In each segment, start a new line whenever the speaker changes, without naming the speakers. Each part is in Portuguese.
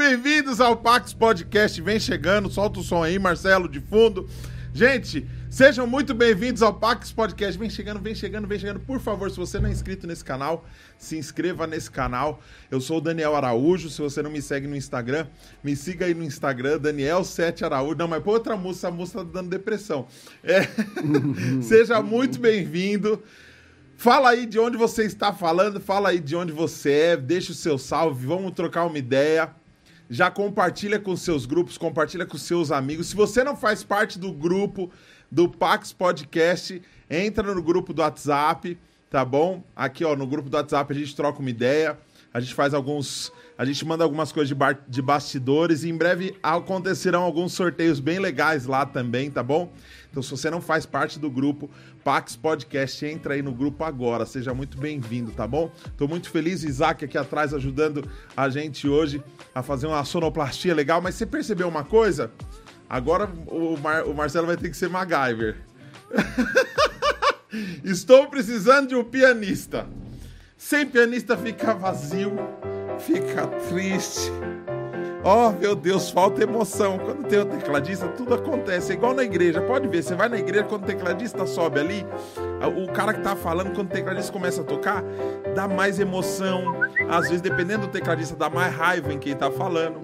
bem-vindos ao Pax Podcast. Vem chegando, solta o som aí, Marcelo, de fundo. Gente, sejam muito bem-vindos ao Pax Podcast. Vem chegando, vem chegando, vem chegando. Por favor, se você não é inscrito nesse canal, se inscreva nesse canal. Eu sou o Daniel Araújo. Se você não me segue no Instagram, me siga aí no Instagram, Daniel7 Araújo. Não, mas põe outra música, a música tá dando depressão. É. Seja muito bem-vindo. Fala aí de onde você está falando, fala aí de onde você é, deixa o seu salve, vamos trocar uma ideia. Já compartilha com seus grupos, compartilha com seus amigos. Se você não faz parte do grupo do Pax Podcast, entra no grupo do WhatsApp, tá bom? Aqui, ó, no grupo do WhatsApp a gente troca uma ideia, a gente faz alguns, a gente manda algumas coisas de, bar, de bastidores e em breve acontecerão alguns sorteios bem legais lá também, tá bom? Então, se você não faz parte do grupo Pax Podcast, entra aí no grupo agora. Seja muito bem-vindo, tá bom? Tô muito feliz, Isaac aqui atrás ajudando a gente hoje a fazer uma sonoplastia legal. Mas você percebeu uma coisa? Agora o, Mar o Marcelo vai ter que ser MacGyver. Estou precisando de um pianista. Sem pianista fica vazio, fica triste Oh, meu Deus, falta emoção. Quando tem o tecladista, tudo acontece. É igual na igreja. Pode ver, você vai na igreja, quando o tecladista sobe ali, o cara que tá falando, quando o tecladista começa a tocar, dá mais emoção. Às vezes, dependendo do tecladista, dá mais raiva em quem tá falando.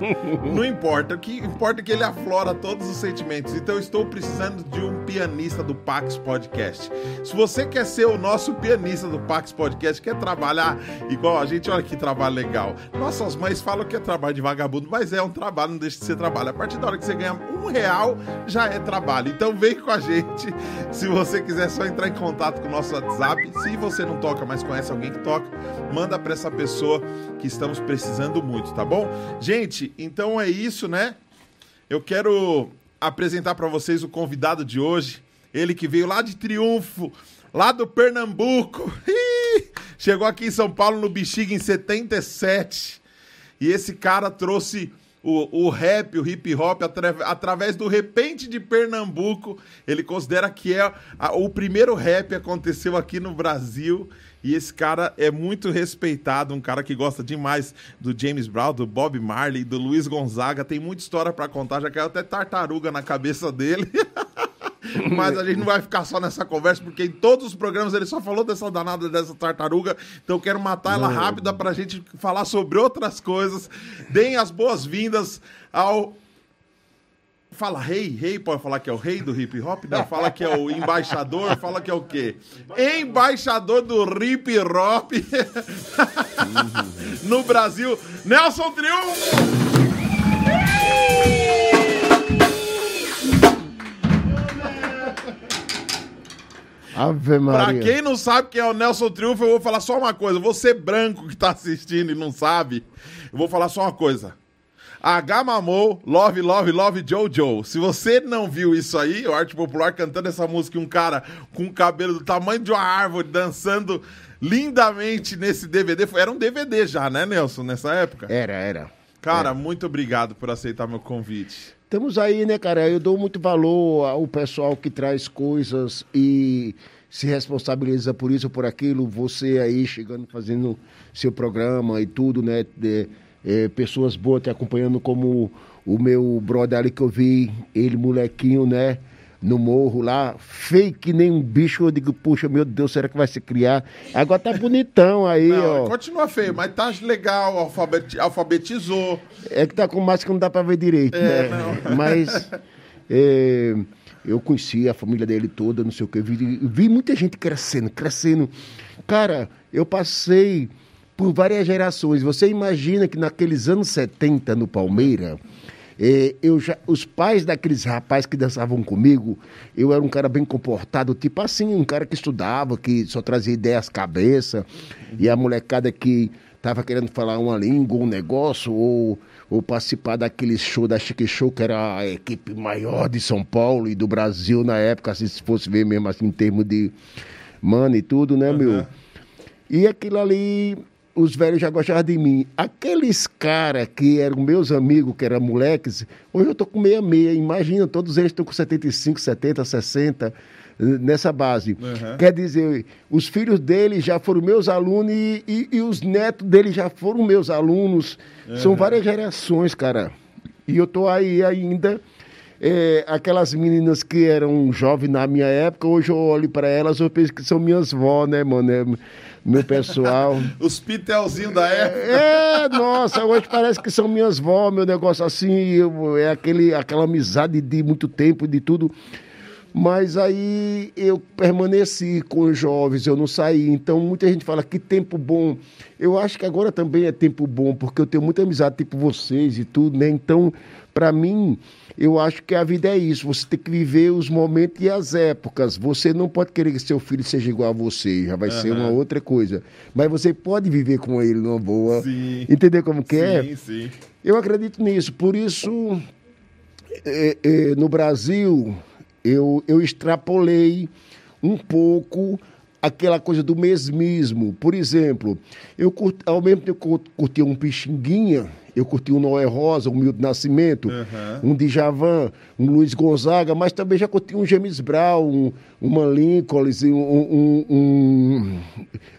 Não importa, o que importa é que ele aflora todos os sentimentos. Então eu estou precisando de um pianista do Pax Podcast. Se você quer ser o nosso pianista do Pax Podcast, quer trabalhar igual a gente, olha que trabalho legal. Nossas mães falam que é trabalho de vagabundo, mas é um trabalho, não deixa de ser trabalho. A partir da hora que você ganha um real, já é trabalho. Então vem com a gente. Se você quiser é só entrar em contato com o nosso WhatsApp. Se você não toca, mas conhece alguém que toca, manda para essa pessoa que estamos precisando muito, tá bom? Gente, então é isso, né? Eu quero apresentar para vocês o convidado de hoje. Ele que veio lá de Triunfo, lá do Pernambuco. Chegou aqui em São Paulo no Bexiga em 77. E esse cara trouxe o, o rap, o hip hop, atra, através do Repente de Pernambuco. Ele considera que é a, o primeiro rap aconteceu aqui no Brasil. E esse cara é muito respeitado, um cara que gosta demais do James Brown, do Bob Marley, do Luiz Gonzaga. Tem muita história para contar, já caiu até tartaruga na cabeça dele. Mas a gente não vai ficar só nessa conversa, porque em todos os programas ele só falou dessa danada dessa tartaruga. Então eu quero matar ela rápida pra gente falar sobre outras coisas. Deem as boas-vindas ao Fala rei, rei pode falar que é o rei do hip hop? Não, fala que é o embaixador, fala que é o quê? Embaixador do hip hop no Brasil, Nelson Triunfo! Ave Maria. Pra quem não sabe quem é o Nelson Triunfo, eu vou falar só uma coisa. Você branco que tá assistindo e não sabe, eu vou falar só uma coisa. H Mamou, Love, Love, Love Jojo. Se você não viu isso aí, o Arte Popular cantando essa música, um cara com um cabelo do tamanho de uma árvore dançando lindamente nesse DVD. Era um DVD já, né, Nelson, nessa época?
Era, era.
Cara, muito obrigado por aceitar meu convite.
Estamos aí, né, cara? Eu dou muito valor ao pessoal que traz coisas e se responsabiliza por isso, por aquilo. Você aí chegando, fazendo seu programa e tudo, né? De, é, pessoas boas te acompanhando, como o meu brother ali que eu vi, ele molequinho, né? No morro lá, feio que nem um bicho. Eu digo, puxa, meu Deus, será que vai se criar? Agora tá bonitão aí,
não, ó. Continua feio, mas tá legal, alfabet, alfabetizou.
É que tá com máscara que não dá pra ver direito, é, né? Não. Mas. É, eu conheci a família dele toda, não sei o que. Vi, vi muita gente crescendo, crescendo. Cara, eu passei por várias gerações. Você imagina que naqueles anos 70 no Palmeira, eh, eu já, os pais daqueles rapazes que dançavam comigo, eu era um cara bem comportado, tipo assim, um cara que estudava, que só trazia ideias à cabeça, e a molecada que estava querendo falar uma língua, um negócio, ou, ou participar daquele show da Chique Show, que era a equipe maior de São Paulo e do Brasil na época, assim, se fosse ver mesmo assim, em termos de mano e tudo, né, uhum. meu? E aquilo ali os velhos já gostavam de mim. Aqueles caras que eram meus amigos, que eram moleques, hoje eu tô com meia-meia. Imagina, todos eles estão com 75, 70, 60. nessa base. Uhum. Quer dizer, os filhos dele já foram meus alunos e, e, e os netos dele já foram meus alunos. Uhum. São várias gerações, cara. E eu tô aí ainda. É, aquelas meninas que eram jovens na minha época, hoje eu olho para elas, eu penso que são minhas vó, né, mano? É, meu pessoal.
Os pitelzinhos da época.
É, é, nossa, hoje parece que são minhas vó, meu negócio assim, eu, é aquele, aquela amizade de muito tempo, de tudo. Mas aí eu permaneci com os jovens, eu não saí. Então muita gente fala que tempo bom. Eu acho que agora também é tempo bom, porque eu tenho muita amizade, tipo vocês e tudo, né? Então, para mim, eu acho que a vida é isso. Você tem que viver os momentos e as épocas. Você não pode querer que seu filho seja igual a você, já vai uhum. ser uma outra coisa. Mas você pode viver com ele numa boa. Sim. Entender como que é? Sim, sim. Eu acredito nisso. Por isso, é, é, no Brasil eu, eu extrapolei um pouco aquela coisa do mesmismo. Por exemplo, eu curti, ao mesmo tempo que eu curtia um pixinguinha, eu curti um Noé Rosa, um Milton Nascimento, uhum. um Djavan, um Luiz Gonzaga, mas também já curti um James Brown, um, uma Lincoln, um, um, um,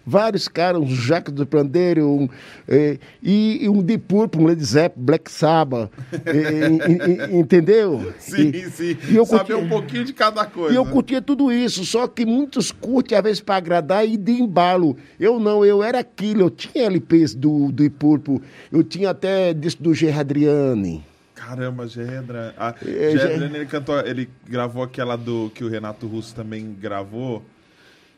vários caras, um Jacques do Pandeiro, um, é, e, e, um Deep Purple, um Led Zeppelin, Black Sabbath, é, entendeu?
Sim, e, sim. E eu Saber curtia, um pouquinho de cada coisa.
E eu curtia tudo isso, só que muitos curtem, às vezes, para agradar e de embalo. Eu não, eu era aquilo, eu tinha LPs do, do Deep Purple, eu tinha até disco do Gerardriani.
Caramba, Gerardriani. Ah, é, Gerardriani, ele cantou, ele gravou aquela do que o Renato Russo também gravou.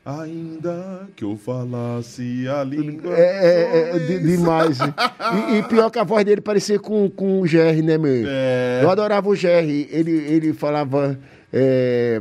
Ainda que eu falasse a língua.
É, é, é de, demais. e, e, pior que a voz dele parecia com, com o Jerry, né, meu? É. Eu adorava o Jerry. Ele, ele falava. É,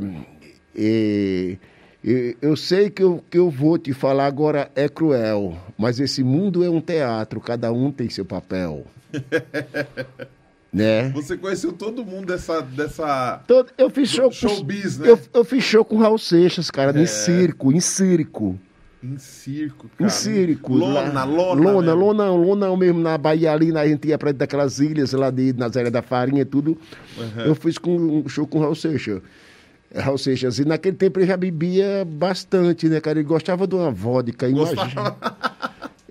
é, eu sei que o que eu vou te falar agora é cruel, mas esse mundo é um teatro, cada um tem seu papel. né?
Você conheceu todo mundo dessa. dessa
todo, eu fiz show showbiz, com, né? Eu, eu, fiz show com Raul Seixas, cara, é. em circo, em circo.
Em circo, cara.
Em circo.
Lona, lá, lona.
Lona, lona, lona mesmo na Bahia ali, na, a gente ia pra daquelas ilhas lá de Nazaré da Farinha e tudo. Uhum. Eu fiz com, um show com o Raul Seixas. Raul Seixas. E naquele tempo ele já bebia bastante, né, cara? Ele gostava de uma vodka, imagina.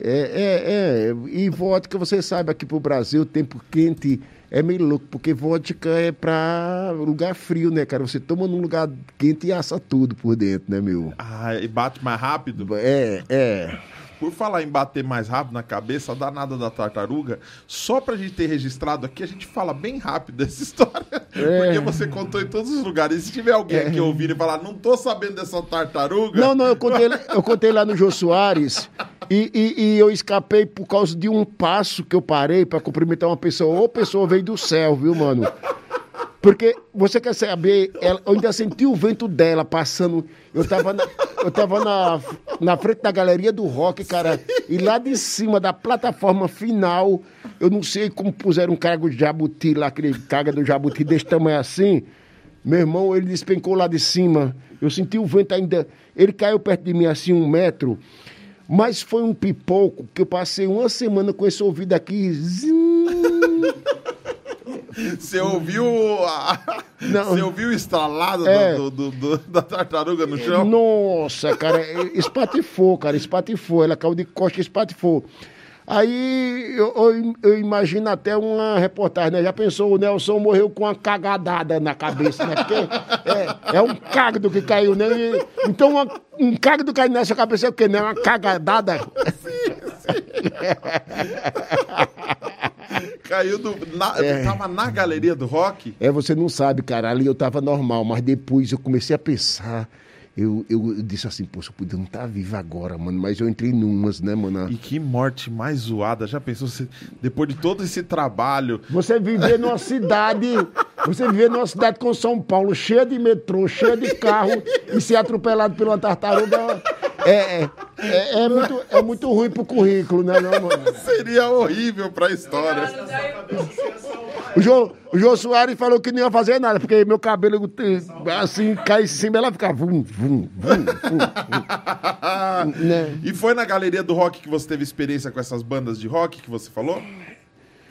É, é, é. E vodka, você sabe, aqui pro Brasil, tempo quente é meio louco, porque vodka é pra lugar frio, né, cara? Você toma num lugar quente e assa tudo por dentro, né, meu?
Ah, e bate mais rápido?
É, é.
Por falar em bater mais rápido na cabeça, a danada da tartaruga, só pra gente ter registrado aqui, a gente fala bem rápido dessa história. É. Porque você contou em todos os lugares. E se tiver alguém é. aqui ouvir e falar, não tô sabendo dessa tartaruga.
Não, não, eu contei, eu contei lá no Jô Soares e, e, e, eu escapei por causa de um passo que eu parei para cumprimentar uma pessoa. Ou pessoa veio do céu, viu, mano? Porque você quer saber, ela, eu ainda senti o vento dela passando. Eu tava na, eu tava na, na frente da galeria do rock, cara, e lá de cima da plataforma final, eu não sei como puseram um cargo de jabuti lá, aquele carga do jabuti desse tamanho assim. Meu irmão, ele despencou lá de cima. Eu senti o vento ainda. Ele caiu perto de mim assim, um metro. Mas foi um pipoco que eu passei uma semana com esse ouvido aqui. Zim,
você ouviu a... Você ouviu o estralado é. do, do, do, da tartaruga no chão?
Nossa, cara, espatifou, cara, espatifou. Ela caiu de costa e espatifou. Aí eu, eu, eu, imagino até uma reportagem, né? Já pensou, o Nelson morreu com uma cagadada na cabeça, né? Porque é, é um cagdo que caiu, né? E, então, uma, um cagdo caiu nessa cabeça é o quê? Né? Uma cagadada? Sim, sim.
Caiu do. Na, é. Tava na galeria do rock?
É, você não sabe, cara. Ali eu tava normal, mas depois eu comecei a pensar. Eu, eu, disse assim, poxa, eu podia não estar tá vivo agora, mano. Mas eu entrei numas, né, mano?
E que morte mais zoada. Já pensou, você, depois de todo esse trabalho.
Você viver numa cidade. Você viver numa cidade com São Paulo, cheia de metrô, cheia de carro, e ser atropelado uma tartaruga. É, é, é, é, muito, é muito ruim pro currículo, né, não, mano?
Seria horrível pra história.
O João, o João Soares falou que não ia fazer nada, porque meu cabelo assim cai em cima, ela fica vum, vum, vum, vum,
né? E foi na galeria do rock que você teve experiência com essas bandas de rock que você falou?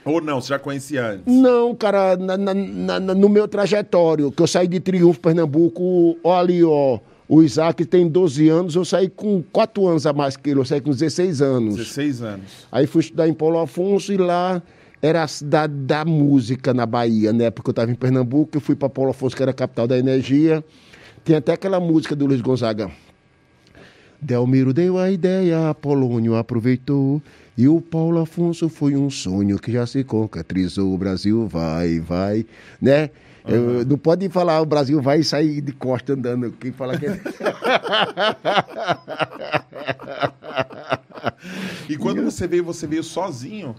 Ou não, você já conhecia antes?
Não, cara, na, na, na, no meu trajetório, que eu saí de Triunfo, Pernambuco, ó ali, ó, o Isaac tem 12 anos, eu saí com 4 anos a mais que ele, eu saí com 16 anos.
16 anos.
Aí fui estudar em Paulo Afonso e lá era a cidade da música na Bahia, né? Porque eu estava em Pernambuco, eu fui para Paulo Afonso, que era a capital da energia. Tem até aquela música do Luiz Gonzaga. Delmiro deu a ideia, Apolônio aproveitou. E o Paulo Afonso foi um sonho que já se concretizou. O Brasil vai, vai, né? Uhum. Eu, não pode falar o Brasil vai sair de costa andando. Quem fala que é...
E quando você veio, você veio sozinho?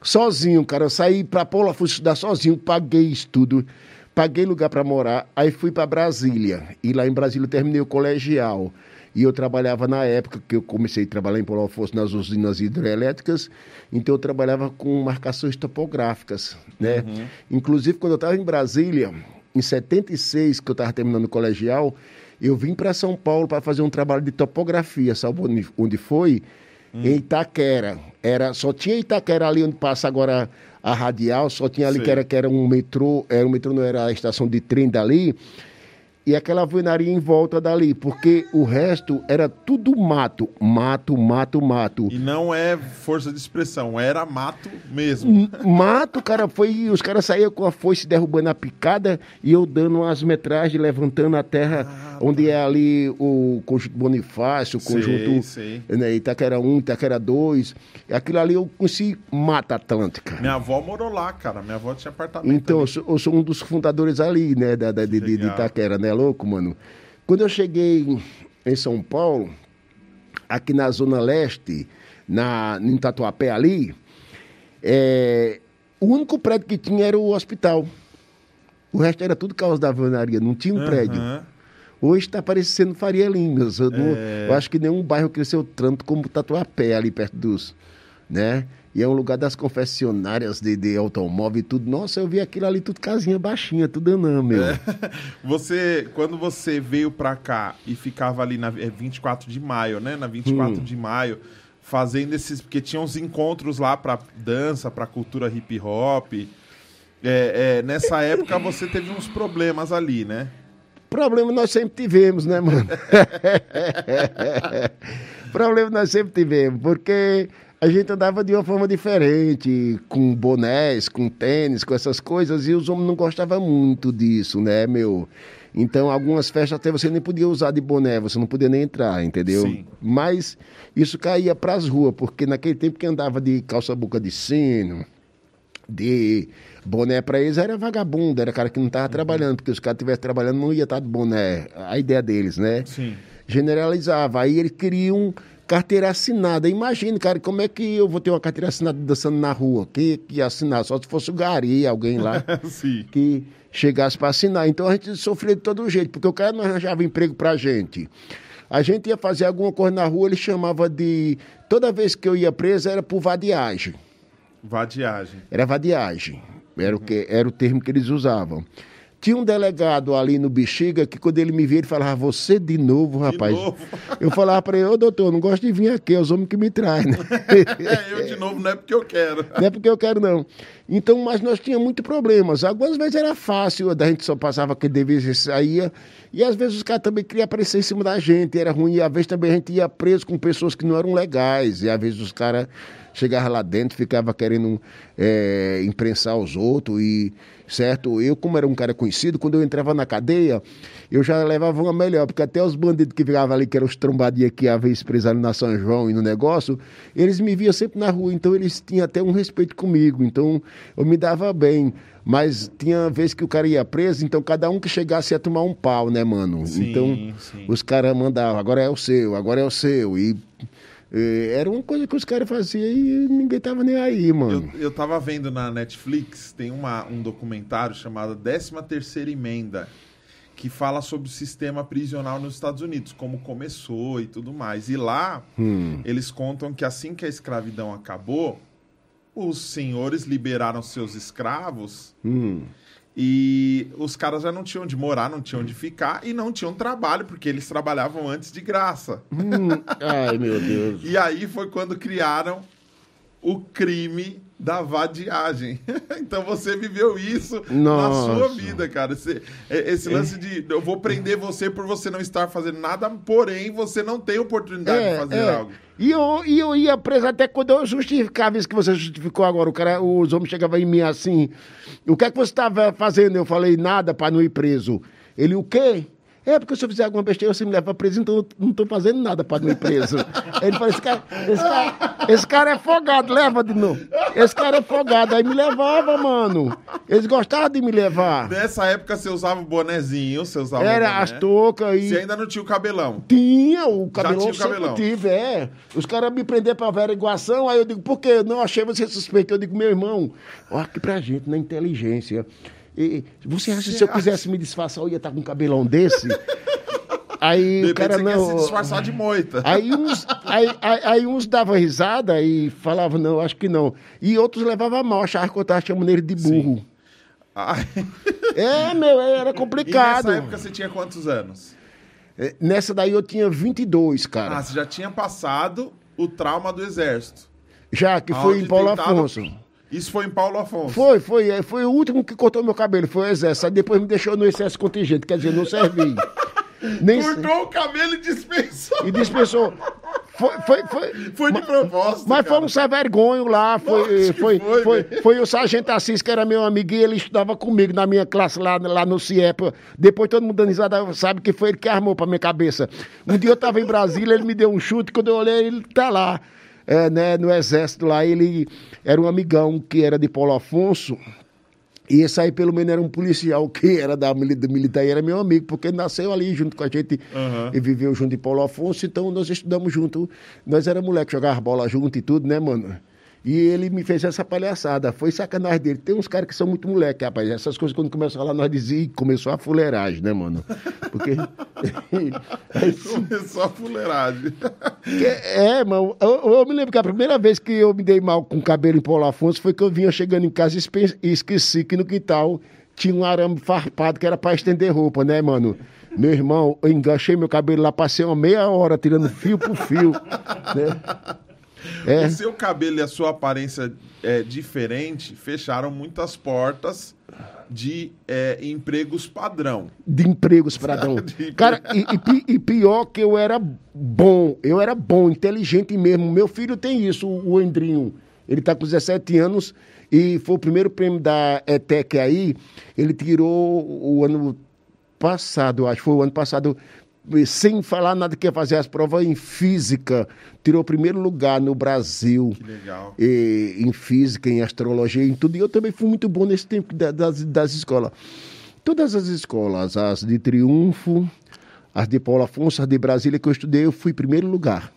Sozinho, cara. Eu saí para Paulo Afonso estudar sozinho, paguei estudo, paguei lugar para morar, aí fui para Brasília. E lá em Brasília eu terminei o colegial. E eu trabalhava na época que eu comecei a trabalhar em Paulo Afonso nas usinas hidrelétricas, então eu trabalhava com marcações topográficas, né? Uhum. Inclusive, quando eu estava em Brasília, em 76, que eu estava terminando o colegial, eu vim para São Paulo para fazer um trabalho de topografia, sabe onde foi? Hum. Em Itaquera. Era, só tinha Itaquera ali onde passa agora a radial, só tinha ali que era, que era um metrô, era um metrô, não era a estação de trem dali e aquela alvenaria em volta dali, porque o resto era tudo mato, mato, mato, mato.
E não é força de expressão, era mato mesmo.
Mato, cara, foi. Os caras saíam com a foice derrubando a picada e eu dando umas metragens, levantando a terra, ah, onde tá. é ali o conjunto Bonifácio, o conjunto sei, sei. Né, Itaquera 1, Itaquera 2. Aquilo ali eu conheci Mata Atlântica.
Minha avó morou lá, cara. Minha avó tinha apartamento.
Então, eu sou, eu sou, um dos fundadores ali, né, da, da de, de Itaquera, né? Louco, mano? Quando eu cheguei em São Paulo, aqui na Zona Leste, na, em Tatuapé ali, é, o único prédio que tinha era o hospital. O resto era tudo causa da alvenaria, não tinha um uhum. prédio. Hoje está parecendo Faria Limas. Eu, é... eu, acho que nenhum bairro cresceu tanto como Tatuapé, ali perto dos. Né? E é um lugar das confessionárias de, de automóvel e tudo. Nossa, eu vi aquilo ali, tudo casinha baixinha, tudo anã, meu. É.
Você, quando você veio pra cá e ficava ali na 24 é, de maio, né? Na 24 hum. de maio, fazendo esses. Porque tinha uns encontros lá pra dança, pra cultura hip hop. É, é, nessa época você teve uns problemas ali, né?
Problema nós sempre tivemos, né, mano? Problema nós sempre tivemos, porque a gente andava de uma forma diferente, com bonés, com tênis, com essas coisas, e os homens não gostavam muito disso, né, meu? Então, algumas festas até você nem podia usar de boné, você não podia nem entrar, entendeu? Sim. Mas isso caía para as ruas, porque naquele tempo que andava de calça-boca de sino, de boné para eles era vagabundo, era cara que não estava uhum. trabalhando, porque se os caras estivessem trabalhando não ia estar de boné, a ideia deles, né? Sim. Generalizava. Aí eles queriam carteira assinada. Imagine, cara, como é que eu vou ter uma carteira assinada dançando na rua? Que, que assinar? Só se fosse o Gari, alguém lá que chegasse para assinar. Então a gente sofria de todo jeito, porque o cara não arranjava emprego pra gente. A gente ia fazer alguma coisa na rua, ele chamava de. Toda vez que eu ia preso era por vadiagem.
Vadiagem.
Era vadiagem. Era, o que, era o termo que eles usavam. Tinha um delegado ali no Bexiga que quando ele me via, ele falava, você de novo, rapaz. De novo. Eu falava para ele, ô doutor, não gosto de vir aqui, é os homens que me trazem.
É, eu de novo não é porque eu quero.
Não é porque eu quero, não. Então, mas nós tínhamos muitos problemas. Algumas vezes era fácil, a gente só passava que devia e saía. E às vezes os caras também queriam aparecer em cima da gente, era ruim. E às vezes também a gente ia preso com pessoas que não eram legais. E às vezes os caras chegava lá dentro, ficava querendo é, imprensar os outros e certo? Eu, como era um cara conhecido, quando eu entrava na cadeia, eu já levava uma melhor, porque até os bandidos que ficavam ali, que eram os trombadinhos que havia preso na São João e no negócio, eles me viam sempre na rua, então eles tinham até um respeito comigo, então eu me dava bem. Mas tinha vez que o cara ia preso, então cada um que chegasse ia tomar um pau, né, mano? Sim, então sim. os caras mandavam, agora é o seu, agora é o seu. E era uma coisa que os caras faziam e ninguém tava nem aí, mano.
Eu, eu tava vendo na Netflix, tem uma, um documentário chamado 13 Terceira Emenda, que fala sobre o sistema prisional nos Estados Unidos, como começou e tudo mais. E lá, hum. eles contam que assim que a escravidão acabou, os senhores liberaram seus escravos hum. E os caras já não tinham onde morar, não tinham onde ficar e não tinham trabalho, porque eles trabalhavam antes de graça.
Hum, ai, meu Deus.
e aí foi quando criaram o crime da vadiagem. então você viveu isso
Nossa.
na sua vida, cara. Esse, esse lance de eu vou prender você por você não estar fazendo nada, porém você não tem oportunidade de fazer algo.
E eu, e eu ia preso até quando eu justificava isso que você justificou agora. O cara, os homens chegavam em mim assim: o que é que você estava fazendo? Eu falei: nada para não ir preso. Ele, o quê? É, porque se eu fizer alguma besteira, você me leva preso, então eu não estou fazendo nada para ir preso. Ele falou, esse cara, esse, cara, esse cara é folgado, leva de novo. Esse cara é folgado. Aí me levava, mano. Eles gostavam de me levar.
Nessa época você usava o bonezinho, você usava
Era
boné.
as toucas e...
Você ainda não tinha o cabelão.
Tinha o cabelão,
tinha o cabelão.
tive, é. Os caras me prenderam pra averiguação, aí eu digo, por quê? Eu Não achei você suspeito. Eu digo, meu irmão, olha aqui pra gente, na inteligência. E, você acha que se eu quisesse me disfarçar, eu ia estar com um cabelão desse? Aí
De
o cara não.
se disfarçar de moita.
Aí uns, aí, aí, aí uns davam risada e falavam, não, acho que não. E outros levavam a mal, achavam que eu estava chamando ele de burro.
Ai.
É, meu, era
E
complicado.
nessa época você tinha quantos anos?
É, Nessa daí eu tinha 22, cara.
Ah, você já tinha passado o trauma do exército.
já que foi em Paulo
tentado-
Afonso.
Isso foi em Paulo Afonso.
Foi, foi. é, Foi o último que cortou meu cabelo, foi o exército. Aí depois me deixou no excesso contingente, quer dizer, não servi. Nem.
Cortou o cabelo e dispensou.
E dispensou. Foi, foi, foi.
Foi de propósito.
Mas foi um sem vergonho lá, foi, foi,
foi,
foi,
velho.
foi, o sargento Assis, que era meu amigo, e ele estudava comigo na minha classe lá, lá no CIEP. Depois todo mundo dando risada sabe que foi ele que armou pra minha cabeça. Um dia eu tava em Brasília, ele me deu um chute, quando eu olhei, ele tá lá, é, né, no exército lá, ele era um amigão que era de Paulo Afonso, e esse aí, pelo menos, era um policial que era da militar e era meu amigo, porque nasceu ali junto com a gente e viveu junto em Paulo Afonso, então nós estudamos junto. Nós era moleque, jogava bola junto e tudo, né, mano? E ele me fez essa palhaçada, foi sacanagem dele. Tem uns caras que são muito moleque, rapaz. Essas coisas, quando começam a falar, nós dizíamos, "Ih, começou a fuleiragem, né, mano? Porque. Aí,
Começou a fuleiragem.
que- é, mano, eu, eu me lembro que a primeira vez que eu me dei mal com o cabelo em Paulo Afonso foi que eu vinha chegando em casa e esqueci que no quintal tinha um arame farpado que era pra estender roupa, né, mano? Meu irmão, eu enganchei meu cabelo lá, passei uma meia hora tirando fio por fio, né? É.
O seu cabelo e a sua aparência é, diferente fecharam muitas portas de é, empregos padrão.
de empregos para Adão.
De
Cara, e, e e pior que eu era bom, eu era bom, inteligente mesmo. Meu filho tem isso, o o Endrinho. Ele tá com 17 anos e foi o primeiro prêmio da ETEC aí. Ele tirou o ano passado, acho, foi o ano passado, sem falar nada que ia fazer as provas em física. Tirou o primeiro lugar no Brasil
Que legal.
e- em física, em astrologia, em tudo. E eu também fui muito bom nesse tempo da- das, das escolas. Todas as escolas, as de Triunfo, as de Paulo Afonso, as de Brasília que eu estudei, eu fui primeiro lugar.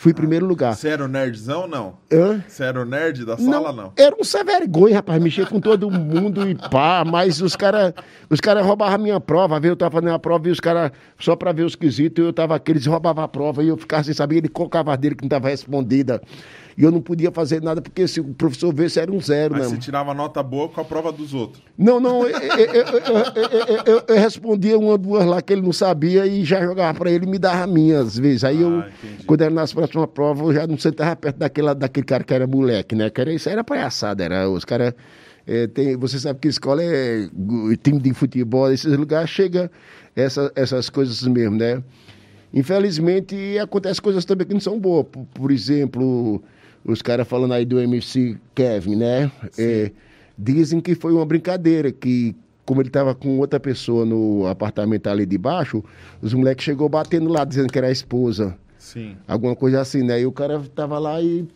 Fui primeiro lugar.
Você era o nerdzão, não?
Hã?
Você era o nerd da sala, não?
Era um sem vergonha, rapaz, mexer com todo mundo e pá, mas os caras os cara roubavam a minha prova, viu? Eu tava fazendo a prova e os caras, só pra ver os quesitos, eu tava aqui, eles roubavam a prova e eu ficava sem saber, ele colocava a dele que não tava respondida. E eu não podia fazer nada, porque se o professor visse, era um zero,
Aí
né?
você tirava nota boa com a prova dos outros.
Não, não, eu, eu, eu, eu- eu- eu- eu respondia uma, duas lá que ele não sabia e já jogava pra ele e me dava a minha às vezes. Aí eu,
Ah, entendi.
quando era nas próximas provas, eu já não sentava perto daquela, daquele cara que era moleque, né? Que era, isso era palhaçada, era os caras. é, tem, você sabe que escola é time de futebol, esses lugares chega essa, essas coisas mesmo, né? Infelizmente, acontecem coisas também que não são boas. Por, por exemplo, os caras falando aí do MC Kevin, né? É, dizem que foi uma brincadeira, que como ele estava com outra pessoa no apartamento ali de baixo, os moleques chegou batendo lá, dizendo que era a esposa.
Sim.
Alguma coisa assim, né? E o cara tava lá e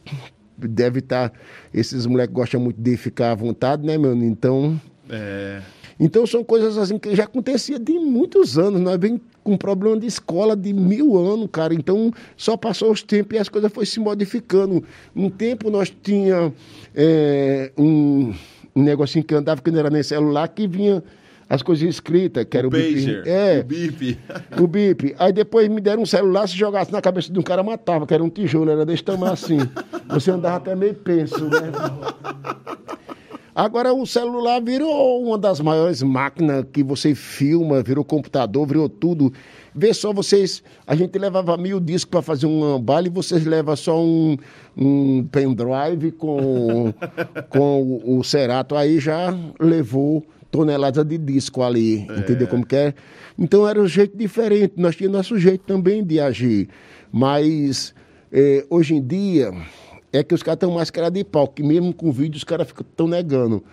deve estar. esses moleques gostam muito de ficar à vontade, né, meu? Então.
É,
Então são coisas assim que já acontecia de muitos anos. Nós vem com problema de escola de mil anos, cara. Então só passou os tempos e as coisas foram se modificando. Um tempo nós tinha é, um, um negocinho que andava que não era nem celular, que vinha as coisas escritas, que era o, bip.
pager,
É,
o bip.
o bip. Aí depois me deram um celular, se jogasse na cabeça de um cara, matava, que era um tijolo, era desse tamanho assim. Você andava até meio penso, né? Agora o celular virou uma das maiores máquinas que você filma, virou computador, virou tudo. Vê só vocês, a gente levava mil discos para fazer um baile e vocês levam só um, um pendrive com, com o, o Cerato. Aí já levou toneladas de disco ali, é. entendeu como que é? Então era um jeito diferente, nós tínhamos nosso jeito também de agir. Mas eh, hoje em dia é que os caras estão mais cara de pau, que mesmo com vídeo os caras estão negando.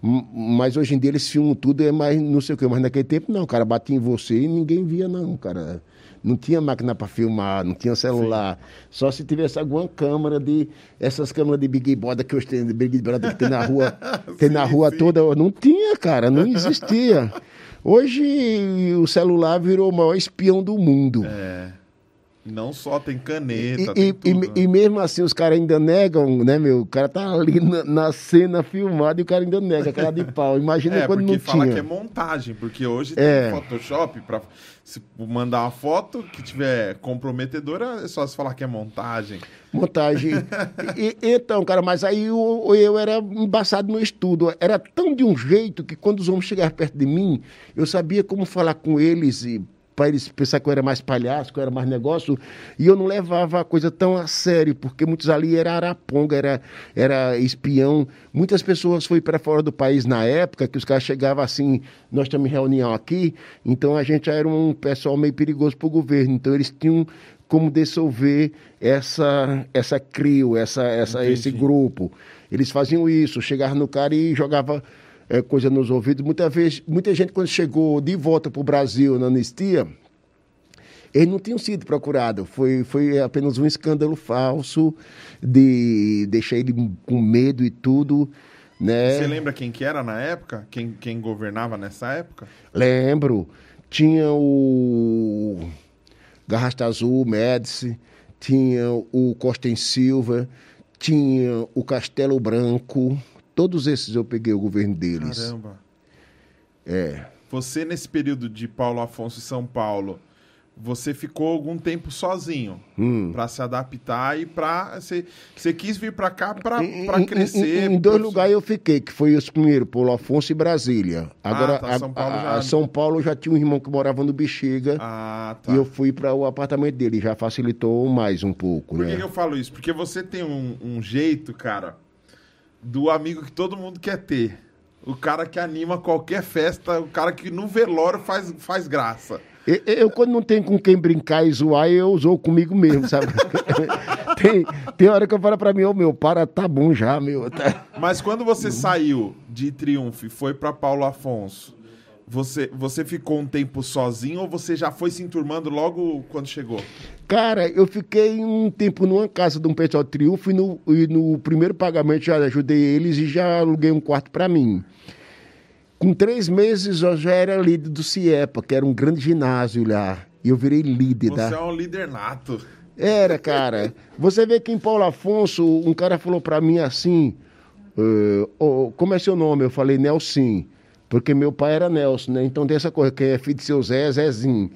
Mas hoje em dia eles filmam tudo, é mais não sei o que, mas naquele tempo não, o cara batia em você e ninguém via, não, cara. Não tinha máquina para filmar, não tinha celular. Sim. Só se tivesse alguma câmera de. Essas câmeras de Big Brother que hoje tem, Big Brother que tem na rua, tem sim, na rua sim. toda. Não tinha, cara, não existia. Hoje o celular virou o maior espião do mundo.
É. Não só tem caneta.
E, tem
e,
e, né? e mesmo assim os caras ainda negam, né, meu? O cara tá ali na, na, cena filmado e o cara ainda nega, aquela de pau. Imagina
é,
quando não
fala
tinha.
que é montagem, porque hoje tem é. Photoshop para se mandar uma foto que tiver comprometedora, é só se falar que é montagem.
Montagem. e, então, cara, mas aí eu, eu era embaçado no estudo. Era tão de um jeito que quando os homens chegavam perto de mim, eu sabia como falar com eles e para eles pensar que eu era mais palhaço, que eu era mais negócio, e eu não levava a coisa tão a sério, porque muitos ali era araponga, era, era espião. Muitas pessoas foram para fora do país na época, que os caras chegavam assim, nós estamos em reunião aqui, então a gente era um pessoal meio perigoso para o governo, então eles tinham como dissolver essa, essa CRIO, essa, essa, esse grupo. Eles faziam isso, chegavam no cara e jogavam é, coisa nos ouvidos. Muita, vez, muita gente, quando chegou de volta para o Brasil na anistia, eles não tinham sido procurados. Foi, foi apenas um escândalo falso de deixar ele com medo e tudo. Né?
Você lembra quem que era na época? Quem, quem governava nessa época?
Lembro. Tinha o Garrasta Azul, Médici, tinha o Costa em Silva, tinha o Castelo Branco, Todos esses eu peguei o governo deles.
Caramba.
É.
Você, nesse período de Paulo Afonso e São Paulo, você ficou algum tempo sozinho
hum.
para se adaptar e para você, você quis vir para cá para crescer.
Em, em, em dois lugares eu fiquei, que foi os primeiros, Paulo Afonso e Brasília. Agora, ah,
tá, São Paulo,
a,
já...
a São Paulo já tinha um irmão que morava no Bexiga.
Ah, tá.
E eu fui para o apartamento dele, já facilitou mais um pouco.
Por
né?
que eu falo isso? Porque você tem um, um jeito, cara do amigo que todo mundo quer ter. O cara que anima qualquer festa, o cara que no velório faz, faz graça.
Eu, eu, quando não tenho com quem brincar e zoar, eu zoo comigo mesmo, sabe? tem, tem hora que eu falo pra mim, ô oh, meu, para, tá bom já, meu. Tá...
Mas quando você saiu de Triunfo e foi pra Paulo Afonso, você, você ficou um tempo sozinho ou você já foi se enturmando logo quando chegou?
Cara, eu fiquei um tempo numa casa de um pessoal de Triunfo e no, e no primeiro pagamento já ajudei eles e já aluguei um quarto para mim. Com três meses eu já era líder do CIEPA, que era um grande ginásio lá. E eu virei líder.
Você da... é um líder nato.
Era, cara. Você vê que em Paulo Afonso, um cara falou para mim assim: uh, oh, como é seu nome? Eu falei, Nelson. Porque meu pai era Nelson, né? Então tem essa coisa, quem é filho de seu Zé é Zezinho.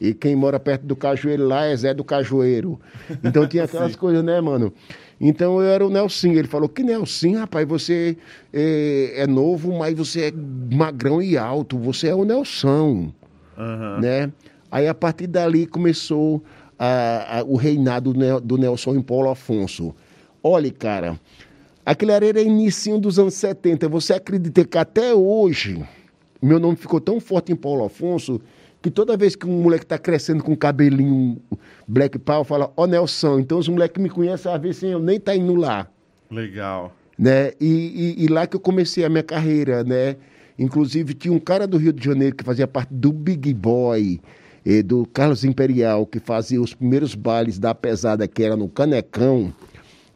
E quem mora perto do cajueiro lá é Zé do Cajueiro. Então tinha aquelas coisas, né, mano? Então eu era o Nelson. Ele falou: Que Nelson, rapaz, você é, é, novo, mas você é magrão e alto. Você é o Nelson.
Uhum.
Né? Aí a partir dali começou a, a, o reinado do Nelson em Paulo Afonso. Olha, cara, Aquele era início dos anos 70. Você acredita que até hoje meu nome ficou tão forte em Paulo Afonso que toda vez que um moleque está crescendo com cabelinho black power, fala, ó oh, Nelson. Então os moleques me conhecem, às vezes eu nem tá indo lá.
Legal.
Né? E, e, e, lá que eu comecei a minha carreira, né? Inclusive tinha um cara do Rio de Janeiro que fazia parte do Big Boy, eh, do Carlos Imperial, que fazia os primeiros bailes da pesada, que era no Canecão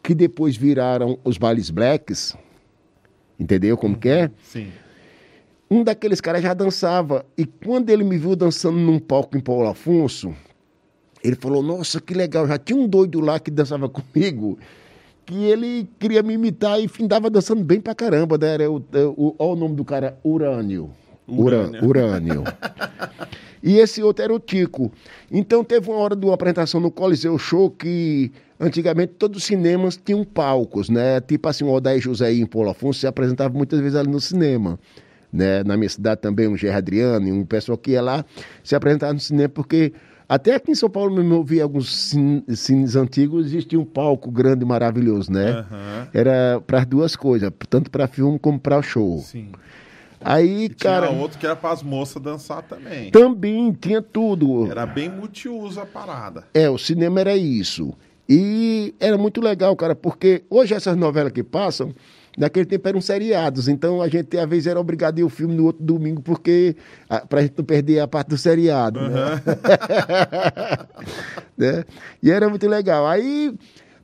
que depois viraram os bailes blacks. Entendeu como que é?
Sim.
Um daqueles caras já dançava. E quando ele me viu dançando num palco em Paulo Afonso, ele falou: Nossa, que legal. Já tinha um doido lá que dançava comigo, que ele queria me imitar e findava dançando bem pra caramba. Né? Era o, é, o, o, o nome do cara: Urânio. Urânio. Urânio. e esse outro era o Tico. Então teve uma hora de uma apresentação no Coliseu Show que Antigamente todos os cinemas tinham palcos, né? Tipo assim, o Odair José em Paulo Afonso se apresentava muitas vezes ali no cinema. Né? Na minha cidade também, um Gerard Adriano e um pessoal que ia lá se apresentava no cinema porque Até aqui em São Paulo mesmo eu vi alguns cines antigos, existia um palco grande, maravilhoso, né? Uhum. Era para as duas coisas, tanto para filme como para show. Sim. Aí,
e
cara.
Tinha outro que era para as moças dançar também.
Também, tinha tudo.
Era bem multiuso a parada.
É, o cinema era isso. E era muito legal, cara, porque hoje essas novelas que passam, naquele tempo eram seriados, então a gente às vezes era obrigado a ir ao filme no outro domingo, porque a, pra gente não perder a parte do seriado. Uhum. Né? né? E era muito legal. Aí,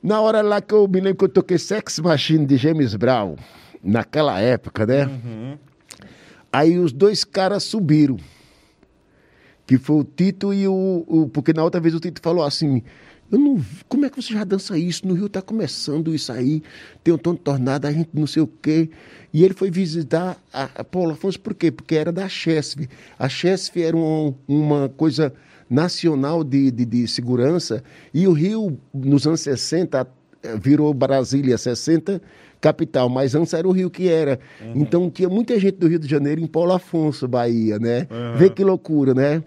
na hora lá que eu me lembro que eu toquei Sex Machine de James Brown, naquela época, né? Uhum. Aí os dois caras subiram. Que foi o Tito e o, o. Porque na outra vez o Tito falou assim: não, como é que você já dança isso? No Rio está começando isso aí, tem um tom de tornado, a gente não sei o quê. E ele foi visitar a, a Paulo Afonso, por quê? Porque era da Chesf. A Chesf era um, uma coisa nacional de, de, de, segurança, e o Rio, nos anos 60, virou Brasília 60, capital, mas antes era o Rio que era. Uhum. Então tinha muita gente do Rio de Janeiro em Paulo Afonso, Bahia, né? Uhum. Vê que loucura, né?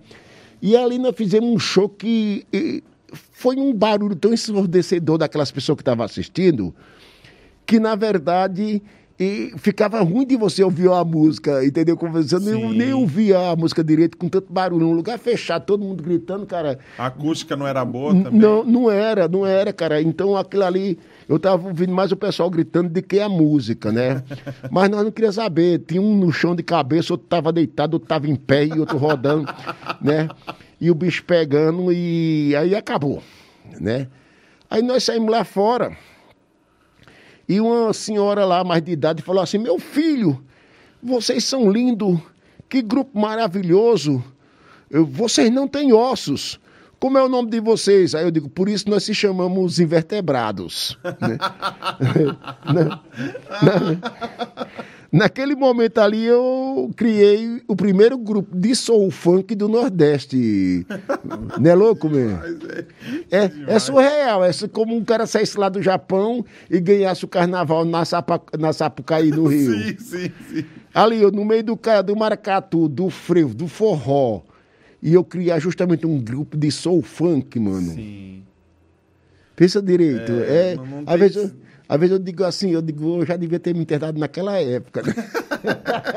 E ali nós fizemos um show que foi um barulho tão ensurdecedor daquelas pessoas que estavam assistindo, que na verdade e ficava ruim de você ouvir a música, entendeu? Conversando, nem, nem ouvia a música direito com tanto barulho. Um lugar fechado, todo mundo gritando, cara.
A acústica não era boa também?
Não, não era, não era, cara. Então aquilo ali, eu tava ouvindo mais o pessoal gritando do que a música, né? Mas nós não queríamos saber. Tinha um no chão de cabeça, outro tava deitado, outro tava em pé e outro rodando, né? E o bicho pegando e aí acabou, né? Aí nós saímos lá fora e uma senhora lá, mais de idade, falou assim: Meu filho, vocês são lindos, que grupo maravilhoso, vocês não têm ossos. Como é o nome de vocês? Aí eu digo, por isso nós se chamamos invertebrados. né? Naquele momento ali eu criei o primeiro grupo de soul funk do Nordeste. Não é louco mesmo? É, é, é surreal. É como um cara saísse lá do Japão e ganhasse o carnaval na, Sapa, na Sapucaí, no Rio. Sim, sim, sim. Ali, eu, no meio do, do maracatu, do frevo, do forró. E eu criei justamente um grupo de soul funk, mano. Sim. Pensa direito. É, é às vezes eu, às vezes eu digo assim, eu digo, eu já devia ter me internado naquela época. Né?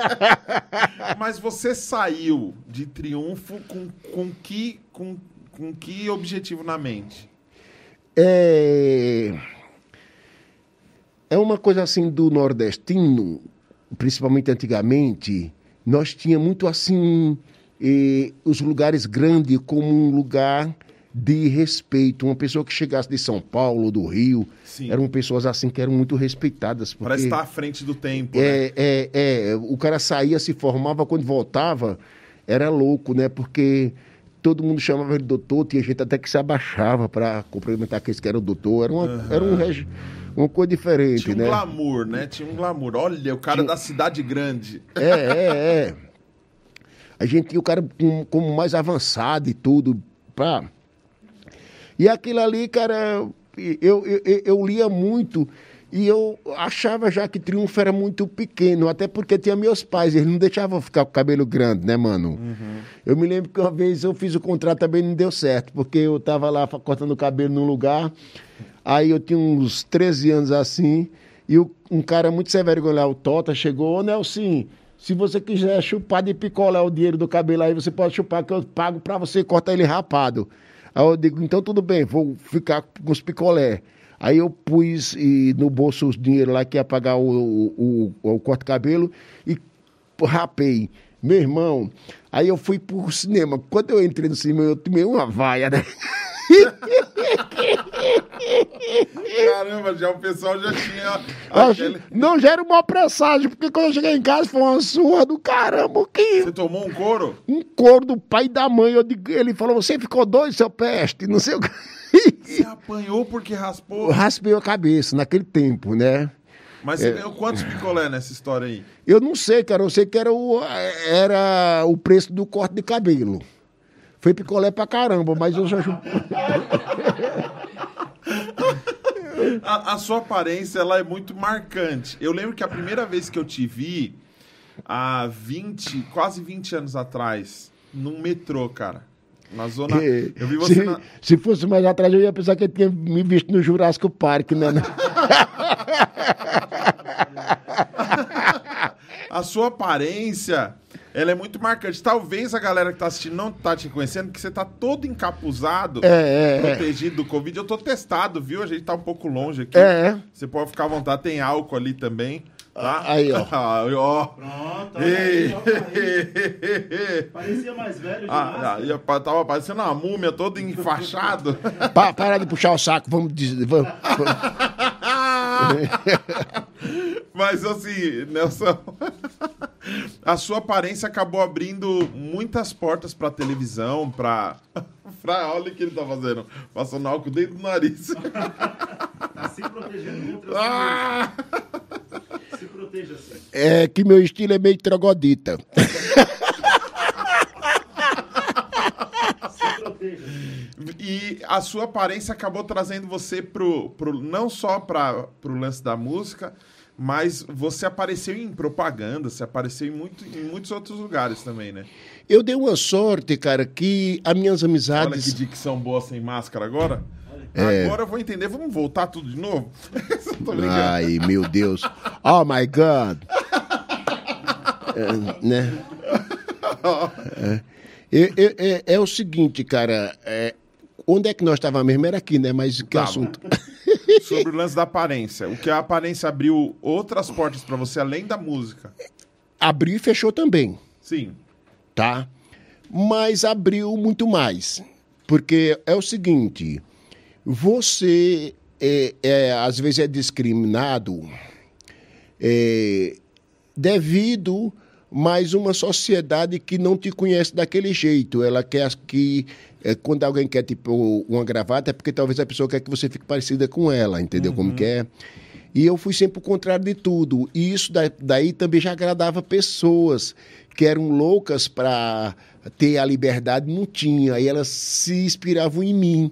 Mas você saiu de triunfo com, com, que, com, com que objetivo na mente?
É... é uma coisa assim do nordestino, principalmente antigamente, nós tínhamos muito assim eh, os lugares grandes como um lugar de respeito. Uma pessoa que chegasse de São Paulo, do Rio, Sim. eram pessoas assim que eram muito respeitadas.
Para estar à frente do tempo.
É, né? é, é, o cara saía, se formava, quando voltava, era louco, né? Porque todo mundo chamava ele doutor, tinha gente até que se abaixava para cumprimentar aqueles que eram doutor. Era, uma, uhum. era um regi... uma coisa diferente,
Tinha
um né?
glamour, né? Tinha um glamour. Olha, o cara Tinha... da cidade grande.
É, é, é. A gente tinha o cara como, mais avançado e tudo, pá. E aquilo ali, cara, eu, eu, eu lia muito e eu achava já que Triunfo era muito pequeno, até porque tinha meus pais, eles não deixavam ficar com o cabelo grande, né, mano? Uhum. Eu me lembro que uma vez eu fiz o contrato também não deu certo, porque eu tava lá cortando o cabelo num lugar, aí eu tinha uns 13 anos assim, e um cara muito sem vergonha, o Tota, chegou, ô Nelson, se você quiser chupar de picolé o dinheiro do cabelo aí, você pode chupar que eu pago pra você cortar ele rapado. Aí eu digo, então tudo bem, vou ficar com os picolé. Aí eu pus e, no bolso os dinheiro lá que ia pagar o, o, o, o corte-cabelo e rapei. Meu irmão, aí eu fui pro cinema. Quando eu entrei no cinema, eu tomei uma vaia, né?
Caramba, já o pessoal já tinha.
Aquele... Não, já era uma presságio, porque quando eu cheguei em casa foi uma surra do caramba. Que...
Você tomou um couro?
Um couro do pai e da mãe. Eu digo, ele falou: Você ficou doido, seu peste? Não sei o que.
Você apanhou porque raspou? Eu
raspei a cabeça naquele tempo, né?
Mas você é... ganhou quantos picolé nessa história aí?
Eu não sei, cara. Eu sei que era o, era o preço do corte de cabelo. Foi picolé pra caramba, mas eu já.
a, a, sua aparência ela é muito marcante. Eu lembro que a primeira vez que eu te vi, há 20, quase 20 anos atrás, num metrô, cara. Na zona. Eu vi
você se,
na...
se fosse mais atrás, eu ia pensar que ele tinha me visto no Jurássico Park, né?
a sua aparência, ela é muito marcante. Talvez a galera que tá assistindo não tá te conhecendo, porque você tá todo encapuzado,
É, é, é.
protegido do Covid. Eu tô testado, viu? A gente tá um pouco longe aqui.
É.
Você pode ficar à vontade, tem álcool ali também. Tá?
Aí, ó.
Aí, ó.
Pronto, aí, Parecia mais velho de
Ah,
máscara.
ia- tava parecendo uma múmia todo enfaixado.
Pa, para de puxar o saco, vamos dizer. Vamos,
Mas assim, Nelson, a sua aparência acabou abrindo muitas portas pra televisão, pra. pra olha o que ele tá fazendo. Passando álcool dentro do nariz.
Tá se protegendo contra
Ah!
Se proteja assim.
é que meu estilo é meio trogodita.
Se proteja.
E a sua aparência acabou trazendo você pro, pro não só para pro lance da música, mas você apareceu em propaganda, você apareceu em, muito, em muitos outros lugares também, né?
Eu dei uma sorte, cara, que as minhas
Olha que
amizades.
dicção boa sem máscara agora.
É.
Agora eu vou entender. Vamos voltar tudo de novo?
Ai, meu Deus. Oh, my God. É, né? É. É, é- é- é o seguinte, cara. Onde é que nós estávamos mesmo? Era aqui, né? Mas que
Tava.
assunto?
Sobre o lance da aparência. O que a aparência abriu outras portas pra você além da música.
Abriu e fechou também.
Sim.
tá? Mas abriu muito mais. Porque é o seguinte, você é, é, às vezes é discriminado é, devido mais uma sociedade que não te conhece daquele jeito. Ela quer que é, quando alguém quer tipo uma gravata é porque talvez a pessoa quer que você fique parecida com ela, entendeu como que é? E eu fui sempre o contrário de tudo. E isso da- daí também já agradava pessoas que eram loucas para ter a liberdade, não tinha. E elas se inspiravam em mim.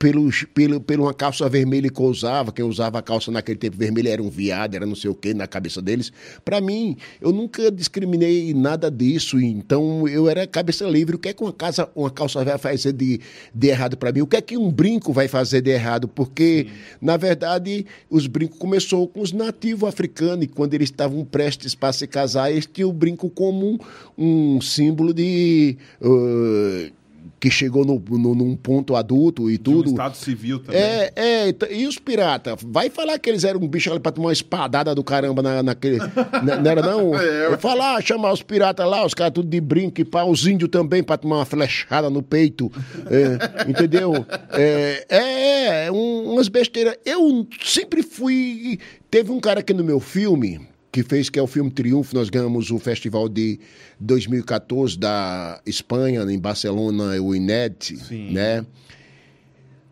Pelo, pelo, pelo uma calça vermelha que eu usava, quem usava a calça naquele tempo vermelha era um viado, era não sei o que na cabeça deles. Para mim, eu nunca discriminei nada disso, então eu era cabeça livre. O que é que uma, casa, uma calça vai fazer de, de errado para mim? O que é que um brinco vai fazer de errado? Porque, na verdade, os brincos começou com os nativos africanos, e quando eles estavam prestes para se casar, eles tinham o brinco como um, um símbolo de. uh, que chegou no, no- num ponto adulto e
De um
tudo.
estado civil também.
É, é, e t- e os piratas? Vai falar que eles eram um bicho ali pra tomar uma espadada do caramba na, naquele. na- não era não?
É,
Eu falar, chamar os piratas lá, os caras tudo de brinco e pá, os índios também pra tomar uma flechada no peito. é, entendeu? É, é, é, um- umas besteiras. Eu sempre fui. Teve um cara aqui no meu filme que fez, que é o filme Triunfo, nós ganhamos o festival de 2014 da Espanha, em Barcelona, o INET,
Sim.
né?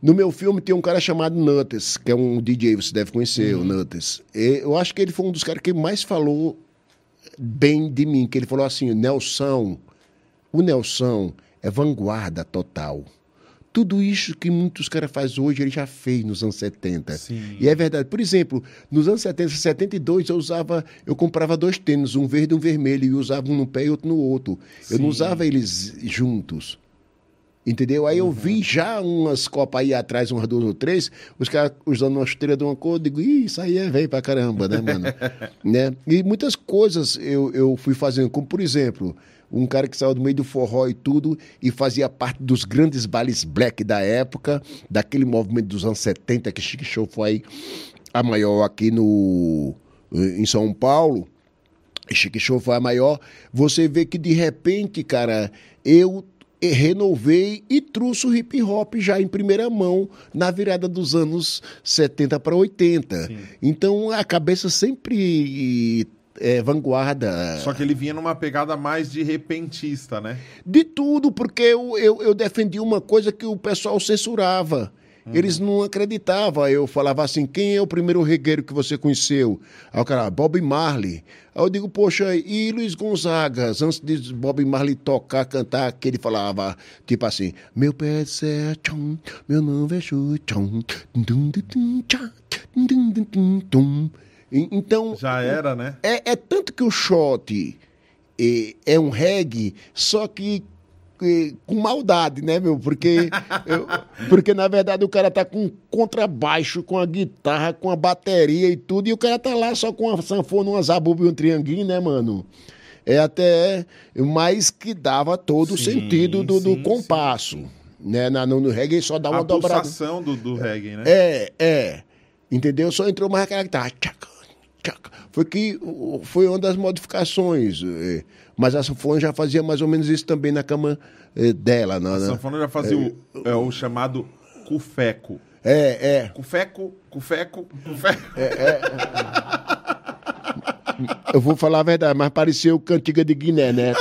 No meu filme tem um cara chamado Nuttes, que é um DJ, você deve conhecer o Nuttes. E Eu acho que ele foi um dos caras que mais falou bem de mim, que ele falou assim, Nelson, o Nelson é vanguarda total. Tudo isso que muitos caras fazem hoje, ele já fez nos anos 70.
Sim.
E é verdade. Por exemplo, nos anos 70, 72, eu usava, eu comprava dois tênis, um verde e um vermelho, e usava um no pé e outro no outro. Eu não
Sim.
usava eles juntos. Entendeu? Aí eu vi já umas copas aí atrás, umas duas ou três, os caras usando uma chuteira de uma cor, eu digo, Ih, isso aí é velho pra caramba, né, mano? né? E muitas coisas eu, eu fui fazendo, como por exemplo, um cara que saiu do meio do forró e tudo, e fazia parte dos grandes bailes black da época, daquele movimento dos anos 70, que Chique Show foi a maior aqui no, em São Paulo. Chique Show foi a maior. Você vê que de repente, cara, eu renovei e trouxe o hip hop já em primeira mão na virada dos anos 70 para 80. Então a cabeça sempre é vanguarda.
Só que ele vinha numa pegada mais de repentista, né?
De tudo, porque eu, eu, eu defendi uma coisa que o pessoal censurava. Eles não acreditavam. Eu falava assim: quem é o primeiro regueiro que você conheceu? Aí o cara, Bob Marley. Aí eu digo, poxa, e Luiz Gonzaga? Antes de Bob Marley tocar, cantar, que ele falava, tipo assim: meu pé é certo, meu nome é chutão. dum, dum, dum, tchá, dum, dum, dum, dum. E- Então,
Já era, né?
é, é tanto que o shot é, é um reggae, só que com maldade, né, meu? Porque, eu- porque na verdade o cara tá com contrabaixo, com a guitarra, com a bateria e tudo, e o cara tá lá só com a sanfona, uma zabumba e um trianguinho, né, mano? É até mais que dava todo o sentido do, do
sim,
compasso. Né? Na, no, no reggae só dá uma
A
dobrada.
pulsação do, do reggae, né?
É, é. Entendeu? Só entrou mais aquela guitarra. Foi que foi uma das modificações. eh, Mas a sanfona já fazia mais ou menos isso também na cama eh, dela. Na,
A
na-
sanfona já fazia o, é, o chamado cufeco.
É, é.
Cufeco, cufeco, cufeco.
Eu vou falar a verdade, mas pareceu cantiga de Guiné, né?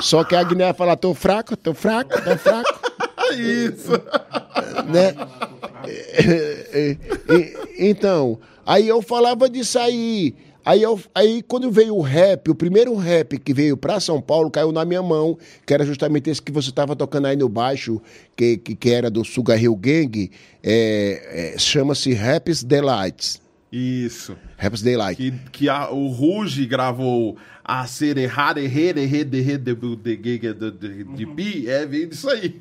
Só que a Guiné fala, tô fraco, tô fraco, tô fraco.
Isso.
né? É, é, é, então, aí eu falava disso aí. Aí, eu, aí quando veio o rap, o primeiro rap que veio pra São Paulo caiu na minha mão, que era justamente esse que você estava tocando aí no baixo, que, que, que era do Sugar Hill Gang, é, é, chama-se Raps Delights.
Isso.
Raps Delight.
Que, que a- o Ruge gravou a ser errado, errado, errado, errado, de pi, é, veio disso aí.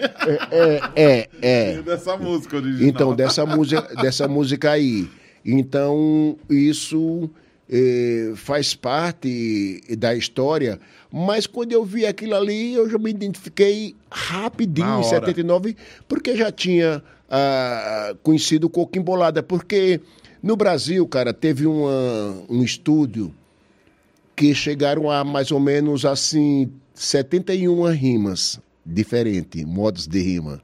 É, é, é.
Veio dessa música original.
Então, dessa música, dessa música aí. Então, isso eh, faz parte da história. Mas quando eu vi aquilo ali, eu já me identifiquei rapidinho, em
hora.
79, porque já tinha ah, conhecido o Coco Embolada. Porque no Brasil, cara, teve uma, um estúdio que chegaram a mais ou menos assim 71 rimas diferentes, modos de rima,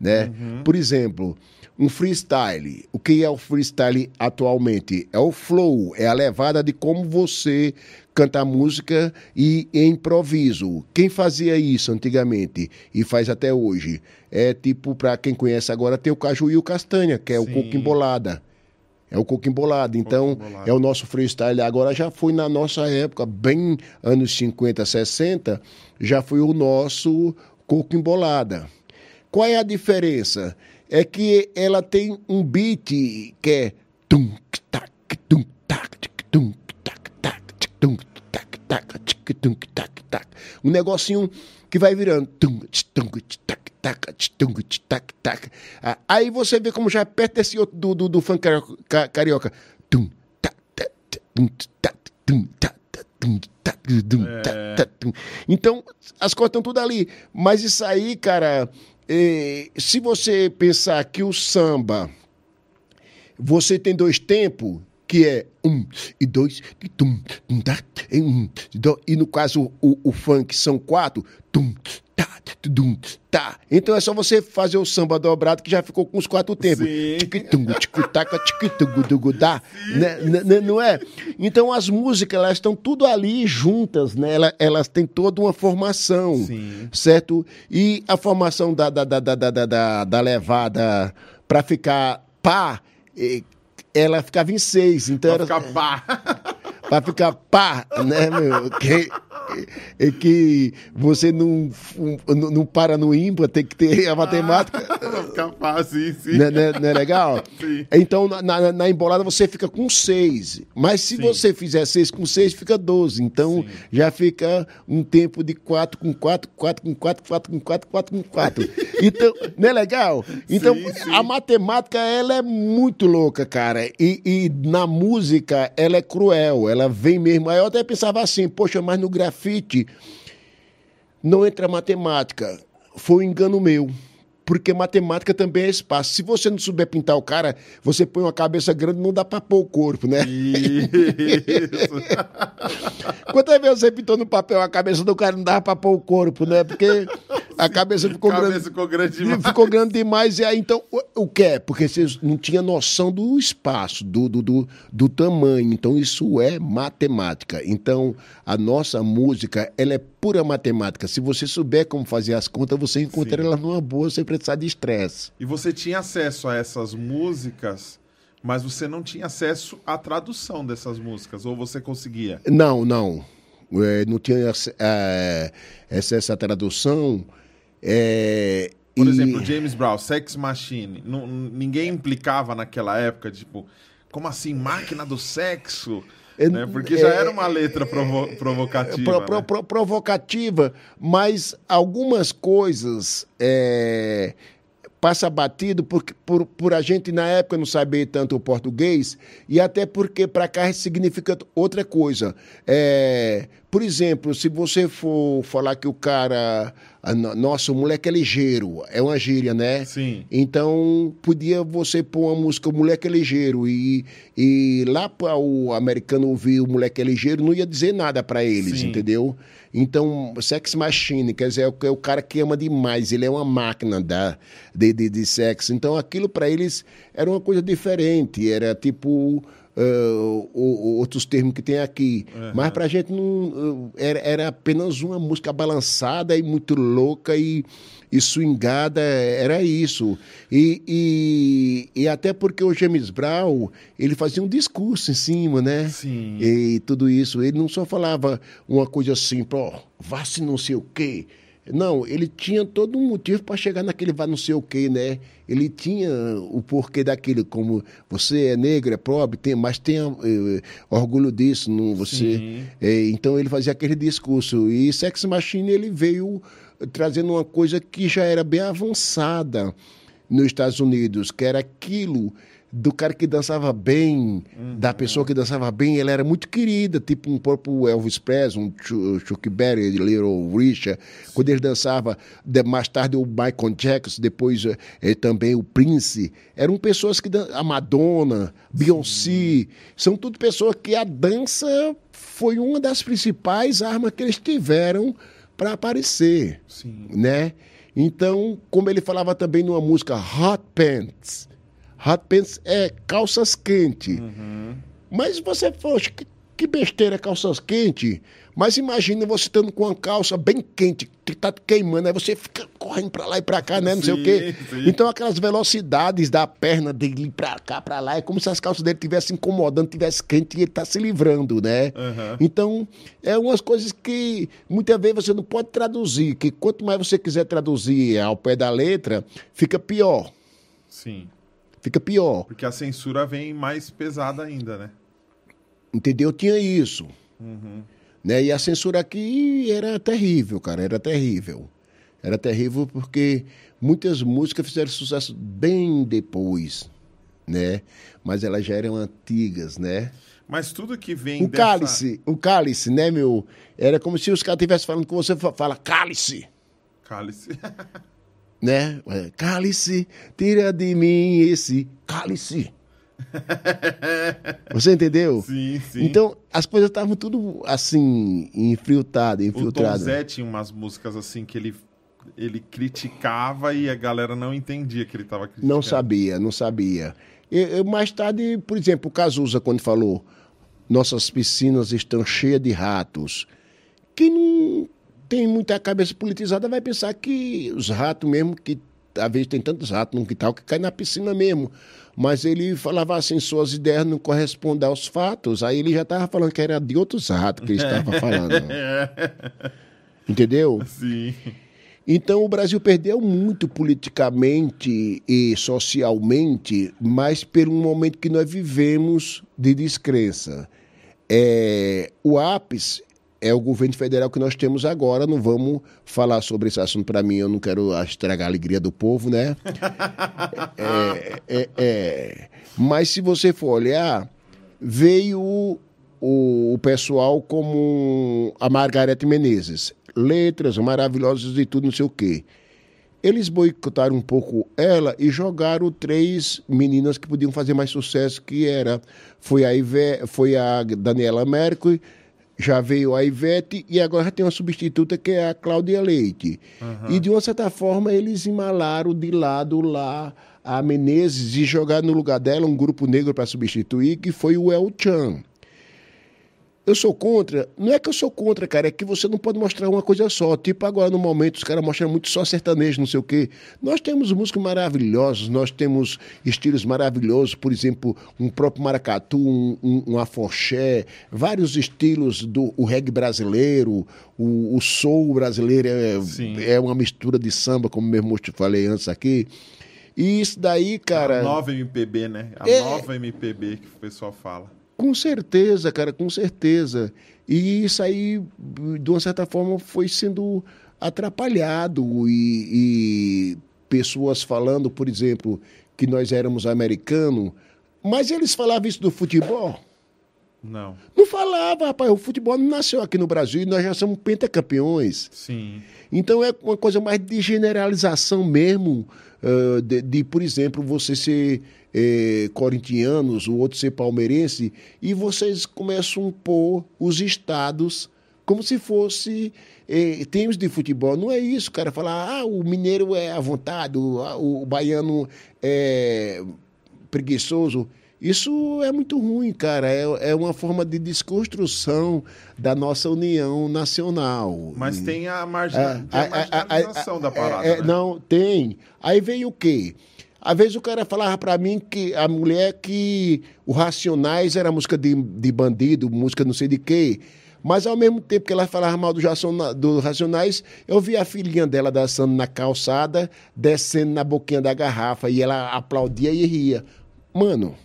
né? Por exemplo, um freestyle. O que é o freestyle atualmente? É o flow, é a levada de como você canta música e improviso. Quem fazia isso antigamente e faz até hoje? É tipo, para quem conhece agora, tem o Caju e o Castanha, que é o
Sim.
coco embolada. É o coco embolado. Então,
embolado.
é o nosso freestyle. Agora já foi na nossa época, bem anos 50, 60, já foi o nosso coco embolada. Qual é a diferença? É que ela tem um beat que é tum tac tum tac tum tac tac tum tac tac tum tac tac. Um negocinho que vai virando tum tum tac tac tum tac tac. Ah, Aí você vê como já perto desse outro do, do, do funk cario- ca- carioca. Tum tac tum tac tum tac. Então, as coisas estão tudo ali. Mas isso aí, cara, se você pensar que o samba você tem dois tempos, que é um e dois, e tum, tum, tá, e um, e do- e no caso o, o funk são quatro, tum, tá, tudum, tá. Então é só você fazer o samba dobrado que já ficou com os quatro tempos.
Sim.
Tiquitungu, ticutaca, tiquitungu, dugu, dá. Né, né, né, Não é? Então as músicas, elas estão tudo ali juntas, né? Elas, elas têm toda uma formação
Sim.
certo? E a formação da, da, da, da, da, da- da, da levada para ficar pá, eh, ela ficava em seis. Então
Pra
era
ficar pá.
para ficar pá, né, meu? Que, é que você não, não, para no ímpar, tem que ter a matemática.
Pra ficar pá, sim, sim.
Não, é- não não é legal?
Sim.
Então, na, na, na embolada você fica com seis. Mas se
Sim.
você fizer seis com seis, fica 12. Então,
Sim.
já fica um tempo de quatro com quatro, quatro com quatro, quatro com quatro, quatro com quatro. Então, não é legal? Então, a matemática, ela é muito louca, cara. E, e na música, ela é cruel. Ela vem mesmo. Aí eu até pensava assim, poxa, mas no grafite não entra matemática. Foi um engano meu. Porque matemática também é espaço. Se você não souber pintar o cara, você põe uma cabeça grande, não dá pra pôr o corpo, né?
Isso.
Quantas vezes você pintou no papel a cabeça do cara, não dava pra pôr o corpo, né? Porque a cabeça ficou
A cabeça
grande.
ficou grande demais.
Ficou grande demais, e aí então, o, o que é? Porque vocês não tinham noção do espaço, do, do, do, do tamanho. Então, isso é matemática. Então, a nossa música, ela é pura matemática. Se você souber como fazer as contas, você encontra
Sim.
ela numa boa sem precisar de estresse.
E você tinha acesso a essas músicas, mas você não tinha acesso à tradução dessas músicas, ou você conseguia?
Não, não. É, não tinha ace- é, essa, essa tradução. É,
Por
e-
exemplo, James Brown, Sex Machine. Não- ninguém implicava naquela época, tipo, como assim, máquina do sexo? né? Porque já era uma letra provo provocativa.
Pro,
né?
pro, pro, provocativa, mas algumas coisas é, passa batido por, por, por a gente na época não saber tanto o português e até porque para cá significa outra coisa. É, por exemplo, se você for falar que o cara, nossa, o moleque é ligeiro, é uma gíria, né?
Sim.
Então podia você pôr uma música o moleque é ligeiro e, e lá para o americano ouvir o moleque é ligeiro não ia dizer nada para eles,
Sim.
entendeu? Então, Sex Machine, quer dizer, é o, é o cara que ama demais, ele é uma máquina da, de, de, de sexo. Então, aquilo para eles era uma coisa diferente, era tipo. Uh, outros termos que tem aqui. Uhum. Mas pra gente não. Era, era apenas uma música balançada e muito louca e, e swingada, era isso. E, e, e, até porque o James Brown, ele fazia um discurso em cima, né?
Sim.
E tudo isso. Ele não só falava uma coisa assim, ó, vá se não sei o quê. Não, ele tinha todo um motivo para chegar naquele vá não sei o quê, né? Ele tinha o porquê daquilo, como você é negro, é pobre, tem, mas tenha eh, orgulho disso, não você. Eh, então ele fazia aquele discurso. E Sex Machine ele veio trazendo uma coisa que já era bem avançada nos Estados Unidos, que era aquilo do cara que dançava bem, uhum. da pessoa que dançava bem, ela era muito querida, tipo um próprio Elvis Presley, um Chuck Berry, Little Richard, quando ele dançava, mais tarde o Michael Jackson, depois eh, também o Prince, eram pessoas que a Madonna, Beyoncé, são tudo pessoas que a dança foi uma das principais armas que eles tiveram para aparecer,
Sim.
né? Então, como ele falava também numa música Hot Pants, Hot pants é calças quentes.
Uhum.
Mas você, poxa, que, que besteira calças quentes. Mas imagina você estando com uma calça bem quente, que tá queimando, aí você fica correndo para lá e para cá, né? Não
sim,
sei o quê.
Sim.
Então aquelas velocidades da perna dele para cá, para lá, é como se as calças dele estivessem incomodando, tivesse quente e ele tá se livrando, né?
Uhum.
Então, é umas coisas que muitas vezes você não pode traduzir, que quanto mais você quiser traduzir ao pé da letra, fica pior.
Sim.
Fica pior.
Porque a censura vem mais pesada ainda, né?
Entendeu? Tinha isso.
Uhum.
Né? E a censura aqui era terrível, cara, era terrível. Era terrível porque muitas músicas fizeram sucesso bem depois, né? Mas elas já eram antigas, né?
Mas tudo que vem
o
dessa...
cálice, o cálice, né, meu? Era como se os caras estivessem falando com você, fala cálice.
Cálice.
né? Cálice, tira de mim esse cálice. Você entendeu?
Sim, sim.
Então, as coisas estavam tudo assim, infiltradas, infiltradas.
O Tom Zé tinha umas músicas assim que ele, ele criticava e a galera não entendia que ele estava criticando.
Não sabia, não sabia. Eu, eu, mais tarde, por exemplo, o Cazuza, quando falou nossas piscinas estão cheias de ratos, quem não tem muita cabeça politizada vai pensar que os ratos mesmo, que às vezes tem tantos ratos no quintal que cai na piscina mesmo. Mas ele falava assim, suas ideias não correspondem aos fatos. Aí ele já estava falando que era de outros ratos que ele estava falando. Entendeu?
Sim.
Então o Brasil perdeu muito politicamente e socialmente, mas pelo momento que nós vivemos de descrença. É, o ápice é o governo federal que nós temos agora. Não vamos falar sobre esse assunto para mim, eu não quero estragar a alegria do povo, né? é, é, é, Mas se você for olhar, veio o, o, pessoal como a Margarete Menezes. Letras maravilhosas e tudo, não sei o quê. Eles boicotaram um pouco ela e jogaram três meninas que podiam fazer mais sucesso, que era foi a, Ive, foi a Daniela Mercury, já veio a Ivete e agora tem uma substituta que é a Cláudia Leite.
Uhum.
E de uma certa forma eles emalaram de lado lá a Menezes e jogaram no lugar dela um grupo negro para substituir, que foi o El Chan. Eu sou contra. Não é que eu sou contra, cara, é que você não pode mostrar uma coisa só. Tipo, agora no momento os caras mostram muito só sertanejo, não sei o quê. Nós temos músicos maravilhosos, nós temos estilos maravilhosos, por exemplo, um próprio maracatu, um, um, um afoxé, vários estilos do o reggae brasileiro, o, o soul brasileiro é, é uma mistura de samba, como mesmo te falei antes aqui. E isso daí, cara.
A nova MPB, né? A é... nova MPB que o pessoal fala
Com certeza, cara, com certeza. E isso aí, de uma certa forma, foi sendo atrapalhado e, e pessoas falando, por exemplo, que nós éramos americanos, mas eles falavam isso do futebol.
Não.
Não falava, rapaz. O futebol não nasceu aqui no Brasil e nós já somos pentacampeões.
Sim.
Então é uma coisa mais de generalização mesmo, uh, de, de, por exemplo, você ser eh, corintianos, o outro ser palmeirense, e vocês começam a pôr os estados como se fosse eh, times de futebol. Não é isso, cara. Falar, ah, o mineiro é à vontade, o, o baiano é preguiçoso. Isso é muito ruim, cara. É, é uma forma de desconstrução da nossa união nacional.
Mas tem a, margem, é, tem a, a marginalização a, da parada.
É,
né?
Não, tem. Aí veio o quê? Às vezes o cara falava para mim que a mulher que o Racionais era música de, de bandido, música não sei de quê. Mas ao mesmo tempo que ela falava mal do, do Racionais, eu vi a filhinha dela dançando na calçada, descendo na boquinha da garrafa, e ela aplaudia e ria. Mano,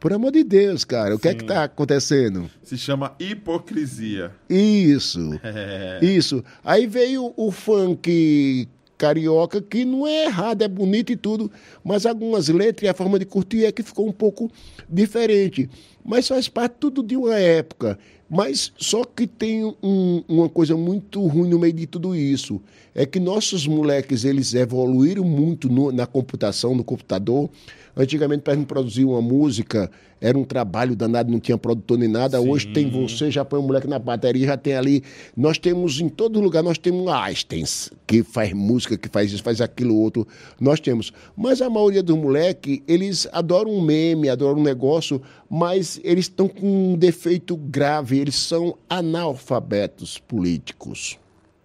por amor de Deus, cara, o Sim. que é que tá acontecendo?
Se chama hipocrisia.
Isso. É. Isso. Aí veio o funk carioca, que não é errado, é bonito e tudo, mas algumas letras e a forma de curtir é que ficou um pouco diferente. Mas faz parte tudo de uma época. Mas só que tem um, uma coisa muito ruim no meio de tudo isso. É que nossos moleques, eles evoluíram muito no, na computação, no computador, Antigamente, para a gente produzir uma música, era um trabalho danado, não tinha produtor nem nada. Sim. Hoje tem você, já põe o um moleque na bateria, já tem ali. Nós temos em todo lugar, nós temos Einstein, que faz música, que faz isso, faz aquilo outro. Nós temos. Mas a maioria dos moleques, eles adoram um meme, adoram um negócio, mas eles estão com um defeito grave, eles são analfabetos políticos.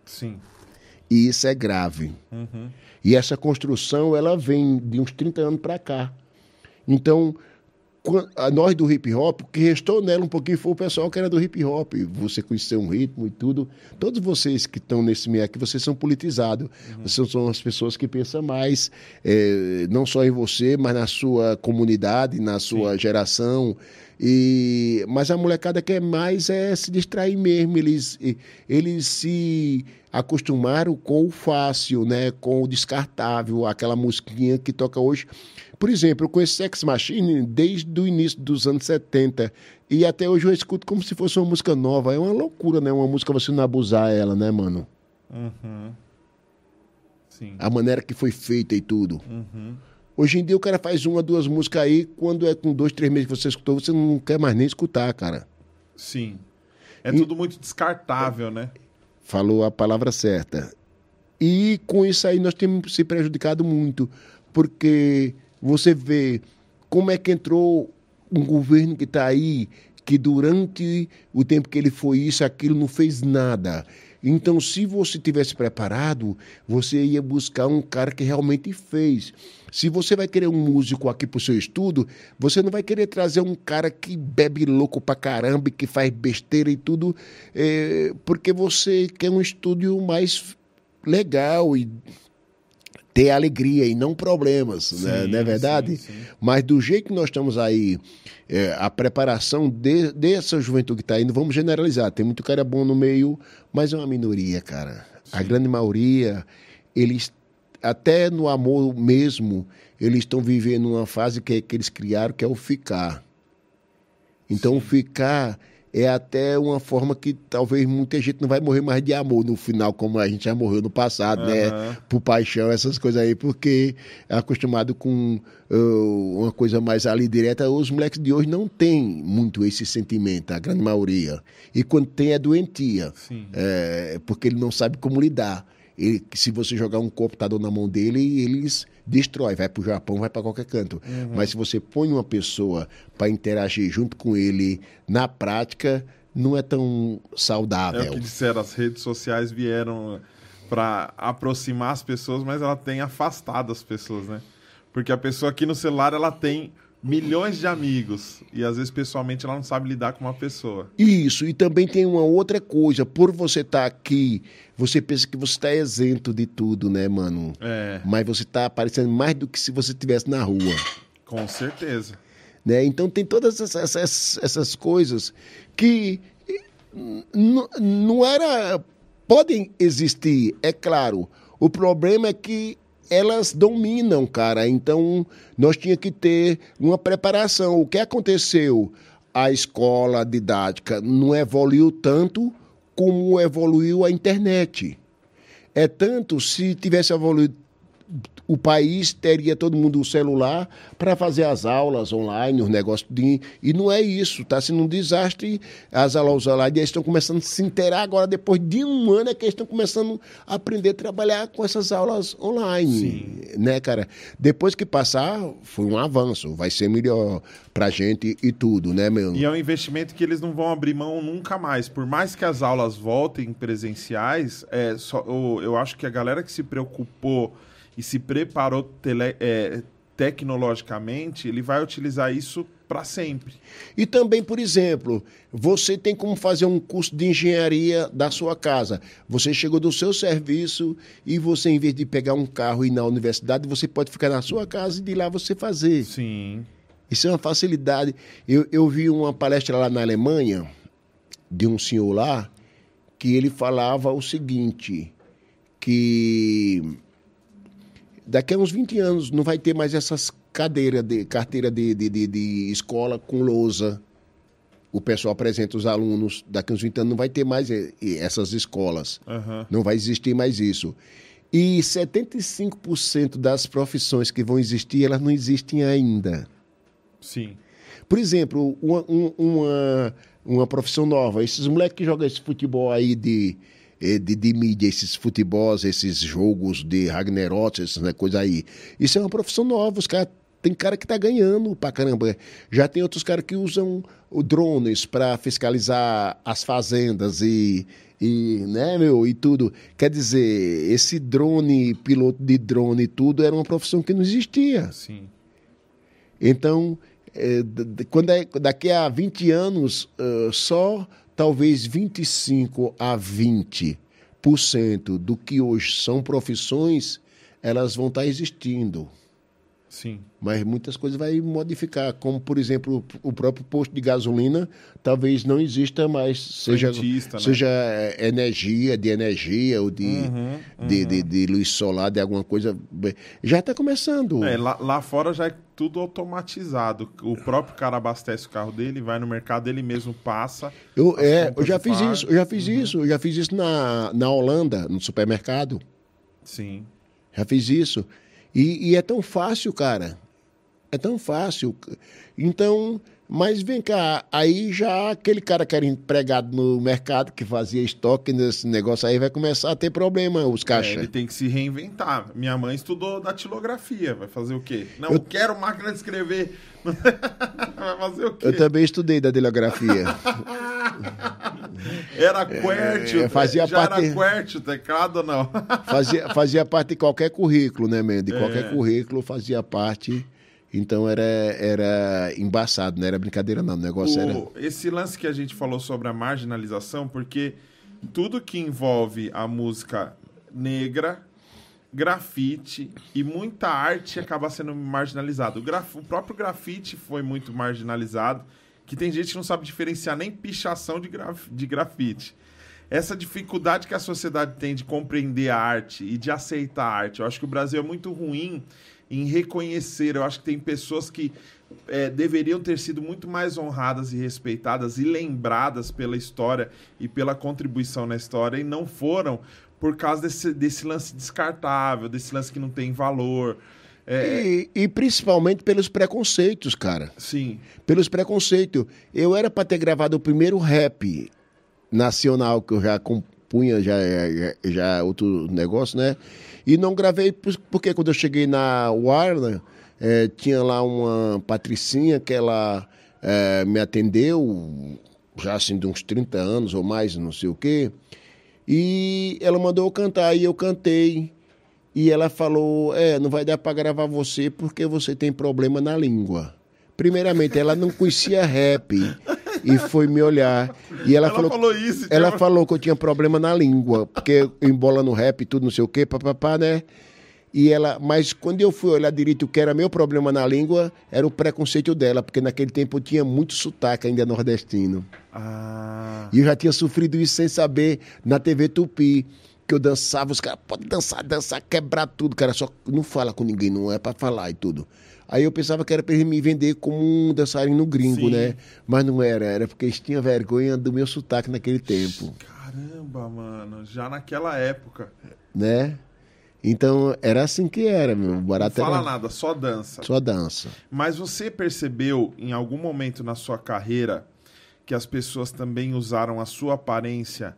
Sim.
E isso é grave. Uhum. E essa construção ela vem de uns 30 anos para cá. Então, a nós do hip hop, o que restou nela um pouquinho foi o pessoal que era do hip hop. Você conheceu um ritmo e tudo. Todos vocês que estão nesse meio aqui, vocês são politizados. Uhum. Vocês são as pessoas que pensam mais, é, não só em você, mas na sua comunidade, na sua Sim. geração. E, mas a molecada quer mais é se distrair mesmo. Eles, eles se acostumaram com o fácil, né? com o descartável, aquela musiquinha que toca hoje. Por exemplo, eu conheço Sex Machine desde o início dos anos 70 e até hoje eu escuto como se fosse uma música nova. É uma loucura, né? Uma música você não abusar ela, né, mano?
Uhum. Sim.
A maneira que foi feita e tudo.
Uhum.
Hoje em dia o cara faz uma, duas músicas aí, quando é com dois, três meses que você escutou, você não quer mais nem escutar, cara.
Sim. É e... tudo muito descartável, né?
Falou a palavra certa. E com isso aí nós temos se prejudicado muito, porque você vê como é que entrou um governo que está aí, que durante o tempo que ele foi isso, aquilo não fez nada. Então, se você tivesse preparado, você ia buscar um cara que realmente fez. Se você vai querer um músico aqui para o seu estudo, você não vai querer trazer um cara que bebe louco pra caramba, que faz besteira e tudo, é, porque você quer um estúdio mais legal e ter alegria e não problemas, né? sim, né? não é verdade? Sim, sim. Mas do jeito que nós estamos aí, é, a preparação de, dessa juventude que está indo, vamos generalizar, tem muito cara bom no meio, mas é uma minoria, cara. A grande maioria, eles, até no amor mesmo, eles estão vivendo uma fase que, que eles criaram, que é o ficar. Então, ficar é até uma forma que talvez muita gente não vai morrer mais de amor no final, como a gente já morreu no passado, uhum. né? Por paixão, essas coisas aí, porque é acostumado com uh, uma coisa mais ali direta. Os moleques de hoje não têm muito esse sentimento, a grande maioria. E quando tem, é doentia. É, porque ele não sabe como lidar. Ele, se você jogar um computador na mão dele, eles destrói, vai para o Japão, vai para qualquer canto. Uhum. Mas se você põe uma pessoa para interagir junto com ele na prática, não é tão saudável.
É o que disseram, as redes sociais vieram para aproximar as pessoas, mas ela tem afastado as pessoas, né? Porque a pessoa aqui no celular, ela tem milhões de amigos e às vezes pessoalmente ela não sabe lidar com uma pessoa.
Isso, e também tem uma outra coisa, por você estar tá aqui, você pensa que você está isento de tudo, né, mano?
É.
Mas você está aparecendo mais do que se você estivesse na rua.
Com certeza.
Né? Então tem todas essas, essas, essas coisas que não era. Podem existir, é claro. O problema é que elas dominam, cara. Então nós tínhamos que ter uma preparação. O que aconteceu? A escola didática não evoluiu tanto como evoluiu a internet. É tanto, se tivesse evoluído o país teria todo mundo o celular para fazer as aulas online, os negócios de. E não é isso, está sendo um desastre. As aulas online eles estão começando a se inteirar agora, depois de um ano, é que eles estão começando a aprender a trabalhar com essas aulas online. Né, cara? Depois que passar, foi um avanço, vai ser melhor pra gente e tudo, né, meu?
E é um investimento que eles não vão abrir mão nunca mais. Por mais que as aulas voltem presenciais, é, só, eu, eu acho que a galera que se preocupou e se preparou tele, é, tecnologicamente, ele vai utilizar isso para sempre.
E também, por exemplo, você tem como fazer um curso de engenharia da sua casa. Você chegou do seu serviço e você, em vez de pegar um carro e ir na universidade, você pode ficar na sua casa e de lá você fazer.
Sim.
Isso é uma facilidade. Eu, eu vi uma palestra lá na Alemanha de um senhor lá que ele falava o seguinte, que daqui a uns 20 anos não vai ter mais essas cadeiras de carteira de, de, de, de escola com lousa. O pessoal apresenta os alunos, daqui a uns 20 anos não vai ter mais essas escolas.
Aham.
Não vai existir mais isso. E 75% das profissões que vão existir, elas não existem ainda.
Sim.
Por exemplo, uma, um- uma, uma profissão nova. Esses moleques que jogam esse futebol aí de, de, de mídia, esses futebols, esses jogos de Ragnarok, essas né, coisas aí. Isso é uma profissão nova. Os caras. Tem cara que tá ganhando pra caramba. Já tem outros caras que usam o drones para fiscalizar as fazendas e, e, né, meu, e tudo. Quer dizer, esse drone, piloto de drone e tudo, era uma profissão que não existia.
Sim.
Então, d- quando é, daqui a 20 anos, eh, só talvez 25 a 20% do que hoje são profissões, elas vão estar existindo.
Sim.
Mas muitas coisas vai modificar, como por exemplo o próprio posto de gasolina, talvez não exista mais, seja,
Frentista, né?
seja eh, energia, de energia ou de,
Uhum,
de, de, de luz solar, de alguma coisa. Já está começando.
É, lá, lá fora já é tudo automatizado. O próprio cara abastece o carro dele, vai no mercado, ele mesmo passa.
Eu, é, eu já fiz
faz.
isso, eu já fiz isso, eu já fiz isso na, na Holanda, no supermercado.
Sim.
Já fiz isso. E, e é tão fácil, cara. É tão fácil. Então, mas vem cá, aí já aquele cara que era empregado no mercado, que fazia estoque nesse negócio aí, vai começar a ter problema, os
É,
caixas.
ele tem que se reinventar. Minha mãe estudou datilografia. Vai fazer o quê? Não,
Eu-
quero máquina de escrever. vai fazer o quê?
Eu também estudei da datilografia.
Era QWERTY.
É, fazia
já
parte-
era QWERTY o teclado não?
fazia, fazia parte de qualquer currículo, né, man? De
É.
qualquer currículo fazia parte. Então era, era embaçado, não era brincadeira, não. O negócio era.
O- esse lance que a gente falou sobre a marginalização, porque tudo que envolve a música negra, grafite e muita arte acaba sendo marginalizado. O, graf- o próprio grafite foi muito marginalizado, que tem gente que não sabe diferenciar nem pichação de, graf- de grafite. Essa dificuldade que a sociedade tem de compreender a arte e de aceitar a arte. Eu acho que o Brasil é muito ruim em reconhecer. Eu acho que tem pessoas que é, deveriam ter sido muito mais honradas e respeitadas e lembradas pela história e pela contribuição na história e não foram por causa desse, desse lance descartável, desse lance que não tem valor. É,
E, e principalmente pelos preconceitos, cara.
sim,
Pelos preconceitos. Eu era para ter gravado o primeiro rap nacional que eu já compunha, já, já, já outro negócio, né? E não gravei por- porque quando eu cheguei na Warner, eh, tinha lá uma patricinha que ela eh, me atendeu, já assim de uns 30 anos ou mais, não sei o quê. E ela mandou eu cantar e eu cantei. E ela falou: É, não vai dar para gravar você porque você tem problema na língua. Primeiramente, ela não conhecia rap e foi me olhar. E ela,
Ela
falou,
falou isso,
Ela
tinha-
falou que eu tinha problema na língua, porque embola no rap e tudo, não sei o quê, papapá, né? E ela, mas quando eu fui olhar direito o que era meu problema na língua, era o preconceito dela, porque naquele tempo eu tinha muito sotaque ainda nordestino.
Ah.
E eu já tinha sofrido isso sem saber na TV Tupi, que eu dançava, os caras podem dançar, dançar, quebrar tudo, cara, só não fala com ninguém, não é pra falar e tudo. Aí eu pensava que era pra eles me vender como um dançarino gringo,
Sim.
né? Mas não era, era porque eles tinham vergonha do meu sotaque naquele tempo,
Caramba, mano. Já naquela época.
né? Então era assim que era, meu. O
Não
barato
fala
era
nada, só dança.
só dança.
Mas você percebeu em algum momento na sua carreira que as pessoas também usaram a sua aparência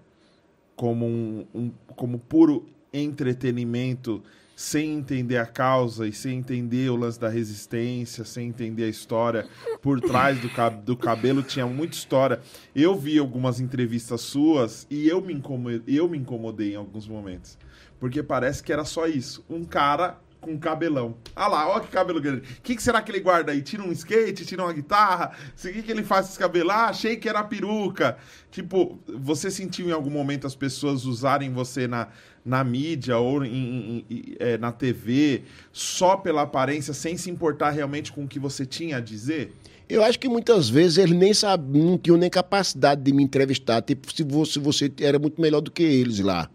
como um, um- como puro entretenimento, sem entender a causa e sem entender o lance da resistência, sem entender a história por trás do, cab- do cabelo tinha muita história. Eu vi algumas entrevistas suas e eu me incomodei, eu me incomodei em alguns momentos. Porque parece que era só isso. Um cara com cabelão. Ah lá, olha que cabelo grande. O que, que será que ele guarda aí? Tira um skate, tira uma guitarra? O que, que ele faz com esse cabelo? Ah, achei que era peruca. Tipo, você sentiu em algum momento as pessoas usarem você na, na mídia ou em- em- em- é, na TV só pela aparência, sem se importar realmente com o que você tinha a dizer?
Eu acho que muitas vezes eles nem sabiam, não tinham nem capacidade de me entrevistar. Tipo, se você, você era muito melhor do que eles lá.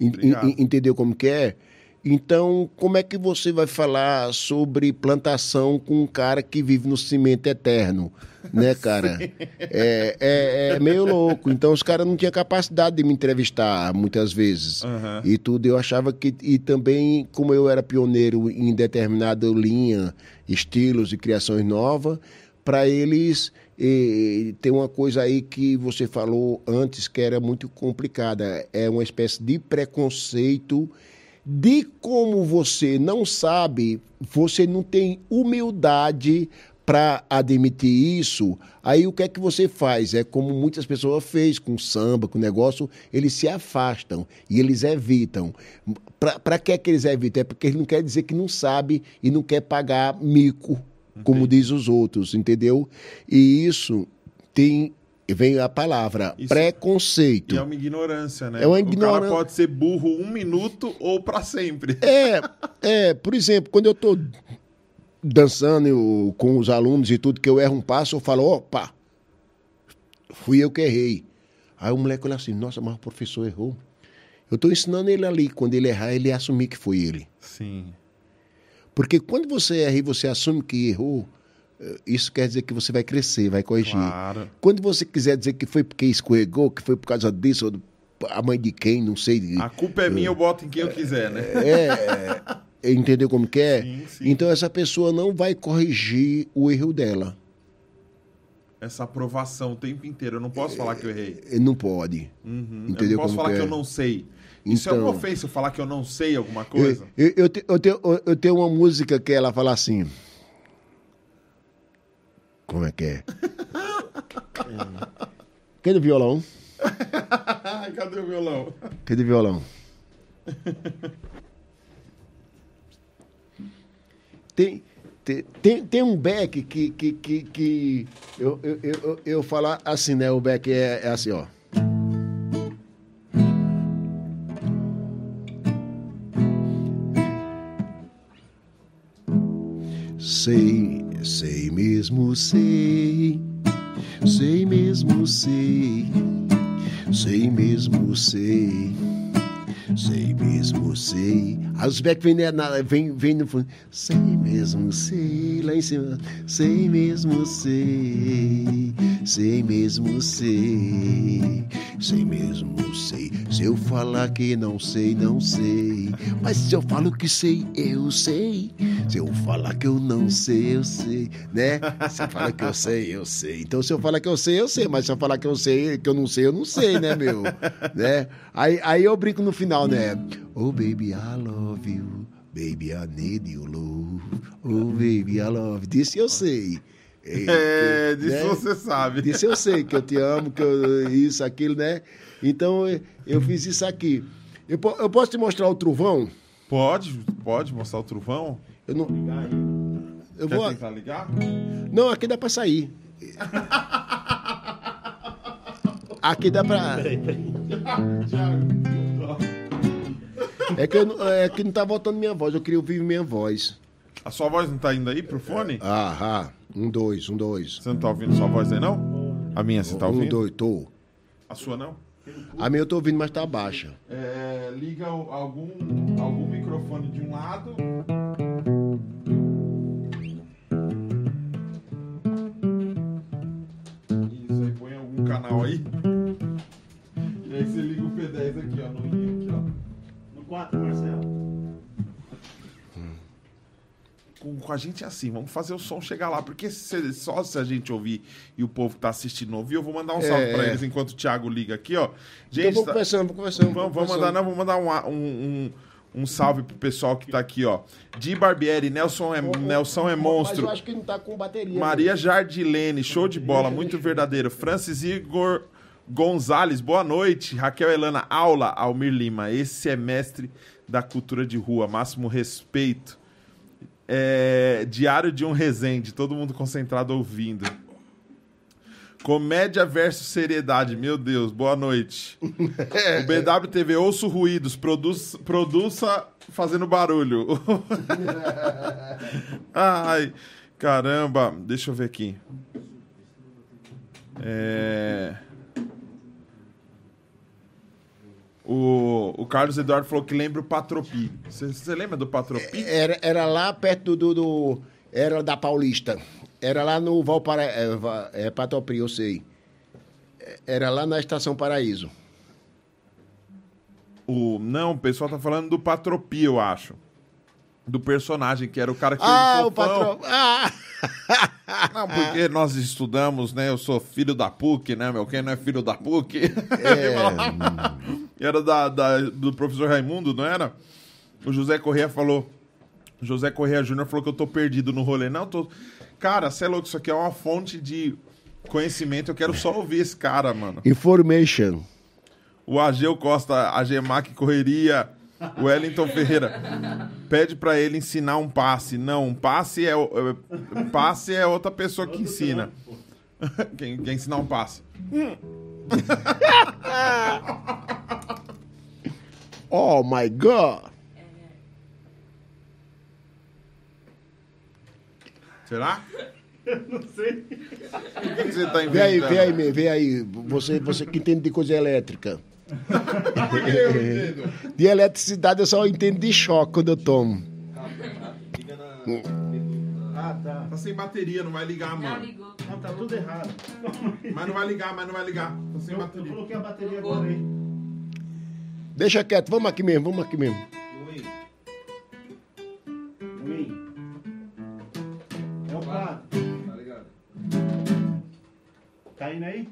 En- entendeu como que é? Então, como é que você vai falar sobre plantação com um cara que vive no cimento eterno? Né, cara? É, é, é meio louco. Então, os caras não tinham capacidade de me entrevistar muitas vezes.
Aham.
E tudo. Eu achava que. E também, como eu era pioneiro em determinada linha, estilos e criações novas, para eles. eh, tem uma coisa aí que você falou antes que era muito complicada. É uma espécie de preconceito de como você não sabe, você não tem humildade para admitir isso, aí o que é que você faz? É como muitas pessoas fez com samba, com negócio, eles se afastam e eles evitam. Para que é que eles evitam? É porque eles não querem dizer que não sabe e não quer pagar mico, como diz os outros, entendeu? E isso tem vem a palavra
Isso-
preconceito.
E é uma ignorância, né?
É uma
O cara
ignorância.
pode ser burro um minuto ou pra sempre.
É, é, por exemplo, quando eu tô dançando eu- com os alunos e tudo, que eu erro um passo, eu falo, opa, fui eu que errei. Aí o moleque olha assim, nossa, mas o professor errou. Eu tô ensinando ele ali, quando ele errar, ele assumir que foi ele.
Sim.
Porque quando você erra e você assume que errou, isso quer dizer que você vai crescer, vai corrigir.
Claro.
Quando você quiser dizer que foi porque escorregou, que foi por causa disso, ou a mãe de quem, não sei.
A culpa é minha, eu boto em quem eu quiser, né?
É, entendeu como que é?
Sim, sim.
Então essa pessoa não vai corrigir o erro dela.
Essa aprovação o tempo inteiro. Eu não posso falar que eu errei.
Ele Não pode.
Uhum.
Entendeu
eu não posso
como
falar
que
que,
é?
eu não sei. Isso é uma
Então-
ofensa, eu falar que eu não sei alguma
Eu,
coisa.
eu, eu, te- eu tenho, eu tenho uma música que ela fala assim. Como é que é? Cadê o violão?
Cadê o violão?
Cadê o violão? Tem, tem, tem, um back que, que, que, que eu, eu, eu, eu, eu falar assim, né? O back é, é assim, ó. Sei, sei mesmo, sei, sei mesmo, sei, sei mesmo, sei. Sei mesmo, sei. Aí os back vem, na, vem, vem no fundo. Sei mesmo, sei. Lá em cima. Sei mesmo, sei. Sei mesmo, sei. Sei mesmo, sei. Se eu falar que não sei, não sei. Mas se eu falo que sei, eu sei. Se eu falar que eu não sei, eu sei. Né? Se eu falar que eu sei, eu sei. Então se eu falar que eu sei, eu sei. Mas se eu falar que eu sei, que eu não sei, eu não sei, né, meu? né? Aí, aí eu brinco no final, né? Oh, baby, I love you. Baby, I need you, love. Oh, baby, I love. Disse eu sei.
É, disso
né?
você sabe.
Disse eu sei que eu te amo, que eu, isso, aquilo, né? Então eu- fiz isso aqui. Eu, eu posso te mostrar o trovão?
Pode, pode mostrar o trovão?
Eu não. Eu
Quer
vou.
tentar ligar?
Não, aqui dá pra sair. Aqui dá pra. É que, eu não- é que não tá voltando minha voz, eu queria ouvir minha voz.
A sua voz não tá indo aí pro fone?
Ah, ah, um, dois, um, dois.
Você não tá ouvindo sua voz aí, não? A minha você tá
Um,
ouvindo?
dois, tô.
A sua não?
A minha eu tô ouvindo, mas tá baixa.
É, liga algum, algum microfone de um lado. Isso aí, põe algum canal aí. E aí você liga o P10 aqui, ó, no I
4, Marcelo.
Com, com a gente é assim, vamos fazer o som chegar lá, porque se- só se a gente ouvir e o povo que tá assistindo ouvir, eu vou mandar um salve
É.
pra eles enquanto o Thiago liga aqui, ó.
Então
Gente,
vou
tá-
conversando, vou conversando.
Vamos,
vou
vamos mandar,
conversando.
não, vamos mandar um, um, um, um salve pro pessoal que tá aqui, ó. Di Barbieri, Nelson é, Nelson é
Mas
monstro.
eu acho que não tá com bateria.
Maria Jardilene, show de bola, muito verdadeiro. Francis Igor Gonzalez, boa noite. Raquel Elana, aula. Almir Lima, esse é mestre da cultura de rua, máximo respeito. É, Diário de um Resende, todo mundo concentrado ouvindo. Comédia versus seriedade, meu Deus, boa noite. O BWTV, ouço ruídos, produz, produza fazendo barulho. Ai, caramba, deixa eu ver aqui. É... O, o Carlos Eduardo falou que lembra o Patropi. Você lembra do Patropi?
Era, era lá perto do, do- Era da Paulista. Era lá no Valpara... É, é Patopri, eu sei. Era lá na Estação Paraíso.
O, não, o pessoal tá falando do Patropi, eu acho. Do personagem, que era o cara que
Ah,
era
o patrão. Ah!
Não, porque nós estudamos, né? Eu sou filho da PUC, né, meu? Quem não é filho da PUC?
É,
era da, da- do professor Raimundo, não era? O José Corrêa falou. José Corrêa Júnior falou que eu tô perdido no rolê. Não, tô. Cara, você é louco, isso aqui é uma fonte de conhecimento. Eu quero só ouvir esse cara, mano.
information.
O Ageu Costa, a Gemac Correria, o Wellington Ferreira. Pede pra ele ensinar um passe. Não, um passe é, é- passe é outra pessoa que ensina. Quem quer ensinar um passe?
Oh my God!
Será?
Não sei.
O que, você tá inventando?
Vê aí, vê aí, vê aí. Você, você que entende de coisa elétrica.
Eu entendo.
De eletricidade eu só entendo de choque quando eu tomo.
Ah, tá.
Tá sem bateria, não vai ligar,
Não,
mano.
ligou.
Não, tá tudo errado.
Mas não vai ligar, mas não vai ligar. Tá sem
Eu, eu
bateria.
coloquei a bateria agora aí.
Deixa quieto, vamos aqui mesmo, vamos aqui mesmo.
É o prato.
Tá ligado?
Tá indo aí?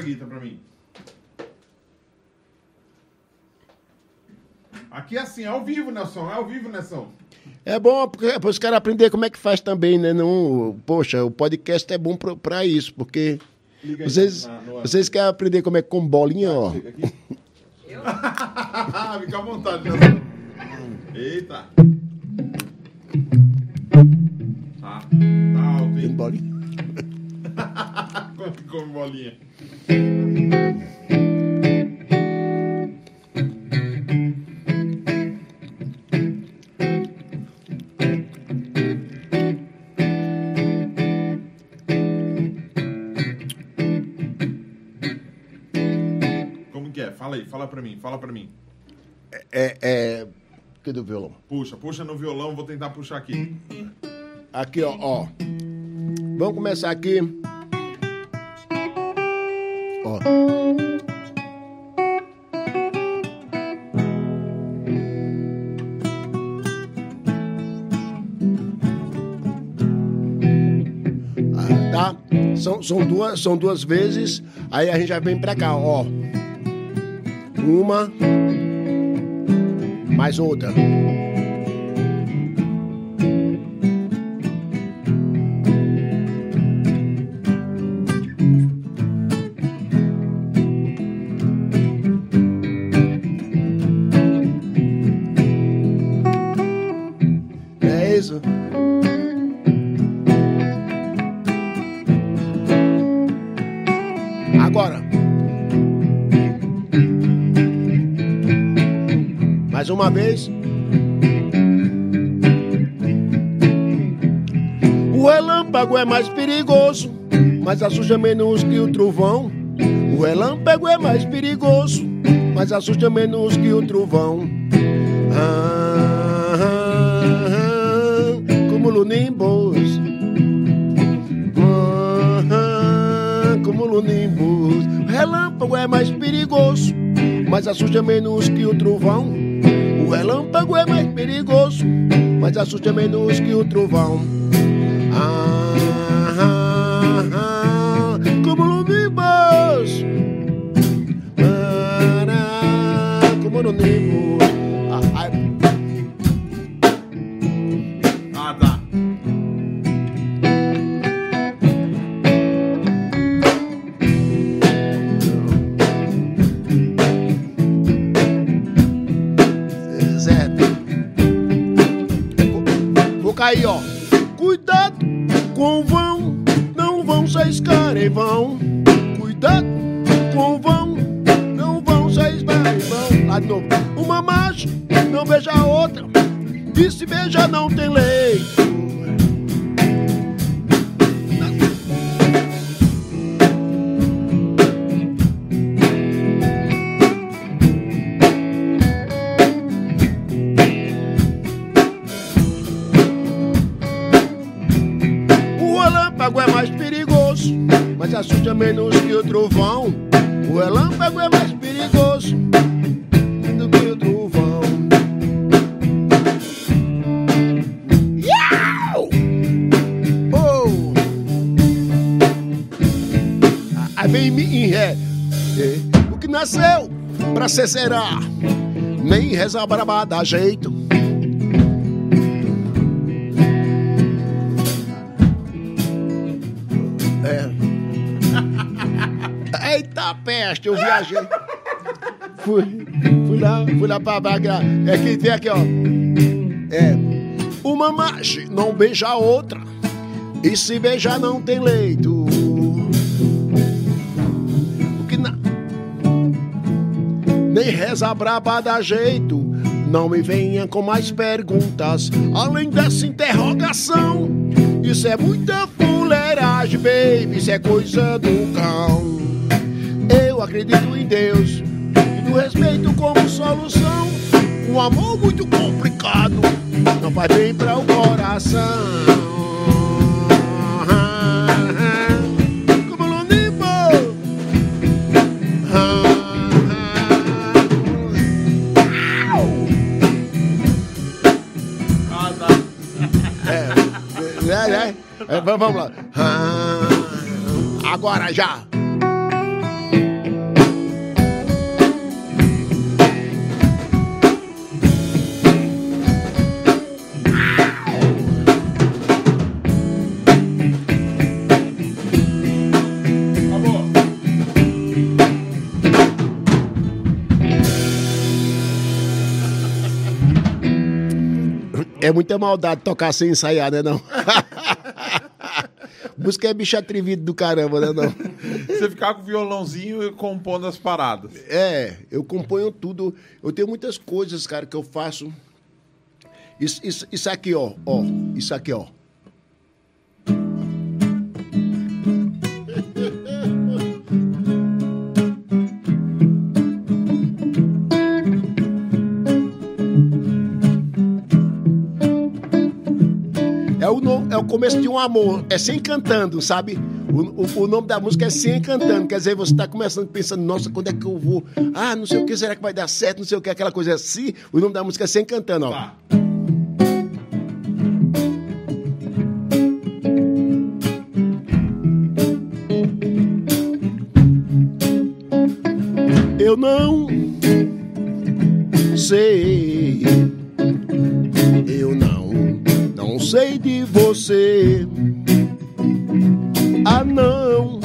Presta a guita pra mim. Aqui é assim, é ao vivo, Nelson. É ao vivo, Nelson.
É bom porque para os caras aprender como é que faz também, né? Não, poxa, o podcast é bom pra- pra isso, porque
Liga aí
vocês,
na- no-
vocês querem aprender como é que com bolinha, ó.
Chega aqui.
Eu?
Fica à vontade, Nelson. Eita. Tá, tá alto,
Tem
hein?
bolinha.
Como que come bolinha? Como que é? Fala aí, fala pra mim, fala pra mim.
É, é. Cadê o violão?
Puxa, puxa no violão, vou tentar puxar aqui.
Aqui, ó, ó. Vamos começar aqui. Ó. Ah, tá? São, são, duas, são duas vezes, aí a gente já vem pra cá, ó. Uma, mais outra. Uma vez. O relâmpago é mais perigoso, mas assusta menos que o trovão. O relâmpago é mais perigoso, mas assusta menos que o trovão. Ah, ah, ah, como nimbus. Ah, como nimbus. O relâmpago é mais perigoso, mas assusta menos que o trovão. Relâmpago é mais perigoso, mas assusta menos que o trovão. Cair, ó. Cuidado com o vão, não vão se escar em vão. Cuidado com o vão, não vão se escar em vão. Lá de novo. Uma marcha, não beija a outra. E se beija, não tem leito. Menos que o trovão. O relâmpago é mais perigoso do que o trovão. Oh! Aí vem em ré. É, O que nasceu pra ser será, nem reza braba dá jeito. Peste, eu viajei. Fui, fui lá, fui lá pra Bagra. É que tem aqui, ó. É. Uma macho não beija a outra. E se beijar não tem leito. O que na... Nem reza braba dá jeito. Não me venha com mais perguntas. Além dessa interrogação. Isso é muita fuleiragem, baby. Isso é coisa do cão. Acredito em Deus e no respeito como solução. Um amor muito complicado não faz bem para o coração. Como
tá.
É, é, é. É, vamos lá. Agora já. É muita maldade tocar sem ensaiar, né não? Música é bicho atrevido do caramba, né não?
Você ficar com o violãozinho e compondo as paradas.
É, eu componho tudo. Eu tenho muitas coisas, cara, que eu faço. Isso, isso, isso aqui, ó, ó. Isso aqui, ó. O, no- é o começo de um amor, é sem cantando, sabe? O, o- o nome da música é sem cantando, quer dizer, você está começando pensando, nossa, quando é que eu vou? Ah, não sei o que, será que vai dar certo? Não sei o que, aquela coisa assim. O nome da música é sem cantando, ó.
Tá.
Eu não sei. Sei de você. Ah, não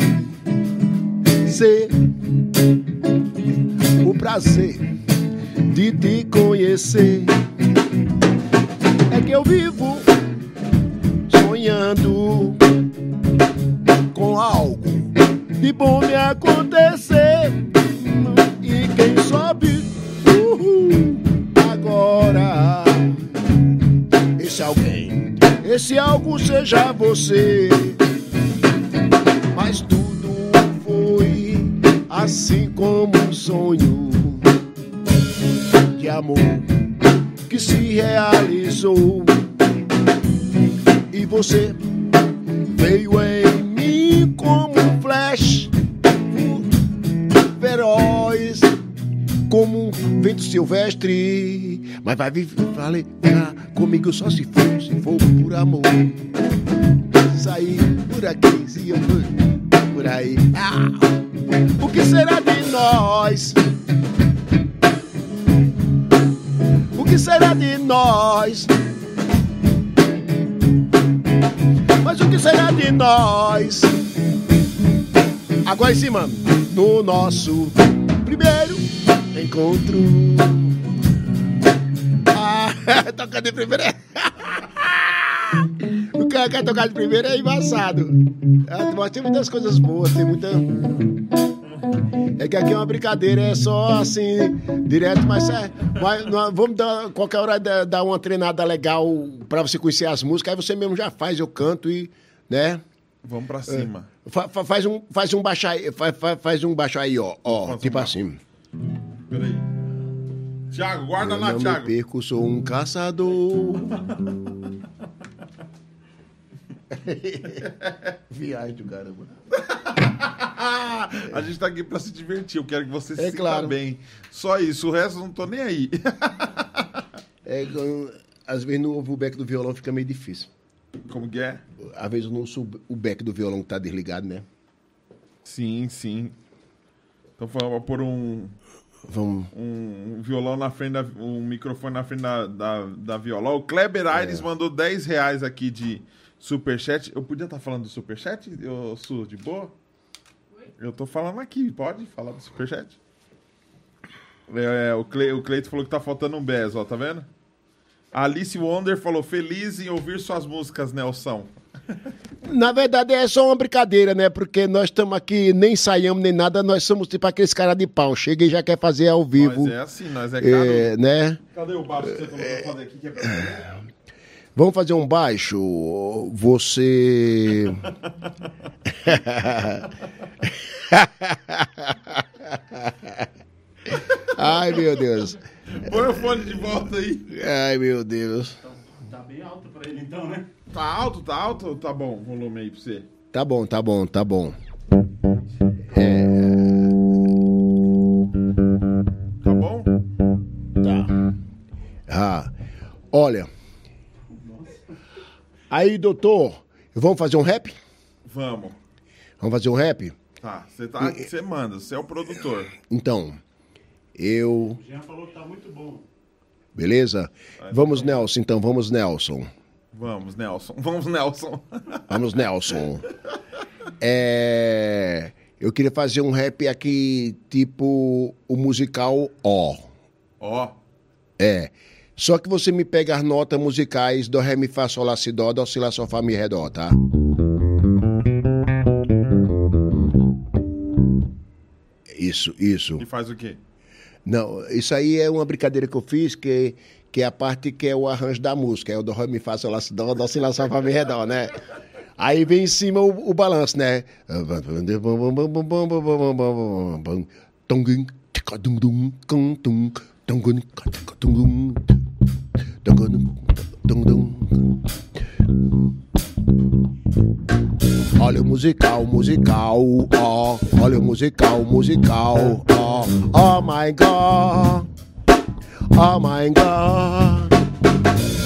sei o prazer de te conhecer. Mas vai viver comigo só se for, se for por amor. De primeira. o cara quer tocar de primeira é embaçado. Ah, mas tem muitas coisas boas, tem muita. É que aqui é uma brincadeira, é só assim, direto, mas é. Mas, nós vamos dar, qualquer hora dar- dar uma treinada legal pra você conhecer as músicas, aí você mesmo já faz, eu canto e. né?
Vamos pra cima.
Fa- fa- faz um, faz um baixo aí, fa- fa- faz um baixo aí, ó, ó,
um
tipo assim.
Peraí. Tiago, guarda
Eu
lá,
não
Tiago.
me perco, sou um caçador. Viagem do caramba.
A gente tá aqui pra se divertir. Eu quero que você se
É
sinta
claro.
bem. Só isso. O resto eu não tô nem aí.
É, eu- às vezes no o back do violão fica meio difícil.
Como que é?
Às vezes eu não o back do violão que tá desligado, né?
Sim, sim. Então vamos pôr um,
Vamos.
um violão na frente, da, um microfone na frente da, da, da viola. O Kleber Aires mandou 10 reais aqui de superchat. Eu podia estar falando do superchat, eu sou de boa? Eu tô falando aqui, pode falar do superchat? É, o, Cle, o Cleito falou que tá faltando um bez, ó, tá vendo? A Alice Wonder falou, feliz em ouvir suas músicas, Nelson.
Na verdade é só uma brincadeira, né? Porque nós estamos aqui, nem ensaiamos nem nada, nós somos tipo aqueles caras de pau. Chega e já quer fazer ao vivo.
Mas é assim, nós é caro.
É, né?
Cadê o baixo que você pra fazer aqui? Que é pra...
Vamos fazer um baixo. Você. Ai, meu Deus.
Põe o fone de volta aí.
Ai, meu Deus.
Tá bem alto pra ele então, né?
Tá alto, tá alto ou tá bom o volume aí pra você?
Tá bom, tá bom, tá bom.
Tá bom?
Tá. Ah, olha. Aí, doutor, vamos fazer um rap?
Vamos.
Vamos fazer um rap?
Tá, você tá, você manda, você é o produtor.
Então, eu.
O Jean falou que tá muito bom.
Beleza? Vamos, Nelson, então, vamos, Nelson.
Vamos, Nelson. Vamos, Nelson.
Vamos, Nelson. É, eu queria fazer um rap aqui, tipo o musical Ó.
Ó,
É. Só que você me pega as notas musicais do Ré, Mi, Fá, Sol, Lá, Si, Dó, Dó, Si, Lá, Sol, Fá, Mi, Ré, Dó, tá? Isso, isso.
e faz o quê?
Não, isso aí é uma brincadeira que eu fiz, que, que é a parte que é o arranjo da música. É o do Ré, Mi, Fá, Sol, Lá, Si, Dó, Dó, Si, Lá, Sol, Fá, Dó, né? Aí vem em cima o, o balanço, né? Olha o musical, musical, uh. ó. Olha o musical, musical, ó. Uh. Oh my God. Oh my God.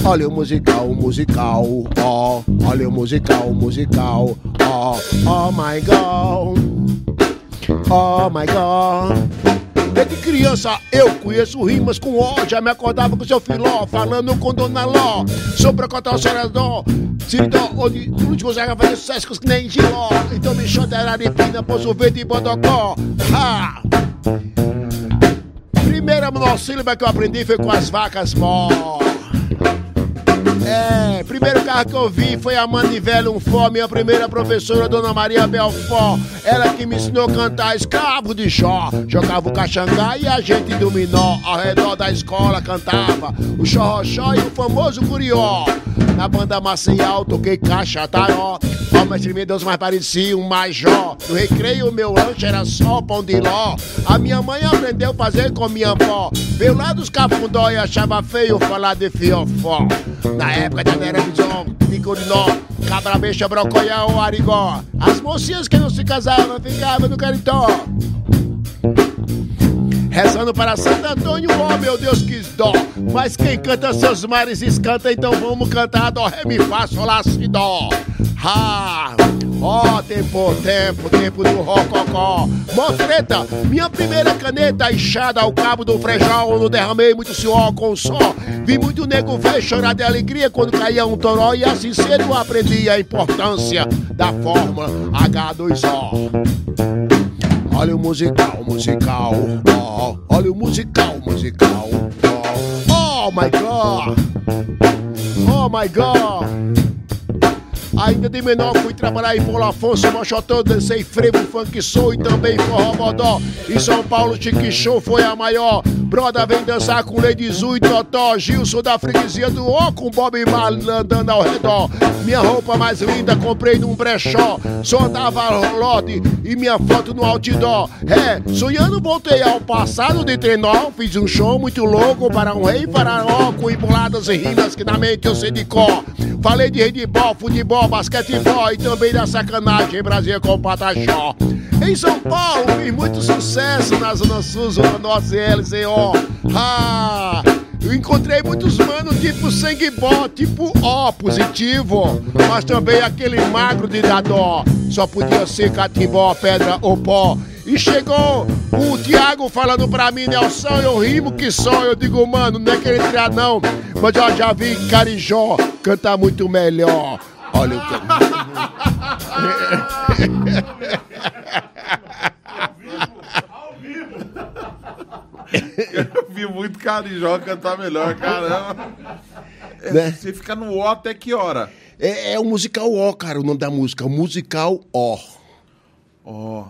Olha o musical, musical, uh. ó. Olha o musical, musical, ó. Oh my God. Oh my God. Desde criança eu conheço rimas com ó. Já me acordava com seu filó, falando com Dona Ló. Sobre a cota Seradó. Ciridó, onde Luiz Gonzaga fazia sucessos que nem Giló. Então me de Araripina, Poço Verde e Bodocó. Ha! Primeira monossílaba que eu aprendi foi com as vacas mó. É, primeiro carro que eu vi foi a Manivela um minha primeira professora, Dona Maria Belfó. Ela que me ensinou a cantar escravo de Jó. Jogava o caxangá e a gente dominou. Ao redor da escola cantava o xorroxó e o famoso curió. Na banda Maciel toquei caixa taró. Ó, mestre meu Deus, mais parecia um major. No recreio, meu lanche era só pão de ló. A minha mãe aprendeu a fazer com minha avó. Veio lá dos cafundó e achava feio falar de fiofó. Na época da era visão, Nicolinó, cabra beixa, brocoião, arigó. As mocinhas que não se casavam ficavam no caritó. Rezando para Santo Antônio, oh meu Deus, que dó. Mas quem canta seus mares escanta, então vamos cantar dó, ré, mi, fá, sol, lá, si, dó. Ha! Ó, oh, tempo, tempo, tempo do rococó. Mó treta, minha primeira caneta inchada ao cabo do frejol. Não derramei muito suor com sol. Vi muito nego velho chorar de alegria quando caía um toró. E assim cedo aprendi a importância da fórmula H2O. Olha o musical, musical, oh, olha o musical, musical, oh, oh my god, oh my god. Ainda de menor fui trabalhar em Paulo Afonso, Mochotão, dancei frevo, funk soul e também forró bodó. Em São Paulo, Chique Show foi a maior. Broda vem dançar com Lady Zu e Totó. Gilson da freguesia do O com Bob Marley andando ao redor. Minha roupa mais linda comprei num brechó. Só dava lote e minha foto no outdoor. É, sonhando voltei ao passado de trenó. Fiz um show muito louco para um rei faraó com emboladas e rimas que na mente eu sei de cor. Falei de handball, futebol, basquetebol e também da sacanagem Brasil com o Pataxó. Em São Paulo fiz muito sucesso na Zona Sul, Zona Norte e LCO. Ah! Eu encontrei muitos manos tipo sangue bom, tipo O positivo, mas também aquele magro de dadó. Só podia ser catimbó, pedra ou pó. E chegou o Thiago falando pra mim, Nelson, eu rimo que só. Eu digo, mano, não é querer tirar não. Mas eu já vi Carijó cantar muito melhor. Olha o
Eu vi muito Carijó cantar melhor, caramba. É,
Né?
Você fica no O até que hora?
É, é o musical O, cara, o nome da música. O musical O.
Ó,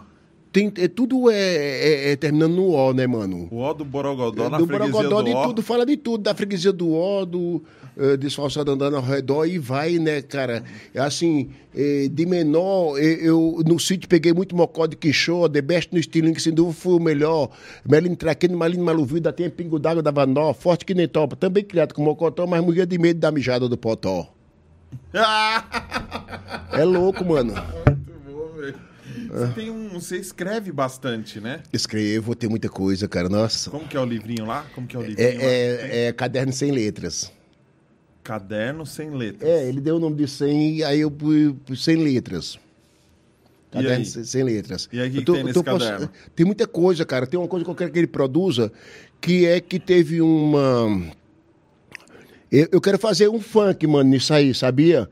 Tem, é, tudo é, é- é terminando no O, né, mano?
o O do Borogodó na
do
freguesia
Borogodó
do
de
O.
tudo, fala de tudo, da freguesia do O, do eh, desfalçado andando ao redor e vai, né, cara? É Assim, eh, de menor, eh, eu no sítio peguei muito mocó de quichô, The Best no estilinho, que sem dúvida foi o melhor. Melino traquino, malino maluvido, da tempo pingo d'água da vanó, forte que nem topa, também criado com mocotó, mas morria de medo da mijada do potó. É louco, mano.
Muito bom, velho. Você tem um. Você escreve bastante, né?
Escrevo, tem muita coisa, cara, nossa.
Como que é o livrinho lá? Como que é o livrinho lá?
É, é, é caderno sem letras.
Caderno sem letras.
É, ele deu o nome de 100, aí eu pus 100 letras. Caderno sem, sem letras.
E aí, que
tô-
tem nesse caderno?
Tem muita coisa, cara. Tem uma coisa que eu quero que ele produza, que é que teve uma... Eu, eu quero fazer um funk, mano, nisso aí, sabia?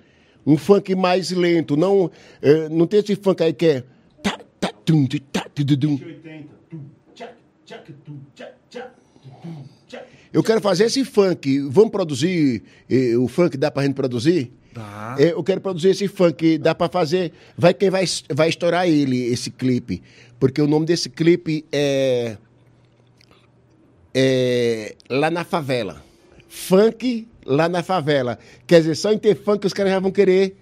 Um funk mais lento. Não, eh, não tem esse funk aí que é... Tá, tá, tum, tá, ti, du, dum.
80. Tum, tchac, tchac, tum, tchac, tchac, tum, tchac.
Eu quero fazer esse funk. Vamos produzir eh, o funk? Dá pra gente produzir?
Dá.
É, eu quero produzir esse funk. Dá pra fazer. Vai quem vai, vai estourar ele, esse clipe. Porque o nome desse clipe é. É. Lá na favela. Funk lá na favela. Quer dizer, só em ter funk os caras já vão querer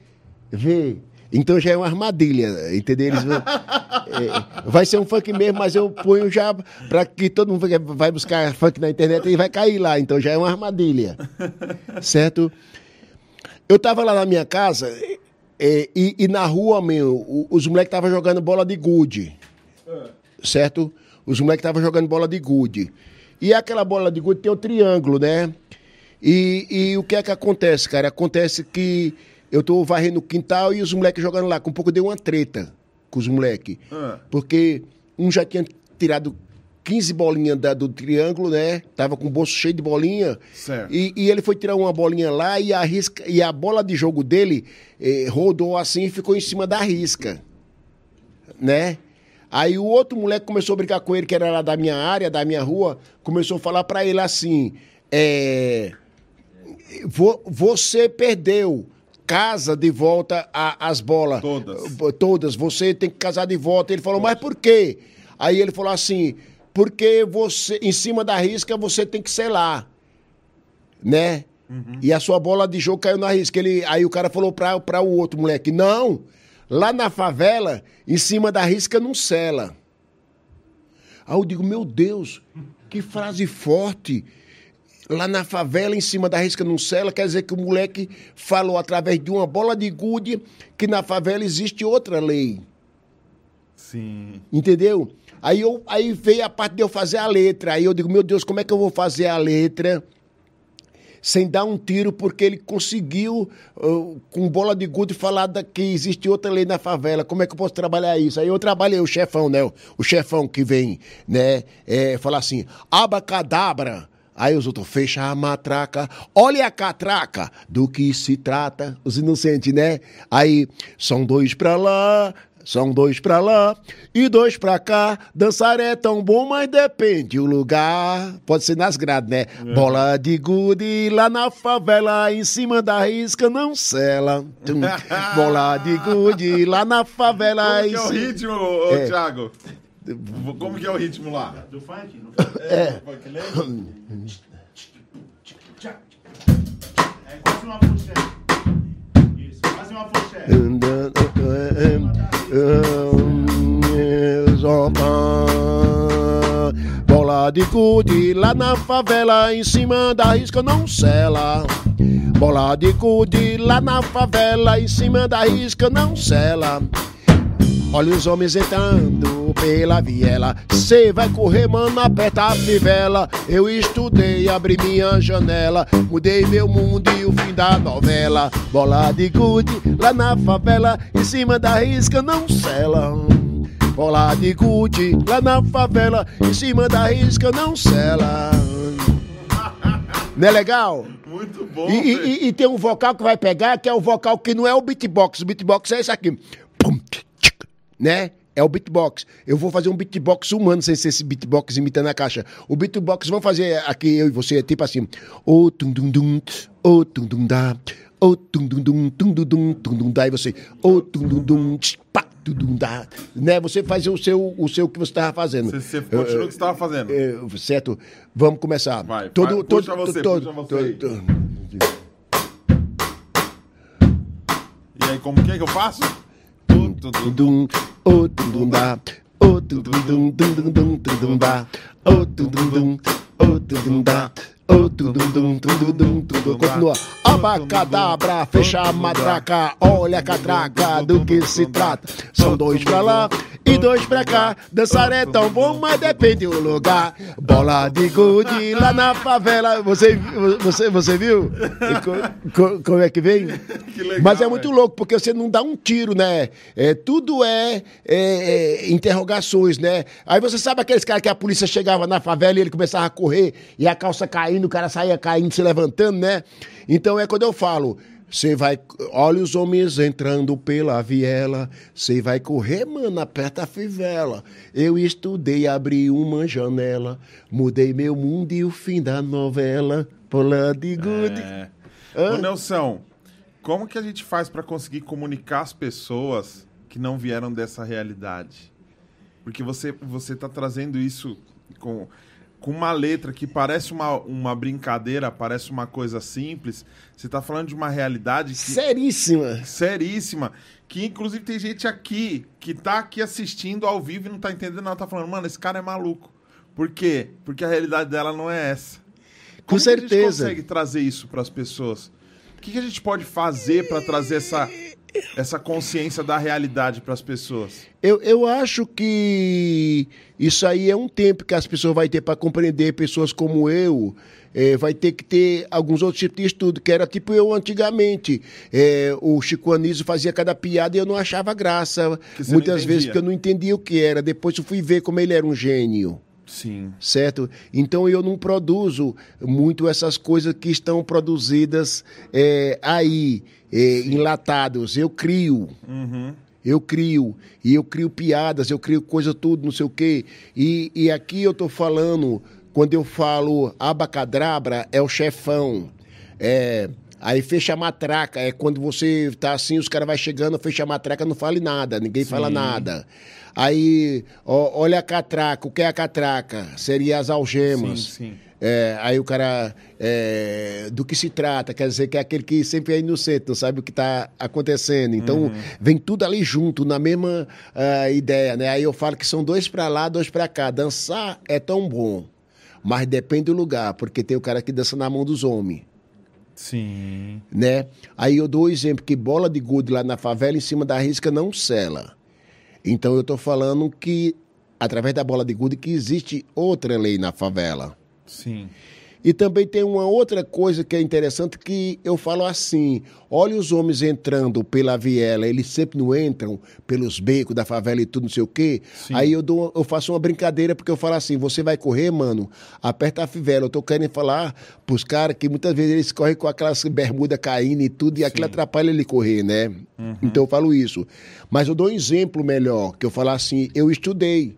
ver. Então já é uma armadilha, entendeu? Eles vão- é, vai ser um funk mesmo, mas eu ponho já para que todo mundo vai buscar funk na internet e vai cair lá. Então já é uma armadilha. Certo? Eu tava lá na minha casa é, e, e na rua, meu, os moleques estavam jogando bola de gude. Certo? Os moleques estavam jogando bola de gude. E aquela bola de gude tem o triângulo, né? E, e o que é que acontece, cara? Acontece que eu tô varrendo o quintal e os moleques jogando lá. Com um pouco deu uma treta com os moleques.
Ah.
Porque um já tinha tirado 15 bolinhas da- do triângulo, né? Tava com o bolso cheio de bolinha.
Certo.
E, e ele foi tirar uma bolinha lá e a, risca, e a bola de jogo dele eh, rodou assim e ficou em cima da risca. Né? Aí o outro moleque começou a brincar com ele, que era lá da minha área, da minha rua, começou a falar pra ele assim: é, vo- você perdeu. Casa de volta a- as bolas.
Todas.
Todas. Você tem que casar de volta. Ele falou, mas por quê? Aí ele falou assim, porque você, em cima da risca, você tem que selar. Né? E a sua bola de jogo caiu na risca. Ele, aí o cara falou pra, pra o outro moleque, não, lá na favela, em cima da risca não sela. Aí eu digo, meu Deus, que frase forte. Lá na favela, em cima da risca não sela, quer dizer que o moleque falou através de uma bola de gude que na favela existe outra lei.
Sim.
Entendeu? Aí, eu, aí veio a parte de eu fazer a letra. Aí eu digo, meu Deus, como é que eu vou fazer a letra sem dar um tiro, porque ele conseguiu, uh, com bola de gude, falar da, que existe outra lei na favela. Como é que eu posso trabalhar isso? Aí eu trabalhei o chefão, né? O, o chefão que vem, né? É, falar assim, abacadabra. Aí os outros fecham a matraca, olha a catraca, do que se trata, os inocentes, né? Aí são dois pra lá, são dois pra lá e dois pra cá. Dançar é tão bom, mas depende o lugar. Pode ser nas grades, né? Bola de gude lá na favela, em cima da risca não sela. Tum. Bola de gude lá na favela.
Como
em
que é o ritmo, ô,
É.
Thiago? Como que é o ritmo lá?
Do funk?
É.
É quase uma pochete. Isso, quase uma pochete.
Bola de gude lá na favela, em cima da risca não sela. Bola de gude lá na favela, em cima da risca não sela. Olha os homens entrando pela viela. Cê vai correr, mano, aperta a fivela. Eu estudei, abri minha janela. Mudei meu mundo e o fim da novela. Bola de gude lá na favela, em cima da risca não sela. Bola de gude lá na favela, em cima da risca não sela. Não é legal?
Muito bom.
E, e- e- tem um vocal que vai pegar, que é o vocal que não é o beatbox. O beatbox é esse aqui. Né? É o beatbox. Eu vou fazer um beatbox humano sem ser esse beatbox imitando a caixa. O beatbox, vamos fazer aqui, eu e você, tipo assim. O tum dum dum, o tum dum da, o tum dum dum, tum dum dum, tum dum da, e você. O tum dum dum, pá, tum dum da. Né? Você faz o seu, o seu que você estava fazendo.
Você, você continua o que você estava fazendo.
É, certo? Vamos começar.
Vai,
todo,
vai,
todo,
puxa você,
todo,
puxa você
todo-
E aí, como que é que eu faço? Tu, tu, tu.
dum, o tum dum da, o tum dum dum dum dum o dum dum, o dum o dum dum dum dum tum dum. Continua. Abacadabra, fecha a matraca, olha a catraca, do que se trata. São dois pra lá e dois pra cá. Dançar é tão bom, mas depende do lugar. Bola de gude lá na favela. Você, você, você viu? Co- co- Como é que vem?
legal,
Mas é muito louco, porque você não dá um tiro, né? É, tudo é, é, é, interrogações, né? Aí você sabe aqueles caras que a polícia chegava na favela e ele começava a correr e a calça caindo, o cara saía caindo, se levantando, né? Então é quando eu falo. Você vai. Olha os homens entrando pela viela. Você vai correr, mano, aperta a fivela. Eu estudei, abri uma janela. Mudei meu mundo e o fim da novela. Bola de gude.
É. Ô, Nelson, como que a gente faz para conseguir comunicar as pessoas que não vieram dessa realidade? Porque você você tá trazendo isso com, com uma letra que parece uma, uma brincadeira, parece uma coisa simples. Você tá falando de uma realidade que,
Seríssima.
seríssima, que inclusive tem gente aqui que tá aqui assistindo ao vivo e não tá entendendo nada, tá falando, mano, esse cara é maluco. Por quê? Porque a realidade dela não é essa.
Com
Como que a gente
certeza.
consegue trazer isso para as pessoas? O que, que a gente pode fazer para trazer essa, essa consciência da realidade para as pessoas?
Eu, eu acho que isso aí é um tempo que as pessoas vão ter para compreender, pessoas como eu, eh, vai ter que ter alguns outros tipos de estudo, que era tipo eu antigamente. Eh, o Chico Anísio fazia cada piada e eu não achava graça, muitas vezes porque eu não entendia o que era. Depois eu fui ver como ele era um gênio.
Sim.
certo? Então eu não produzo muito essas coisas que estão produzidas eh, aí, eh, enlatados. Eu crio. Eu crio. E eu crio piadas, eu crio coisa tudo, não sei o quê. E, e aqui eu tô falando, quando eu falo abacadabra, é o chefão. É, aí fecha a matraca. É quando você tá assim, os caras vai chegando, fecha a matraca, não fale nada, ninguém fala nada. Aí, ó, olha a catraca. O que é a catraca? Seria as algemas.
Sim, sim.
É, aí o cara. é, do que se trata? Quer dizer que é aquele que sempre é inocente, não sabe o que está acontecendo. Então, vem tudo ali junto, na mesma ah, ideia, né? Aí eu falo que são dois para lá, dois para cá. Dançar é tão bom, mas depende do lugar, porque tem o cara que dança na mão dos homens
Sim.
né? Aí eu dou o exemplo que bola de gude lá na favela, em cima da risca, não sela. Então eu tô falando que, através da bola de gude, que existe outra lei na favela.
Sim.
E também tem uma outra coisa que é interessante que eu falo assim: olha os homens entrando pela viela, eles sempre não entram pelos becos da favela e tudo, não sei o quê.
Sim.
Aí eu, dou, eu faço uma brincadeira porque eu falo assim: você vai correr, mano, aperta a fivela. Eu tô querendo falar pros caras que muitas vezes eles correm com aquelas bermuda caindo e tudo, e aquilo atrapalha ele correr, né? Então eu falo isso. Mas eu dou um exemplo melhor, que eu falo assim: eu estudei,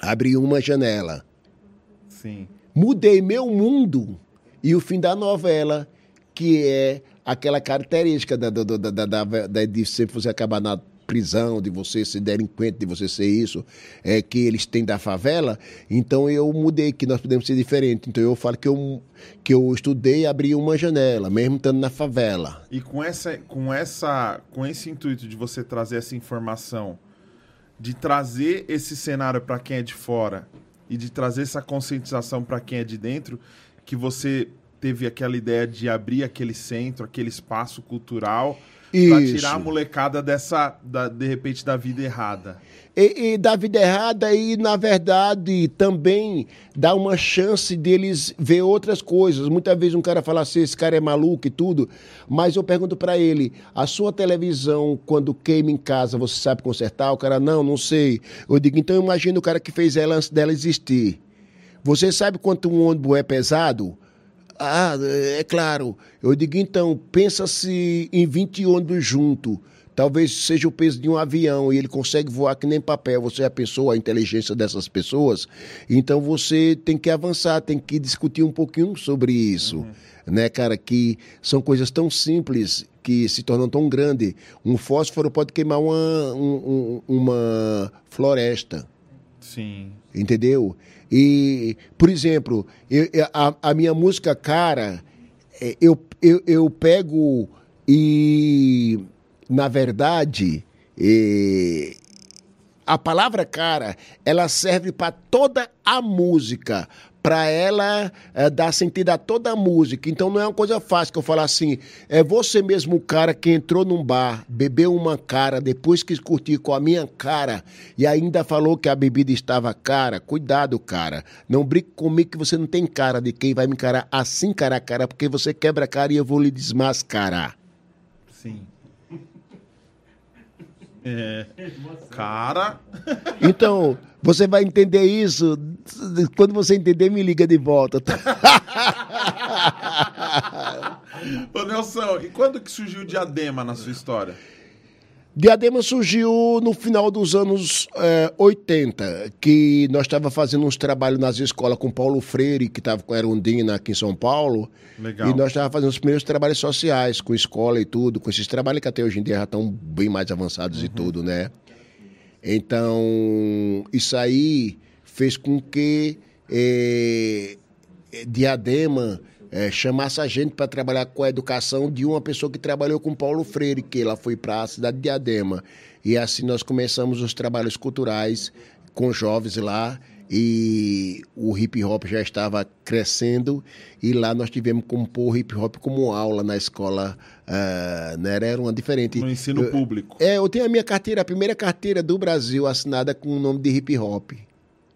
abri uma janela
Sim.
Mudei meu mundo e o fim da novela, que é aquela característica da, da, da, da, da- de sempre você acabar na prisão, de você ser delinquente, de você ser isso, é que eles têm da favela. Então eu mudei, que nós podemos ser diferentes. Então eu falo que eu, que eu estudei e abri uma janela, mesmo estando na favela.
E com essa, com essa, com esse intuito de você trazer essa informação, de trazer esse cenário para quem é de fora e de trazer essa conscientização para quem é de dentro, que você teve aquela ideia de abrir aquele centro, aquele espaço cultural para
Isso.
tirar a molecada dessa, da- de repente, da vida errada.
E, e da vida errada e, na verdade, também dá uma chance deles ver outras coisas. Muitas vezes um cara fala assim, esse cara é maluco e tudo, mas eu pergunto pra ele, a sua televisão, quando queima em casa, você sabe consertar? O cara, não, não sei. Eu digo, então imagina o cara que fez ela antes dela existir. Você sabe quanto um ônibus é pesado? Ah, é claro. Eu digo, então, pensa-se em 20 ônibus junto. Talvez seja o peso de um avião e ele consegue voar que nem papel. Você já pensou a inteligência dessas pessoas? Então você tem que avançar, tem que discutir um pouquinho sobre isso. Né, cara? Que são coisas tão simples que se tornam tão grandes. Um fósforo pode queimar uma, um- um- uma floresta
Sim.
entendeu? E, por exemplo, eu- a, a minha música cara, é, eu, eu, eu pego e, na verdade, é, a palavra cara, ela serve para toda a música, para ela é, dar sentido a toda a música. Então não é uma coisa fácil que eu falar assim, é você mesmo o cara que entrou num bar, bebeu uma cara, depois quis curtir com a minha cara e ainda falou que a bebida estava cara. Cuidado, cara. Não brinque comigo que você não tem cara de quem vai me encarar assim cara a cara, porque você quebra a cara e eu vou lhe desmascarar.
Sim. É. Cara.
Então, você vai entender isso. Quando você entender, me liga de volta.
Ô, Nelson, e quando que surgiu o diadema na sua história?
Diadema surgiu no final dos anos eh, 80, que nós estávamos fazendo uns trabalhos nas escolas com Paulo Freire, que estava com a Erundina aqui em São Paulo.
Legal.
E nós estávamos fazendo os primeiros trabalhos sociais, com escola e tudo, com esses trabalhos que até hoje em dia já estão bem mais avançados e tudo, né? Então, isso aí fez com que eh, Diadema eh, chamasse a gente para trabalhar com a educação de uma pessoa que trabalhou com Paulo Freire, que ela foi para a cidade de Diadema. E assim nós começamos os trabalhos culturais com jovens lá e o hip hop já estava crescendo e lá nós tivemos que compor hip hop como aula na escola, ah, né? era uma diferente.
No ensino
Eu-
público.
é, eu tenho a minha carteira, a primeira carteira do Brasil assinada com o nome de hip hop.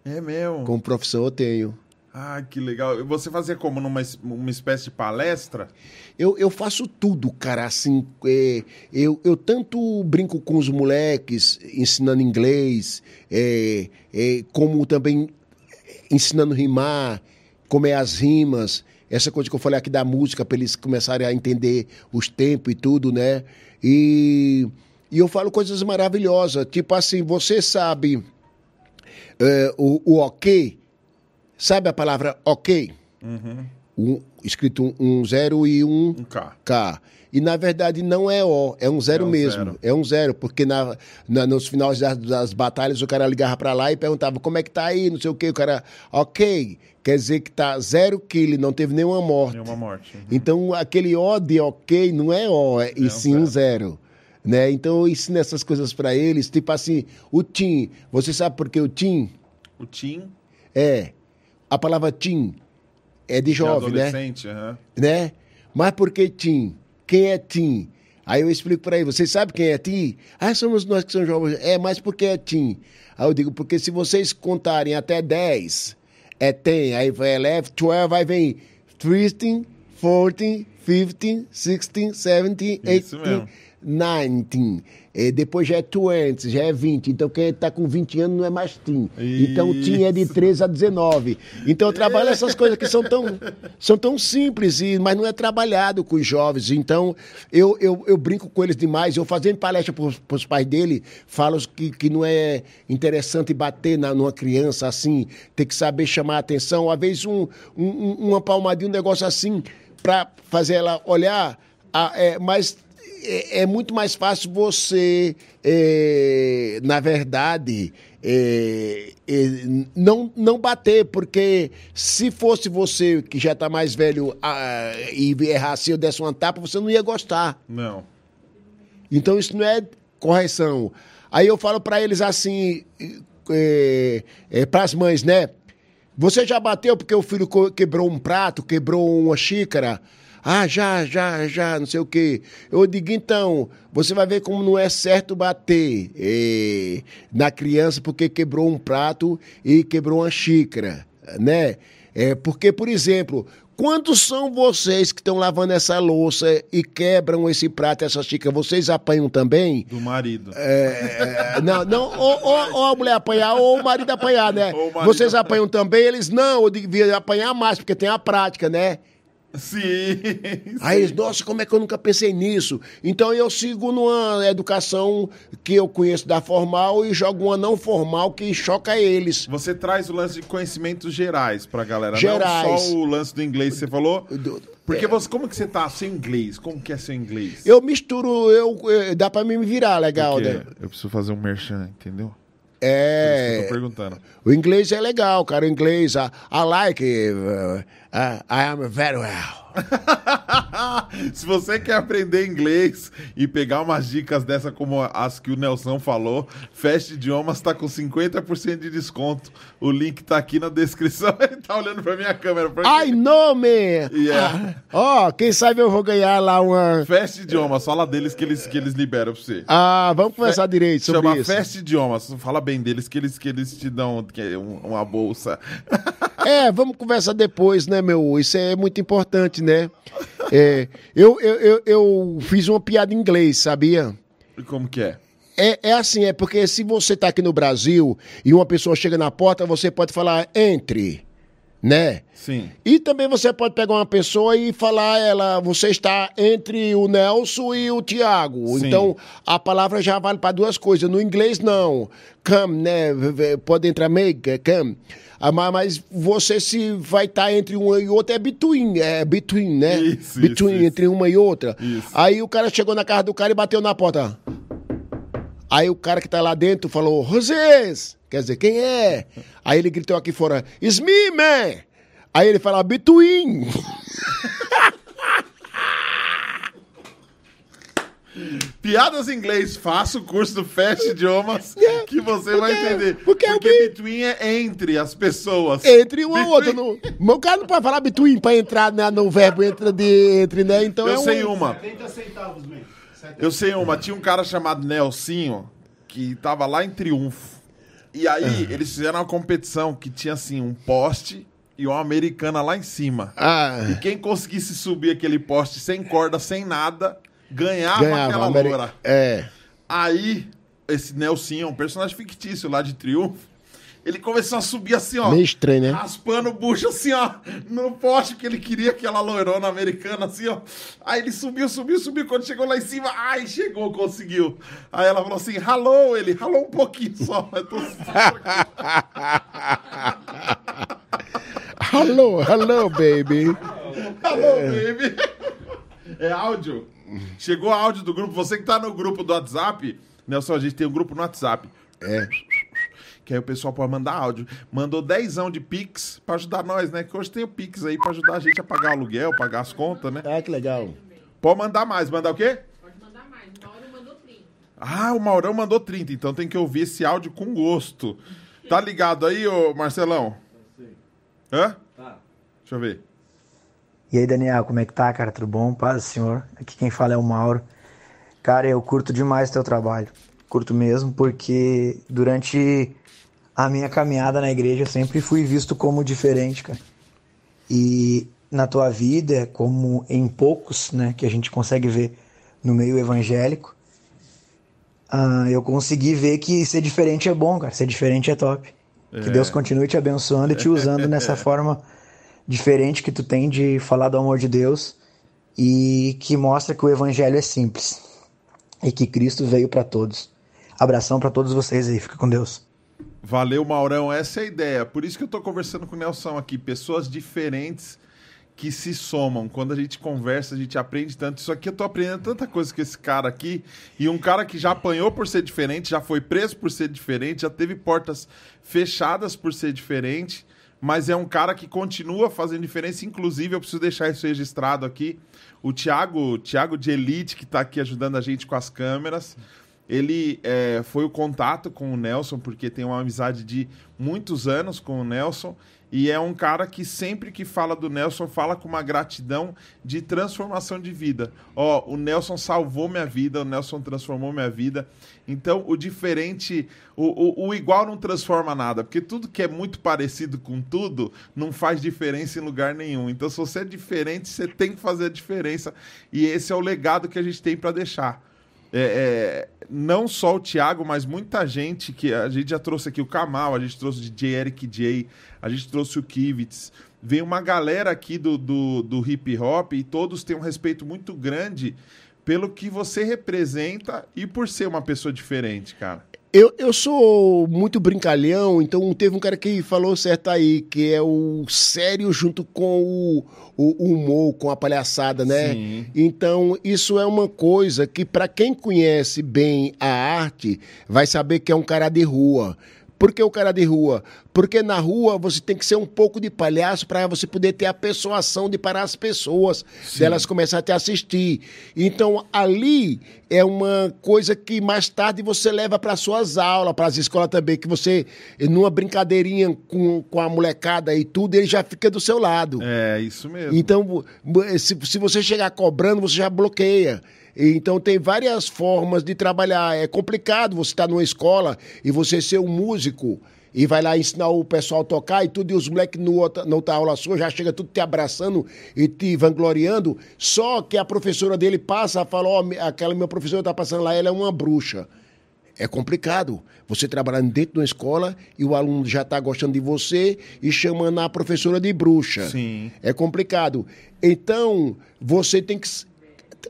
É mesmo.
Como profissão eu tenho.
Ah, que legal. Você fazia como numa uma espécie de palestra?
Eu, eu faço tudo, cara, assim, é, eu, eu tanto brinco com os moleques, ensinando inglês, é, é, como também ensinando rimar, como é as rimas, essa coisa que eu falei aqui da música, para eles começarem a entender os tempos e tudo, né? E, e eu falo coisas maravilhosas, tipo assim, você sabe é, o, o ok, sabe a palavra ok? um, escrito um, um zero e um
Um K.
K. E na verdade não é O, é um zero
É um
mesmo.
zero.
É um zero, porque na, na- nos finais das, das batalhas o cara ligava pra lá e perguntava como é que tá aí, não sei o quê. O cara, ok, quer dizer que tá zero kill, não teve nenhuma morte.
Nenhuma morte.
Então aquele O de ok não é O, é, e
um
sim um zero. Né? Então eu ensino essas coisas pra eles, tipo assim, o Tim, você sabe por que o Tim
O Tim,
é, a palavra Tim é de jovem, né?
adolescente, aham.
né? Mas por que Tim? Quem é Tim? Aí eu explico para ele, vocês sabem quem é Tim? Ah, somos nós que somos jovens. É, mas por que é Tim? Aí eu digo, porque se vocês contarem até 10, é tem. Aí vai 11, 12, aí vem 13, 14, 15, 16, 17,
Isso
18,
mesmo.
19. E depois já é 20, já é 20. Então quem está com 20 anos não é mais Tim. Então o Tim é de
Isso.
13 a 19. Então eu trabalho essas coisas que são tão, são tão simples, e, mas não é trabalhado com os jovens. Então eu, eu, eu brinco com eles demais. Eu fazendo palestra para os pais dele, falo que, que não é interessante bater na, numa criança assim, tem que saber chamar a atenção. Às vezes um, um- um- uma palmadinha, um negócio assim, para fazer ela olhar. a- é, mas é, é muito mais fácil você, é, na verdade, é, é, não, não bater, porque se fosse você que já está mais velho ah, e errasse eu desse uma tapa, você não ia gostar.
Não.
Então isso não é correção. Aí eu falo para eles assim, é, para as mães, né? Você já bateu porque o filho quebrou um prato, quebrou uma xícara? Ah, já, já, já, não sei o quê. Eu digo, então, você vai ver como não é certo bater eh, na criança porque quebrou um prato e quebrou uma xícara, né? É, porque, por exemplo, quantos são vocês que estão lavando essa louça e quebram esse prato, essa xícara? Vocês apanham também?
Do marido.
É, não, não, ou, ou- ou a mulher apanhar, ou o marido apanhar, né?
Marido
Vocês apanham também? Eles, não, eu devia apanhar mais, porque tem a prática, né?
Sim.
Aí eles, nossa, como é que eu nunca pensei nisso? Então eu sigo numa educação que eu conheço da formal e jogo uma não formal que choca eles.
Você traz o lance de conhecimentos gerais pra galera,
Gerais.
não só o lance do inglês que você falou.
Do-
Porque você, como que você tá sem inglês? Como que é seu inglês?
Eu misturo, eu, dá pra mim me virar legal,
Porque
né?
eu preciso fazer um merchan, entendeu? Por isso que eu
É.
tô perguntando.
O inglês é legal, cara. O inglês, I, I like uh, uh, I am very well.
Se você quer aprender inglês e pegar umas dicas dessa como as que o Nelson falou, Fast Idiomas tá com 50% de desconto. O link tá aqui na descrição. Ele tá olhando pra minha câmera. porque-
I know, man.
Yeah.
Ó, quem sabe eu vou ganhar lá uma...
Fast Idiomas, fala deles que eles, que eles liberam pra você.
Ah, vamos conversar direito sobre
Chama
isso.
Fast Idiomas. Fala bem deles que eles, que eles te dão é um- uma bolsa.
É, vamos conversar depois, né, meu? Isso é muito importante, né? É, eu, eu, eu, eu fiz uma piada em inglês, sabia?
Como que é?
É, é assim, é porque se você tá aqui no Brasil e uma pessoa chega na porta, você pode falar entre, né?
Sim.
E também você pode pegar uma pessoa e falar ela, você está entre o Nelson e o Tiago. Então a palavra já vale para duas coisas. No inglês não, come, né? Pode entrar make, é, come. Ah, ma- Mas você se vai estar entre uma e outra é between, é between, né?
Isso,
between
isso,
entre uma e outra.
Isso.
Aí o cara chegou na casa do cara e bateu na porta. Aí o cara que tá lá dentro falou, Rosés! Quer dizer, quem é? Aí ele gritou aqui fora, It's me, man! Aí ele fala, Between!
Piadas em inglês, faça o curso do Fast Idiomas
É,
que você
porque-
vai entender.
porque eu vi-
between é entre as pessoas.
Entre uma e
Between-
outra. No... O cara não pode falar between pra entrar né, no verbo entra de entre, né? Então
Eu
é um...
sei uma.
70 centavos, man. 70
Eu sei uma. Tinha um cara chamado Nelsinho que tava lá em Triunfo. E aí eles fizeram uma competição que tinha assim um poste e uma americana lá em cima.
Ah,
E quem conseguisse subir aquele poste sem corda, sem nada, ganhava,
ganhava.
aquela
Ameri-
loura.
É.
Aí, esse Nelsinho, um personagem fictício lá de Triunfo, ele começou a subir assim, ó.
Meio estranho, né?
Raspando o bucho assim, ó. No poste que ele queria, aquela loirona americana, assim, ó. Aí ele subiu, subiu, subiu. Quando chegou lá em cima, ai, chegou, conseguiu. Aí ela falou assim, ralou ele, ralou um pouquinho só. Eu tô...
Hello, hello, baby.
Alô, baby. É áudio. Chegou áudio do grupo. Você que tá no grupo do WhatsApp, Nelson, a gente tem um grupo no WhatsApp.
É.
Que aí o pessoal pode mandar áudio. Mandou dezão de Pix pra ajudar nós, né? Que hoje tem o Pix aí pra ajudar a gente a pagar o aluguel, pagar as contas, né?
Ah, que legal.
Pode mandar mais. Mandar o quê?
Pode mandar mais. Mauro mandou 30.
Ah, o Maurão mandou 30, então tem que ouvir esse áudio com gosto. Tá ligado aí, ô Marcelão? Hã?
Tá.
Deixa eu ver.
E aí, Daniel, como é que tá, cara? Tudo bom? Paz do Senhor. Aqui quem fala é o Mauro. Cara, eu curto demais teu trabalho. Curto mesmo, porque durante a minha caminhada na igreja eu sempre fui visto como diferente, cara. E na tua vida, como em poucos, né, que a gente consegue ver no meio evangélico, ah, eu consegui ver que ser diferente é bom, cara. Ser diferente é top. Que Deus continue te abençoando e te usando nessa forma diferente que tu tem de falar do amor de Deus e que mostra que o evangelho é simples e que Cristo veio para todos. Abração para todos vocês aí, fica com Deus.
Valeu, Maurão. Essa é a ideia. Por isso que eu tô conversando com o Nelson aqui. Pessoas diferentes que se somam. Quando a gente conversa, a gente aprende tanto. Isso aqui eu tô aprendendo tanta coisa com esse cara aqui. E um cara que já apanhou por ser diferente, já foi preso por ser diferente, já teve portas fechadas por ser diferente. Mas é um cara que continua fazendo diferença. Inclusive, eu preciso deixar isso registrado aqui. O Thiago, Thiago de Elite, que tá aqui ajudando a gente com as câmeras. Ele é, foi o contato com o Nelson, porque tem uma amizade de muitos anos com o Nelson. E é um cara que sempre que fala do Nelson, fala com uma gratidão de transformação de vida. Ó, o Nelson salvou minha vida, o Nelson transformou minha vida. Então, o diferente, o, o, o igual não transforma nada, porque tudo que é muito parecido com tudo não faz diferença em lugar nenhum. Então, se você é diferente, você tem que fazer a diferença. E esse é o legado que a gente tem para deixar. É, é, não só o Thiago, mas muita gente que a gente já trouxe aqui o Kamal, a gente trouxe o DJ Eric J, a gente trouxe o Kivitz. Vem uma galera aqui do, do, do hip hop e todos têm um respeito muito grande pelo que você representa e por ser uma pessoa diferente, cara.
Eu, eu sou muito brincalhão, então teve um cara que falou certo aí, que é o sério junto com o, o humor, com a palhaçada, né?
Sim.
Então, isso é uma coisa que, para quem conhece bem a arte, vai saber que é um cara de rua. Por que o cara de rua? Porque na rua você tem que ser um pouco de palhaço para você poder ter a persuasão de parar as pessoas, delas começarem a te assistir. Então ali é uma coisa que mais tarde você leva para suas aulas, para as escolas também, que você, numa brincadeirinha com, com a molecada e tudo, ele já fica do seu lado.
É, isso mesmo.
Então, se, se você chegar cobrando, você já bloqueia. Então tem várias formas de trabalhar. É complicado você estar numa escola e você ser um músico e vai lá ensinar o pessoal a tocar e tudo, e os moleques no outra, na outra aula sua já chega tudo te abraçando e te vangloriando. Só que a professora dele passa e fala: Ó, aquela minha professora tá passando lá, ela é uma bruxa. É complicado. Você trabalhando dentro de uma escola e o aluno já está gostando de você e chamando a professora de bruxa.
Sim.
É complicado. Então, você tem que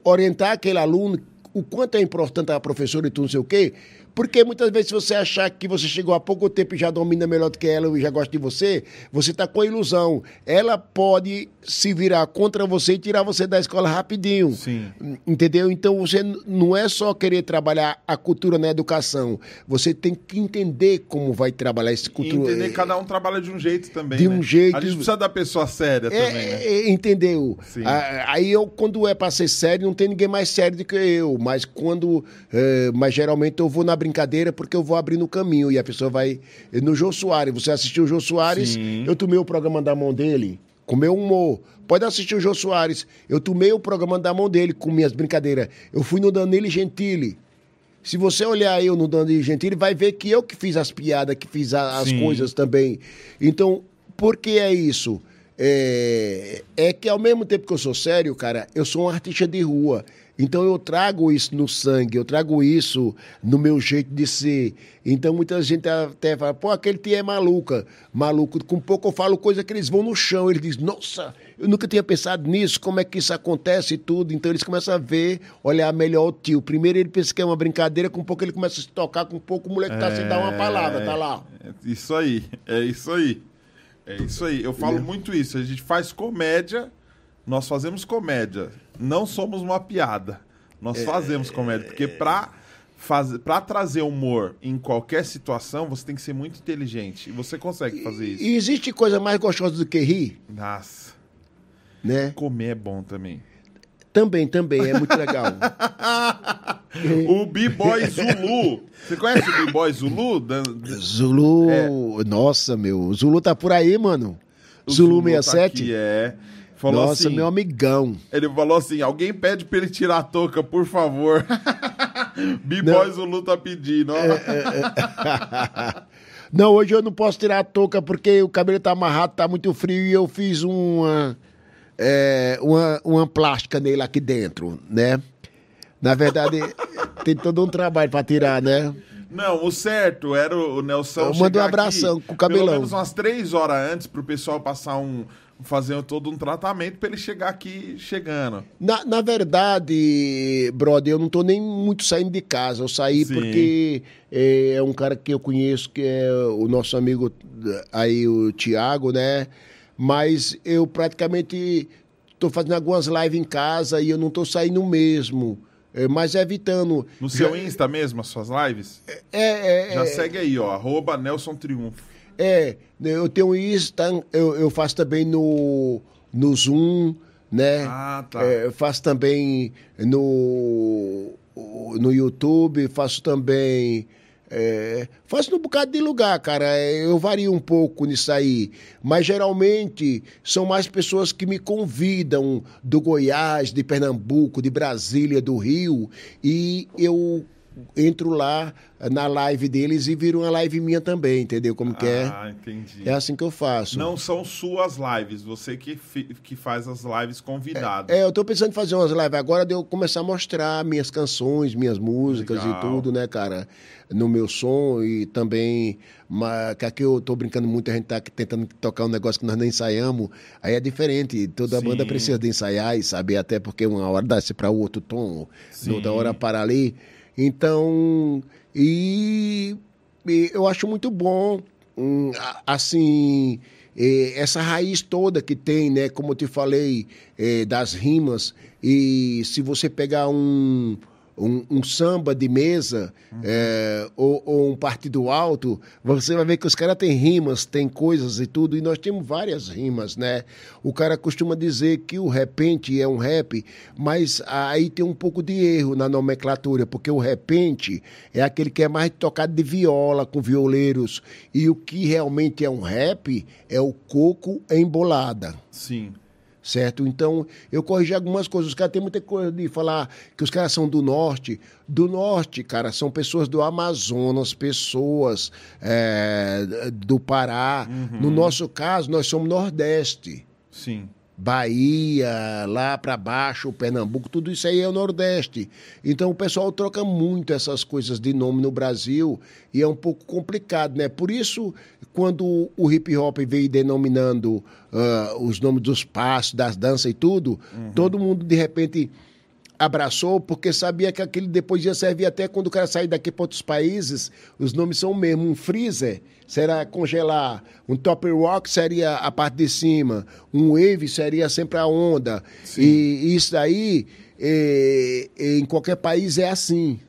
orientar aquele aluno o quanto é importante a professora e tudo não sei o quê. Porque muitas vezes, se você achar que você chegou há pouco tempo e já domina melhor do que ela e já gosta de você, você está com a ilusão. Ela pode se virar contra você e tirar você da escola rapidinho.
Sim.
Entendeu? Então você não é só querer trabalhar a cultura na educação. Você tem que entender como vai trabalhar essa
E
cultura.
entender que cada um trabalha de um jeito também.
De
né?
um jeito.
A gente precisa da pessoa séria
É,
também, né?
é, entendeu?
Sim.
Aí eu, quando é pra ser sério, não tem ninguém mais sério do que eu. Mas quando. eh, mas geralmente eu vou na brincadeira porque eu vou abrir no caminho e a pessoa vai. No Jô Soares, você assistiu o Jô Soares,
Sim.
eu tomei o programa da mão dele, com meu humor. Pode assistir o Jô Soares. Eu tomei o programa da mão dele com minhas brincadeiras. Eu fui no Danilo Gentili. Se você olhar eu no Danilo Gentili, vai ver que eu que fiz as piadas, que fiz a- as
Sim.
coisas também. Então, por que é isso? É, é que ao mesmo tempo que eu sou sério, cara, eu sou um artista de rua. Então eu trago isso no sangue, eu trago isso no meu jeito de ser. Então muita gente até fala, pô, aquele tia é maluca. Maluco, com pouco eu falo coisa que eles vão no chão. Eles dizem, nossa, eu nunca tinha pensado nisso, como é que isso acontece e tudo. Então eles começam a ver, olhar melhor o tio. Primeiro ele pensa que é uma brincadeira, com pouco ele começa a se tocar, com pouco o moleque tá sem dar uma palavra, tá lá.
É isso aí, é isso aí. É isso aí. Eu falo muito isso. A gente faz comédia nós fazemos comédia. Não somos uma piada. Nós
É.
fazemos comédia. Porque pra, fazer, pra trazer humor em qualquer situação, você tem que ser muito inteligente. E você consegue fazer isso.
E existe coisa mais gostosa do que rir,
Nossa.
né?
Comer é bom também.
Também, também, é muito legal.
O B-Boy Zulu. Você conhece o B-Boy Zulu? Dan-
Zulu, nossa, meu, Zulu tá por aí, mano.
o
Zulu,
tá
67?
aqui, é. Falou
nossa,
assim,
meu amigão.
Ele falou assim: alguém pede pra ele tirar a touca, por favor. B-Boy Zulu tá pedindo. ó.
Não, hoje eu não posso tirar a touca porque o cabelo tá amarrado, tá muito frio e eu fiz uma, é, uma, uma plástica nele aqui dentro, né? Na verdade, tem todo um trabalho pra tirar, né?
Não, o certo era o o Nelson.
Eu mando um abração
aqui
com o cabelão.
Pelo menos umas três horas antes pro pessoal passar um. Fazer todo um tratamento pra ele chegar aqui chegando.
Na, na verdade, brother, eu não tô nem muito saindo de casa. Eu saí
Sim.
porque é, é um cara que eu conheço, que é o nosso amigo aí, o Tiago, né? Mas eu praticamente tô fazendo algumas lives em casa e eu não tô saindo mesmo. É, mas evitando.
No seu
Já-
Insta mesmo, as suas lives?
É, é,
Já
é,
segue aí, ó. Arroba Nelson Triunfo.
É, eu tenho Insta, eu, eu faço também no, no Zoom, né?
Ah, tá.
É, eu faço também no, no YouTube, faço também. é, faço num bocado de lugar, cara. É, Eu vario um pouco nisso aí. Mas geralmente são mais pessoas que me convidam do Goiás, de Pernambuco, de Brasília, do Rio. E eu entro lá na live deles e viro uma live minha também, entendeu? Como que é?
Ah, entendi.
É assim que eu faço.
Não são suas lives, você que, que faz as lives convidado.
É, eu tô pensando em fazer umas lives agora de eu começar a mostrar minhas canções, minhas músicas
Legal.
e tudo, né, cara? No meu som e também. ma- Que aqui eu tô brincando muito, a gente tá tentando tocar um negócio que nós nem ensaiamos. Aí é diferente. Toda
Sim.
banda precisa de ensaiar e saber, até porque uma hora dá-se para o outro tom,
Sim.
outra hora para ali. Então. E, e eu acho muito bom, hum, assim, essa raiz toda que tem, né? Como eu te falei, eh, das rimas. E se você pegar um, um, um samba de mesa eh, ou, ou um partido alto, você vai ver que os caras têm rimas, tem coisas e tudo, e nós temos várias rimas, né? O cara costuma dizer que o repente é um rap, mas aí tem um pouco de erro na nomenclatura, porque o repente é aquele que é mais tocado de viola, com violeiros, e o que realmente é um rap é o coco embolada
Sim.
Certo? Então, eu corrigi algumas coisas. Os caras têm muita coisa de falar que os caras são do norte. Do norte, cara, são pessoas do Amazonas, pessoas é, do Pará. No nosso caso, nós somos nordeste.
Sim.
Bahia, lá para baixo, Pernambuco, tudo isso aí é o Nordeste. Então o pessoal troca muito essas coisas de nome no Brasil e é um pouco complicado, né? Por isso, quando o hip hop veio denominando ah, os nomes dos passos, das danças e tudo, todo mundo de repente abraçou porque sabia que aquele depois ia servir até quando o cara sair daqui para outros países, os nomes são o mesmo. Um freezer será congelar, um top rock seria a parte de cima, um wave seria sempre a onda. E isso aí, eh, em qualquer país é assim,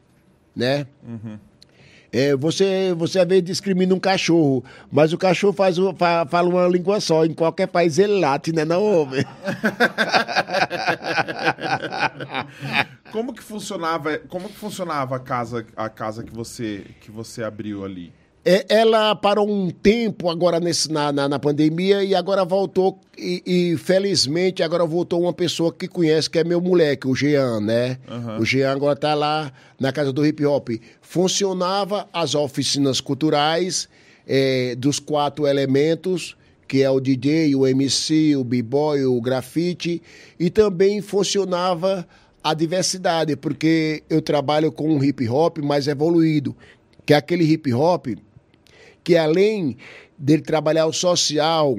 né? É, você, você às vezes discrimina um cachorro, mas o cachorro faz, fa- fala uma língua só. Em qualquer país ele late, né, não, homem?
Como que funcionava, como que funcionava a casa, a casa que você que você abriu ali?
É, ela parou um tempo agora nesse, na, na, na pandemia e agora voltou. E, e, felizmente agora voltou uma pessoa que conhece, que é meu moleque, o Jean, né? O Jean agora tá lá na casa do hip hop. Funcionava as oficinas culturais eh, dos quatro elementos, que é o DJ, o MC, o b-boy, o grafite, e também funcionava a diversidade, porque eu trabalho com um hip hop mais evoluído, que é aquele hip hop que além dele trabalhar o social,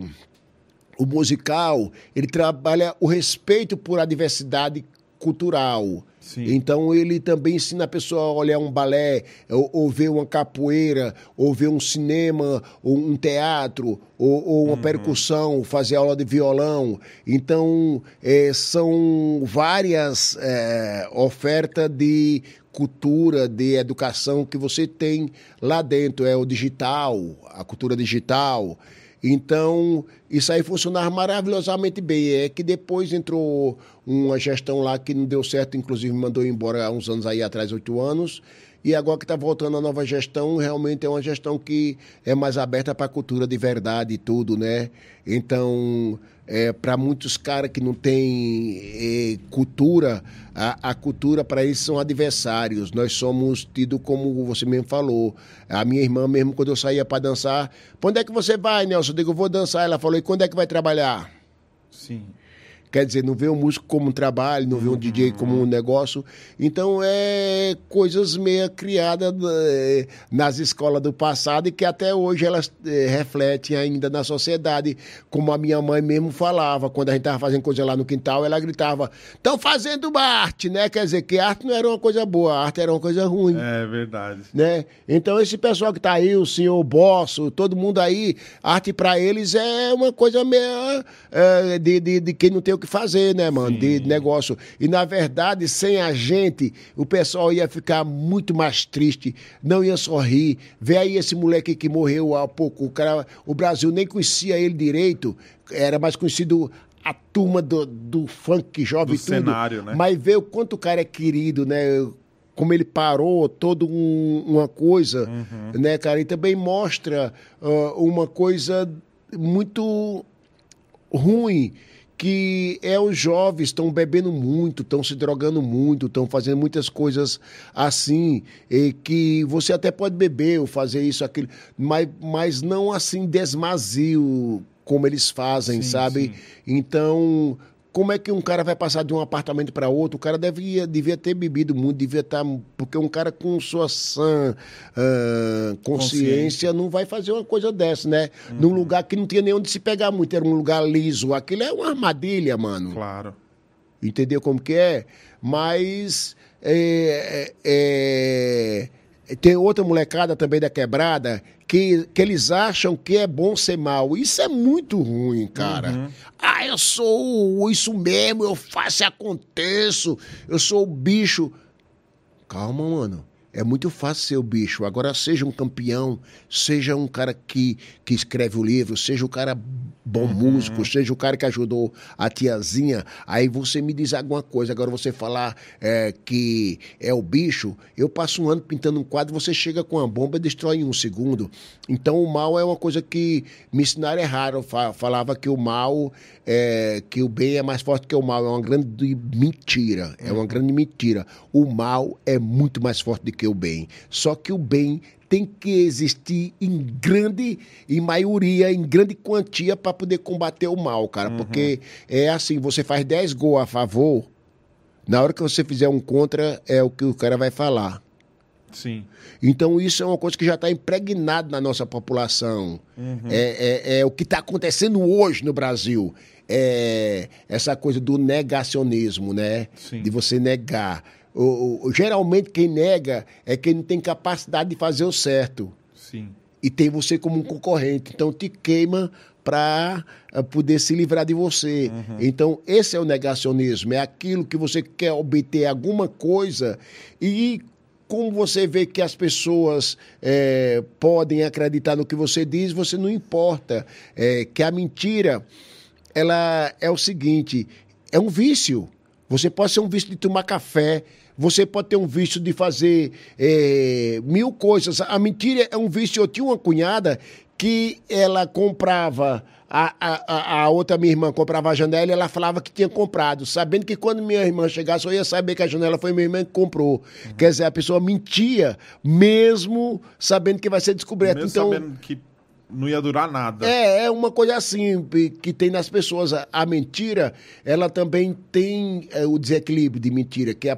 o musical, ele trabalha o respeito por a diversidade cultural.
Sim.
Então ele também ensina a pessoa a olhar um balé, ou, ou ver uma capoeira, ou ver um cinema, ou um teatro, ou, ou uma percussão, fazer aula de violão. Então eh, são várias eh, ofertas de cultura, de educação que você tem lá dentro. É o digital, a cultura digital. Então, isso aí funcionava maravilhosamente bem. É que depois entrou uma gestão lá que não deu certo, inclusive mandou embora há uns anos aí atrás, oito anos. E agora que está voltando a nova gestão, realmente é uma gestão que é mais aberta para a cultura de verdade e tudo, né? Então, é, para muitos caras que não têm eh, cultura, a, a cultura para eles são adversários. Nós somos tidos como você mesmo falou. A minha irmã mesmo, quando eu saía para dançar, "Pra onde é que você vai, Nelson? Eu digo, vou dançar. Ela falou, e quando é que vai trabalhar?
Sim.
Quer dizer, não vê o músico como um trabalho, não vê um DJ como um negócio. Então, é coisas meio criadas eh, nas escolas do passado e que até hoje elas eh, refletem ainda na sociedade. Como a minha mãe mesmo falava, quando a gente estava fazendo coisa lá no quintal, ela gritava: estão fazendo arte, né? Quer dizer, que arte não era uma coisa boa, arte era uma coisa ruim
É verdade.
né? Então esse pessoal que tá aí, o senhor Bosso, todo mundo aí, arte pra eles é uma coisa meio é, de, de, de quem não tem o que fazer, né, mano? De negócio. E na verdade, sem a gente, o pessoal ia ficar muito mais triste, não ia sorrir. Vê aí esse moleque que morreu há pouco, o cara, o Brasil nem conhecia ele direito, era mais conhecido a turma do, do funk jovem
Do cenário, né?
mas vê o quanto o cara é querido, né? Como ele parou toda um- uma coisa,
Uhum.
né, cara? E também mostra ah, uma coisa muito ruim, que é os jovens estão bebendo muito, estão se drogando muito, estão fazendo muitas coisas assim, e que você até pode beber ou fazer isso, aquilo, mas, mas não assim desmazio como eles fazem,
Sim,
sabe?
sim.
Então, como é que um cara vai passar de um apartamento para outro? O cara devia, devia ter bebido muito, devia estar. Porque um cara com sua sã ah, consciência não vai fazer uma coisa dessa, né? Num lugar que não tinha nem onde se pegar muito, era um lugar liso. Aquilo é uma armadilha, mano.
Claro.
Entendeu como que é? Mas é, é, é, tem outra molecada também da quebrada que, que eles acham que é bom ser mal. Isso é muito ruim, cara. Ah, eu sou isso mesmo, eu faço e aconteço, eu sou o bicho. Calma, mano. É muito fácil ser o bicho. Agora, seja um campeão, seja um cara que, que escreve o livro, seja o cara bom músico, seja o cara que ajudou a tiazinha. Aí você me diz alguma coisa. Agora, você falar é, que é o bicho, eu passo um ano pintando um quadro, você chega com uma bomba e destrói em um segundo. Então, o mal é uma coisa que me ensinaram errado. Eu fa- falava que o mal, é, que o bem é mais forte que o mal. É uma grande mentira. É uma grande mentira. O mal é muito mais forte do que o bem. Só que o bem tem que existir em grande, em maioria, em grande quantia para poder combater o mal, cara. Porque é assim, você faz 10 gols a favor, na hora que você fizer um contra, é o que o cara vai falar.
Sim.
Então, isso é uma coisa que já está impregnado na nossa população. É, é- é o que está acontecendo hoje no Brasil. É essa coisa do negacionismo, né?
Sim.
De você negar. O- o- geralmente, quem nega é quem não tem capacidade de fazer o certo.
Sim.
E tem você como um concorrente. Então, te queima para poder se livrar de você. Então, esse é o negacionismo. É aquilo que você quer obter alguma coisa e como você vê que as pessoas eh, podem acreditar no que você diz, você não importa. Eh, que a mentira, ela é o seguinte, é um vício. Você pode ser um vício de tomar café, você pode ter um vício de fazer eh, mil coisas. A mentira é um vício. Eu tinha uma cunhada que ela comprava, a, a, a- a outra minha irmã comprava a janela e ela falava que tinha comprado, sabendo que quando minha irmã chegasse eu ia saber que a janela foi minha irmã que comprou. Quer dizer, a pessoa mentia, mesmo sabendo que vai ser descoberto.
Mesmo
então,
sabendo que não ia durar nada.
é, é uma coisa assim que tem nas pessoas. A, a mentira, ela também tem é, o desequilíbrio de mentira, que é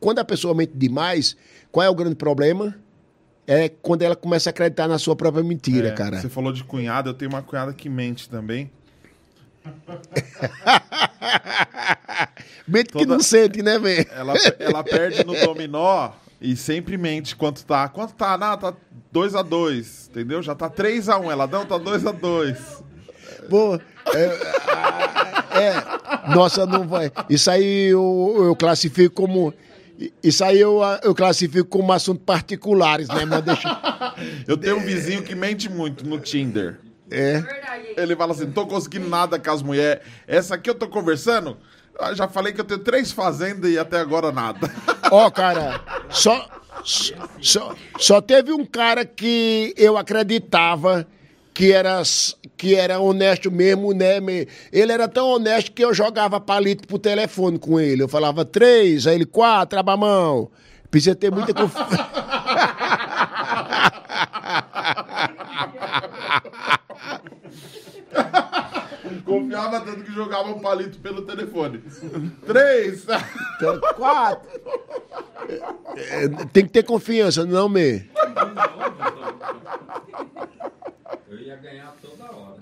quando a pessoa mente demais, qual é o grande problema? É quando ela começa a acreditar na sua própria mentira,
É,
cara.
Você falou de cunhada, eu tenho uma cunhada que mente também.
Mente que
Toda-
não sente, né, velho?
Ela, ela perde no dominó e sempre mente quanto tá. Quanto tá? Não, tá 2x2, entendeu? Já tá 3x1. Ela não, tá 2x2.
Pô, é, é, nossa, não vai. Isso aí eu, eu classifico como. Isso aí eu, eu classifico como assunto particulares, né? Mas deixa.
Eu tenho um vizinho que mente muito no Tinder.
É.
Verdade.
Ele fala assim: não tô conseguindo nada com as mulheres. Essa aqui eu tô conversando. ah, Já falei que eu tenho três fazendas e até agora nada.
Ó, cara, só, só, só teve um cara que eu acreditava que era, que era honesto mesmo, né? me- Ele era tão honesto que eu jogava palito pro telefone com ele. Eu falava três, aí ele quatro, aba a mão. Precisa ter muita confiança.
Confiava tanto que jogava um palito pelo telefone. Três!
Quatro. É, Tem que ter confiança, não me.
Eu ia ganhar toda hora.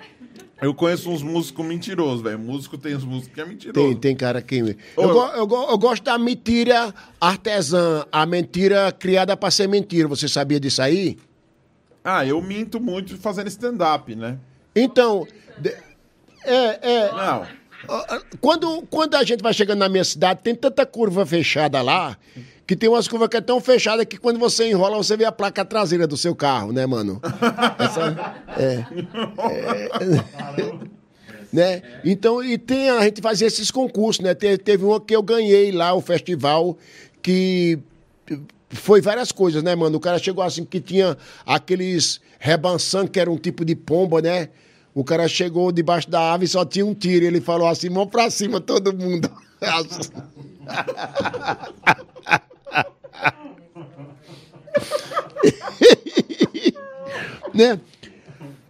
Eu conheço uns músicos mentirosos, velho. Músico tem uns músicos que é mentiroso.
Tem, tem cara que. Eu,
Ô,
go- eu go- eu gosto da mentira artesã, a mentira criada pra ser mentira. Você sabia disso aí?
Ah, eu minto muito fazendo stand-up, né?
Então, de- é, é.
Não.
Quando, quando a gente vai chegando na minha cidade, tem tanta curva fechada lá, que tem umas curvas que é tão fechada que quando você enrola, você vê a placa traseira do seu carro, né, mano? Essa- é, é, né? Então, e tem, a gente fazia esses concursos, né? Te- teve uma que eu ganhei lá, o festival, que foi várias coisas, né, mano? O cara chegou assim que tinha aqueles rebançan, que era um tipo de pomba, né? O cara chegou debaixo da ave e só tinha um tiro. Ele falou assim, mão pra cima, todo mundo. né?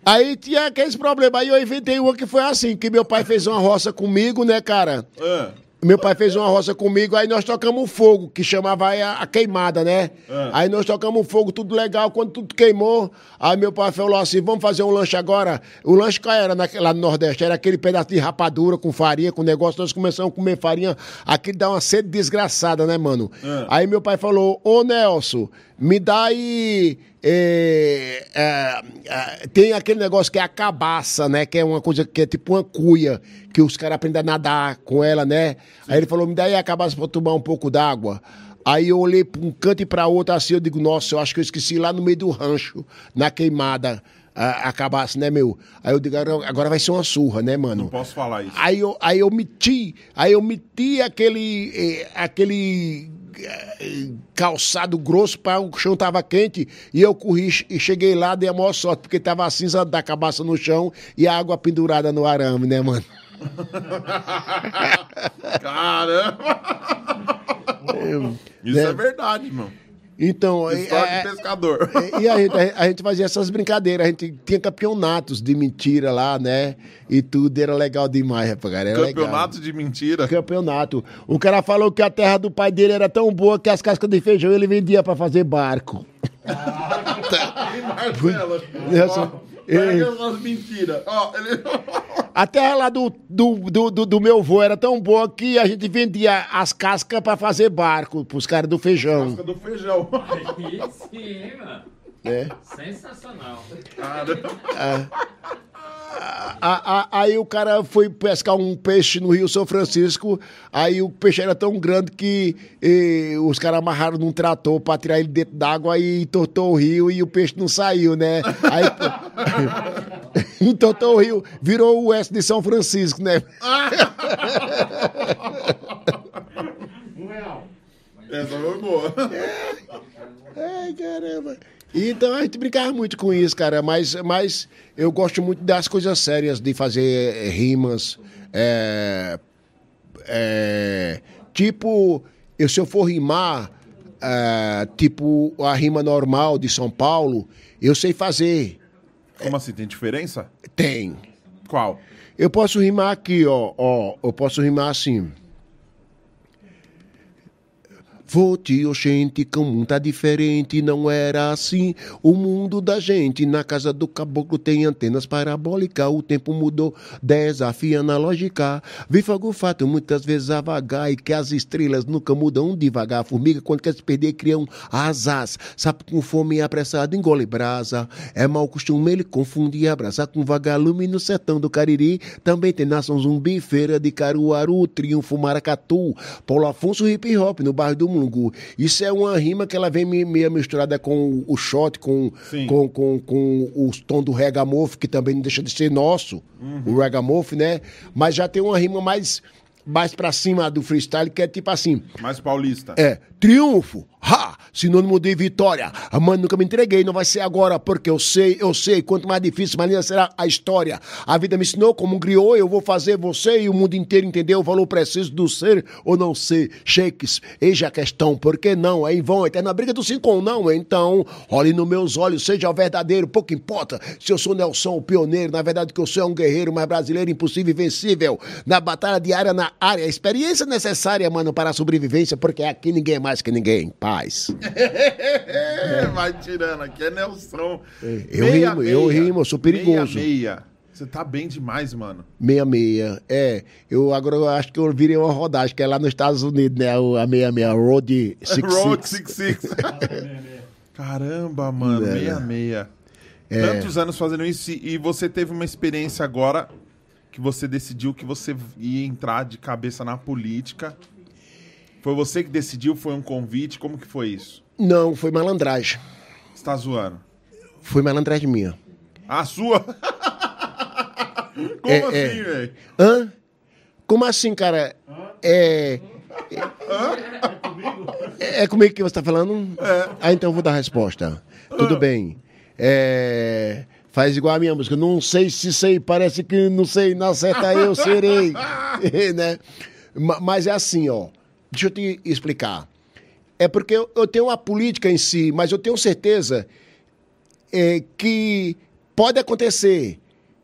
Aí tinha aqueles problemas. Aí eu inventei uma que foi assim, que meu pai fez uma roça comigo, né, cara?
Ah,
Meu pai fez uma roça comigo, aí nós tocamos fogo, que chamava aí a, a queimada, né? Aí nós tocamos fogo, tudo legal. Quando tudo queimou, aí meu pai falou assim: vamos fazer um lanche agora. O lanche qual era lá no Nordeste? Era aquele pedaço de rapadura com farinha, com negócio. Nós começamos a comer farinha. Aquilo dá uma sede desgraçada, né, mano? Aí meu pai falou: Ô Nelson, me dá aí. É, é, é, tem aquele negócio que é a cabaça, né? Que é uma coisa que é tipo uma cuia, que os caras aprendem a nadar com ela, né? Aí ele falou: me dá aí a cabaça pra tomar um pouco d'água. Aí eu olhei pra um canto e pra outro assim, eu digo, nossa, eu acho que eu esqueci lá no meio do rancho, na queimada, a, cabaça, né, meu? Aí eu digo, agora vai ser uma surra, né, mano?
não posso falar isso.
Aí eu, aí eu meti, aí eu meti aquele, eh, aquele calçado grosso para o chão tava quente e eu corri e cheguei lá, dei a maior sorte, porque tava a cinza da cabaça no chão e a água pendurada no arame, né, mano?
Caramba! Isso é, verdade, mano.
Então,
História
é-
de pescador.
é- e a gente, a gente fazia essas brincadeiras, a gente tinha campeonatos de mentira lá, né? E tudo era legal demais, rapaz. Era legal.
Campeonato de mentira.
campeonato. O cara falou que a terra do pai dele era tão boa que as cascas de feijão ele vendia pra fazer barco.
Marcelo,
Essa-
ó, pega umas mentiras. Ó, ele...
A terra lá do, do, do, do, do meu avô era tão boa que a gente vendia as cascas pra fazer barco pros caras do feijão.
Casca do feijão.
Aí sim, mano.
né?
Sensacional.
Caramba.
A- a- aí o cara foi pescar um peixe no Rio São Francisco, aí o peixe era tão grande que eh, os caras amarraram num trator pra tirar ele dentro d'água e entortou o rio e o peixe não saiu, né? Aí entortou o rio, virou o oeste de São Francisco, né?
Um real.
Essa foi boa.
Ai, caramba. Então a gente brincava muito com isso, cara, mas, mas eu gosto muito das coisas sérias, de fazer eh, rimas. é, é, tipo, eu, se eu for rimar, é, tipo a rima normal de São Paulo, eu sei fazer.
Como assim? Tem diferença?
Tem.
Qual?
Eu posso rimar aqui, ó, ó. Eu posso rimar assim. Vote, oxente, que o mundo tá diferente, não era assim. O mundo da gente, na casa do caboclo tem antenas parabólicas, o tempo mudou, desafiando a lógica. Viva o fato, muitas vezes a vagar, e que as estrelas nunca mudam devagar. A formiga, quando quer se perder, criam asas. Sapo com fome apressado engole brasa. É mau costume ele confundir abraçar com vagalume no sertão do Cariri. Também tem nação zumbi, feira de Caruaru, triunfo maracatu. Paulo Afonso hip hop no bairro do Isso é uma rima que ela vem me- meio misturada com o shot, com, com, com, com o tom do regamuff, que também não deixa de ser nosso, o regamuff, né? Mas já tem uma rima mais, mais pra cima do freestyle, que é tipo assim.
Mais paulista.
É, triunfo, ha, sinônimo de vitória. Mano, nunca me entreguei, não vai ser agora, porque eu sei, eu sei, quanto mais difícil, mais linda será a história. A vida me ensinou como um griot, eu vou fazer você e o mundo inteiro entender o valor preciso do ser ou não ser. Shakes, eis a questão, por que não? É em vão, eterna briga do cinco ou não, então, olhe nos meus olhos, seja o verdadeiro, pouco importa se eu sou Nelson, o pioneiro, na verdade que eu sou é um guerreiro, mas brasileiro impossível e vencível. Na batalha diária, na área, experiência necessária, mano, para a sobrevivência, porque aqui ninguém é mais que ninguém. Paz.
Vai tirando, aqui é Nelson.
eu rimo, eu rimo, eu sou perigoso.
Meia, meia. Você tá bem demais, mano.
66. É, eu agora eu acho que eu virei uma rodagem, que é lá nos Estados Unidos, né? o- A 66, Road 66.
Road 66. Caramba, mano,
É.
meia, meia. Tantos anos fazendo isso e e você teve uma experiência agora que você decidiu que você ia entrar de cabeça na política. Foi você que decidiu? Foi um convite? Como que foi isso?
Não, foi malandragem.
Você tá zoando?
Foi malandragem minha.
A sua? Como
É,
assim,
é.
velho?
Hã? Como assim, cara? É. É, é comigo que você tá falando? É. Ah, então eu vou dar a resposta. Tudo bem. É. Faz igual a minha música. Não sei se sei, parece que não sei, na certa eu serei. né? Ma- Mas é assim, ó. Deixa eu te explicar. É porque eu, eu tenho uma política em si, mas eu tenho certeza é, que pode acontecer.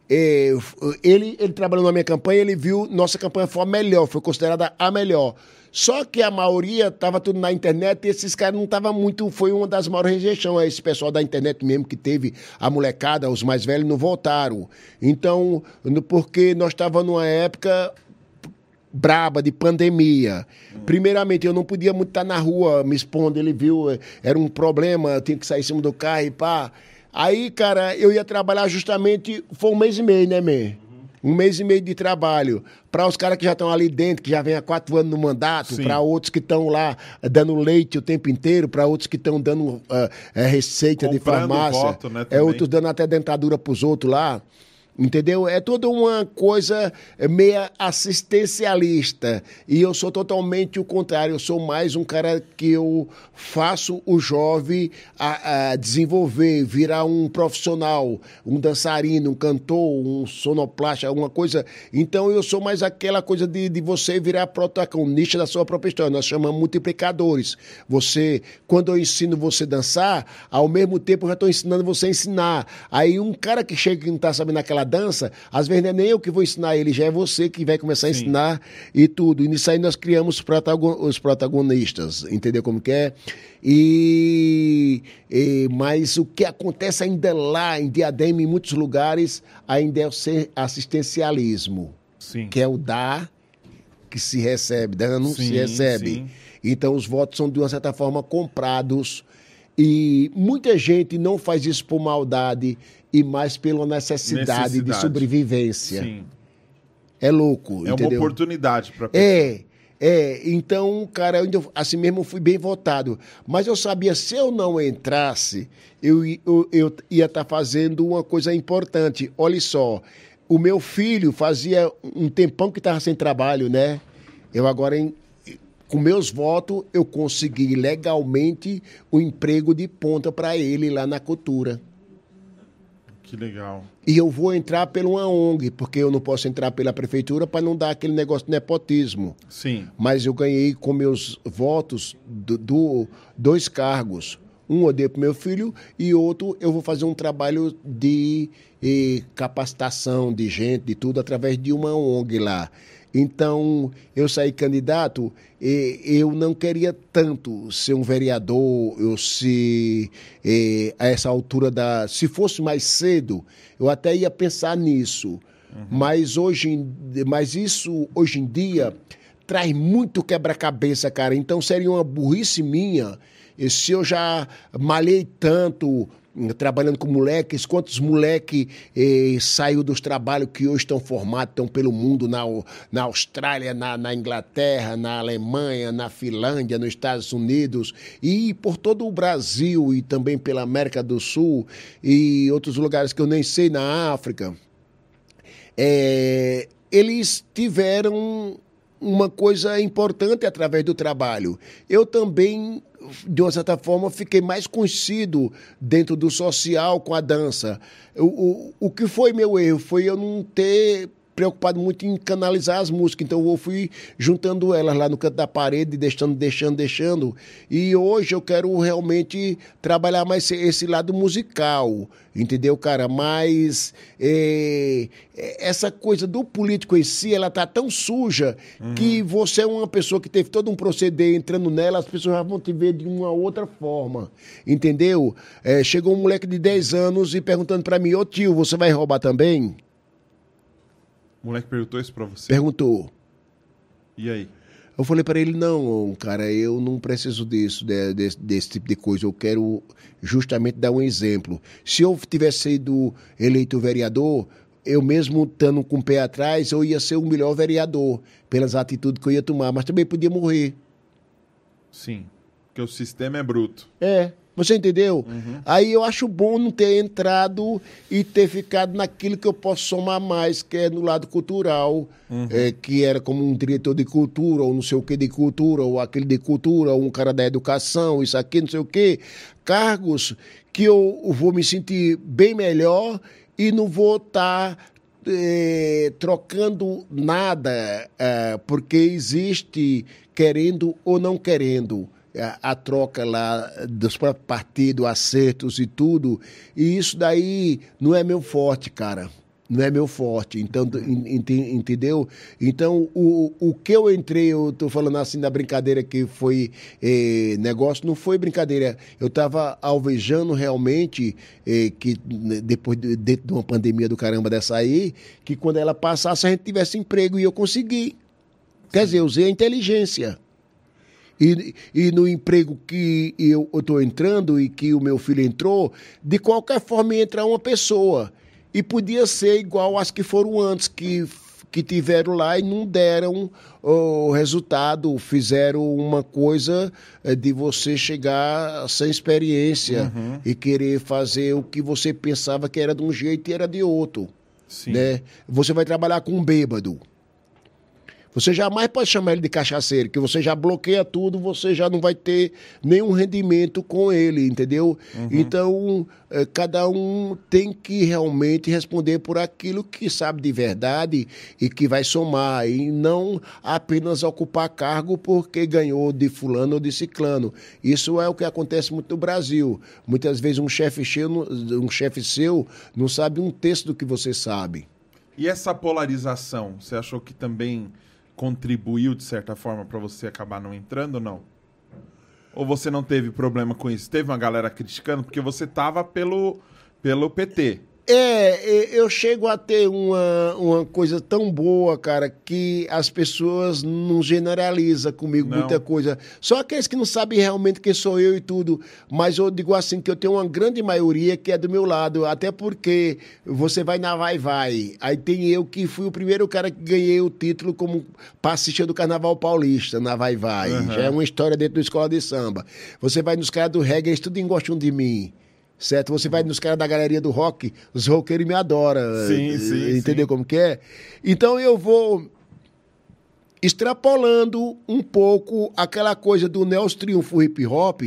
É, ele, ele trabalhou na minha campanha, ele viu nossa campanha foi a melhor, foi considerada a melhor. Só que a maioria estava tudo na internet e esses caras não estavam muito. Foi uma das maiores rejeições. Esse pessoal da internet mesmo que teve a molecada, os mais velhos, não voltaram. Então, porque nós estávamos numa época braba de pandemia. Primeiramente, eu não podia muito estar na rua me expondo. Ele viu, eh, era um problema, eu tinha que sair em cima do carro e pá. Aí, cara, eu ia trabalhar justamente, foi um mês e meio, né, man? Um mês e meio de trabalho. Para os caras que já estão ali dentro, que já vem há quatro anos no mandato, para outros que estão lá eh, dando leite o tempo inteiro, para outros que estão dando eh, receita de
Comprando
farmácia.
voto, né,
é outros dando até dentadura pros outros lá. Entendeu? É toda uma coisa meia assistencialista. E eu sou totalmente o contrário. Eu sou mais um cara que eu faço o jovem a, a desenvolver, virar um profissional, um dançarino, um cantor, um sonoplasta, alguma coisa. Então eu sou mais aquela coisa de, de você virar protagonista da sua própria história. Nós chamamos multiplicadores. Você, quando eu ensino você dançar, ao mesmo tempo eu já estou ensinando você a ensinar. Aí um cara que chega e não está sabendo aquela dança, às vezes não é nem eu que vou ensinar ele, já é você que vai começar a ensinar e tudo. E nisso aí nós criamos os protagon- os protagonistas, entendeu como que é? E, e- mas o que acontece ainda lá em Diadema, em muitos lugares, ainda é o ser assistencialismo,
Sim.
que é o dar que se recebe, dando não se
Sim,
recebe.
sim.
Então os votos são de uma certa forma comprados e muita gente não faz isso por maldade e mais pela necessidade, de
Necessidade.
sobrevivência.
Sim.
É louco,
É uma
entendeu?
oportunidade para
É, é. Então, cara, eu assim mesmo fui bem votado. Mas eu sabia, se eu não entrasse, eu, eu, eu ia estar fazendo uma coisa importante. Olha só, o meu filho fazia um tempão que estava sem trabalho, né? Eu agora, em- com meus votos, eu consegui legalmente o emprego de ponta para ele lá na cultura.
Que legal.
E eu vou entrar por uma ONG, porque eu não posso entrar pela prefeitura para não dar aquele negócio de nepotismo.
Sim.
Mas eu ganhei com meus votos do, do- dois cargos. Um eu dei para meu filho e outro eu vou fazer um trabalho de eh, capacitação de gente, de tudo, através de uma ONG lá. Então, eu saí candidato, e eu não queria tanto ser um vereador, eu se eh, a essa altura da, se fosse mais cedo, eu até ia pensar nisso. Mas hoje, mas isso hoje em dia traz muito quebra-cabeça, cara. Então seria uma burrice minha se eu já malhei tanto hum, trabalhando com moleques, quantos moleques eh, saiu dos trabalhos que hoje estão formados, estão pelo mundo, na, na Austrália, na, na Inglaterra, na Alemanha, na Finlândia, nos Estados Unidos e por todo o Brasil e também pela América do Sul e outros lugares que eu nem sei, na África. É, eles tiveram uma coisa importante através do trabalho. Eu também, de uma certa forma, fiquei mais conhecido dentro do social com a dança. O, o, o que foi meu erro foi eu não ter preocupado muito em canalizar as músicas, então eu fui juntando elas lá no canto da parede, deixando, deixando, deixando. E hoje eu quero realmente trabalhar mais esse- lado musical, entendeu, cara? Mas é, é, essa coisa do político em si, ela tá tão suja que você é uma pessoa que teve todo um proceder entrando nela, as pessoas já vão te ver de uma outra forma, entendeu? É, chegou um moleque de 10 anos e perguntando pra mim, ô tio, você vai roubar também?
O moleque perguntou isso pra você.
Perguntou.
E aí?
Eu falei para ele, não, cara, eu não preciso disso, de- desse, desse tipo de coisa. Eu quero justamente dar um exemplo. Se eu tivesse sido eleito vereador, eu mesmo estando com o pé atrás, eu ia ser o melhor vereador, pelas atitudes que eu ia tomar, mas também podia morrer.
Sim. Porque o sistema é bruto.
É, você entendeu? Aí eu acho bom não ter entrado e ter ficado naquilo que eu posso somar mais, que é no lado cultural, é, que era como um diretor de cultura, ou não sei o que de cultura, ou aquele de cultura, ou um cara da educação, isso aqui, não sei o que. Cargos que eu vou me sentir bem melhor e não vou estar eh, trocando nada, eh, porque existe querendo ou não querendo a, a troca lá dos próprios partidos, acertos e tudo. E isso daí não é meu forte, cara. Não é meu forte, então, en- ente- entendeu? Então, o, o que eu entrei, eu tô falando assim da brincadeira que foi eh, negócio, não foi brincadeira. Eu estava alvejando realmente eh, que né, depois, de, dentro de uma pandemia do caramba dessa aí, que quando ela passasse a gente tivesse emprego e eu consegui. Quer dizer, eu usei a inteligência. E, e no emprego que eu estou entrando e que o meu filho entrou, de qualquer forma ia entrar uma pessoa. E podia ser igual às que foram antes, que, que tiveram lá e não deram o resultado, fizeram uma coisa eh, de você chegar sem experiência e querer fazer o que você pensava que era de um jeito e era de outro.
Sim.
Né? Você vai trabalhar com um bêbado. Você jamais pode chamar ele de cachaceiro, que você já bloqueia tudo, você já não vai ter nenhum rendimento com ele, entendeu? Então, eh, cada um tem que realmente responder por aquilo que sabe de verdade e que vai somar, e não apenas ocupar cargo porque ganhou de fulano ou de ciclano. Isso é o que acontece muito no Brasil. Muitas vezes um chefe seu, um chefe seu não sabe um terço do que você sabe.
E essa polarização, você achou que também contribuiu de certa forma pra você acabar não entrando ou não? Ou você não teve problema com isso? Teve uma galera criticando porque você tava pelo pelo PT.
É, e- eu chego a ter uma, uma coisa tão boa, cara, que as pessoas não generalizam comigo
Não.
muita coisa. Só aqueles que não sabem realmente quem sou eu e tudo. Mas eu digo assim que eu tenho uma grande maioria que é do meu lado. Até porque você vai na Vai Vai. Aí tem eu que fui o primeiro cara que ganhei o título como passista do Carnaval Paulista na Vai Vai. Já é uma história dentro da escola de samba. Você vai nos caras do reggae, eles tudo gostam de mim. Certo? Você vai nos caras da galeria do rock, os roqueiros me adoram.
Sim, sim,
Entendeu
sim.
como que é? Então eu vou extrapolando um pouco aquela coisa do Nels Triunfo hip hop.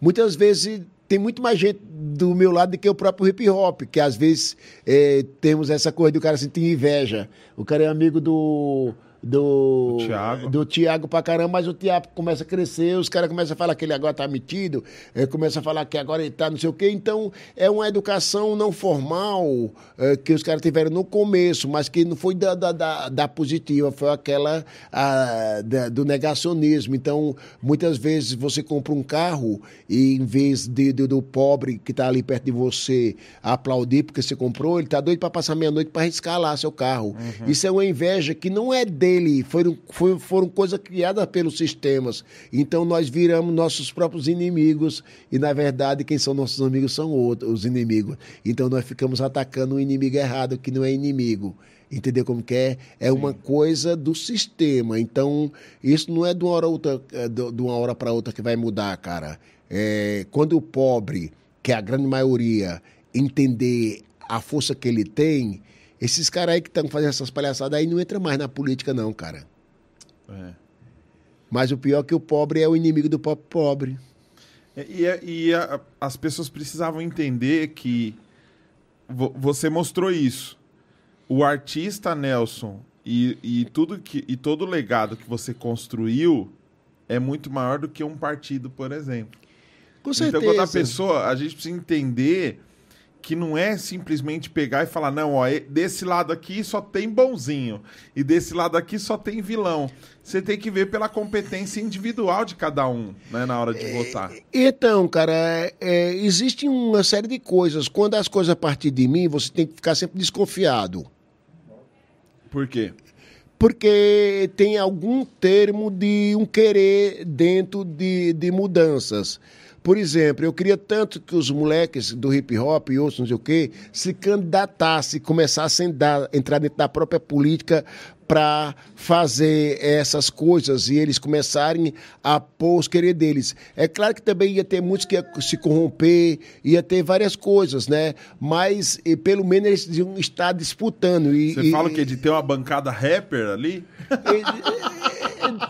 Muitas vezes tem muito mais gente do meu lado do que o próprio hip hop, que às vezes eh, temos essa coisa do cara sentir inveja. O cara é amigo do, do,
Do Thiago.
do Thiago pra caramba, mas o Thiago começa a crescer, os caras começam a falar que ele agora tá metido, eh, começa a falar que agora ele tá não sei o quê. Então, é uma educação não formal eh, que os caras tiveram no começo, mas que não foi da, da, da, da positiva, foi aquela ah, da- do negacionismo. Então, muitas vezes você compra um carro e em vez de, de- do pobre que tá ali perto de você aplaudir porque você comprou, ele tá doido para passar meia-noite para lá seu carro. Isso é uma inveja que não é dele, foram, foi, foram coisas criadas pelos sistemas. Então nós viramos nossos próprios inimigos e, na verdade, quem são nossos amigos são outros, os inimigos. Então nós ficamos atacando o inimigo errado, que não é inimigo. Entendeu como que é? É uma coisa do sistema. Então, isso não é de uma hora, outra, de de uma hora para outra que vai mudar, cara. É, quando o pobre, que é a grande maioria, entender a força que ele tem, esses caras aí que estão fazendo essas palhaçadas aí não entram mais na política, não, cara.
É.
Mas o pior é que o pobre é o inimigo do pobre pobre.
E, e- e a- as pessoas precisavam entender que vo- você mostrou isso. O artista Nelson e, e tudo que e todo o legado que você construiu é muito maior do que um partido, por exemplo.
Com certeza.
Então, quando a pessoa, a gente precisa entender que não é simplesmente pegar e falar, não, ó, desse lado aqui só tem bonzinho e desse lado aqui só tem vilão. Você tem que ver pela competência individual de cada um, né, na hora de votar.
Então, cara, é, é, existe uma série de coisas. Quando as coisas partir de mim, você tem que ficar sempre desconfiado.
Por quê?
porque tem algum termo de um querer dentro de, de mudanças. Por exemplo, eu queria tanto que os moleques do hip hop e outros não sei o quê se candidatassem, começassem a entrar dentro da própria política para fazer essas coisas e eles começarem a pôr os querer deles. É claro que também ia ter muitos que ia se corromper, ia ter várias coisas, né? Mas eh, pelo menos eles iam estar disputando. E,
Você
e-
fala o quê? De ter uma bancada rapper ali?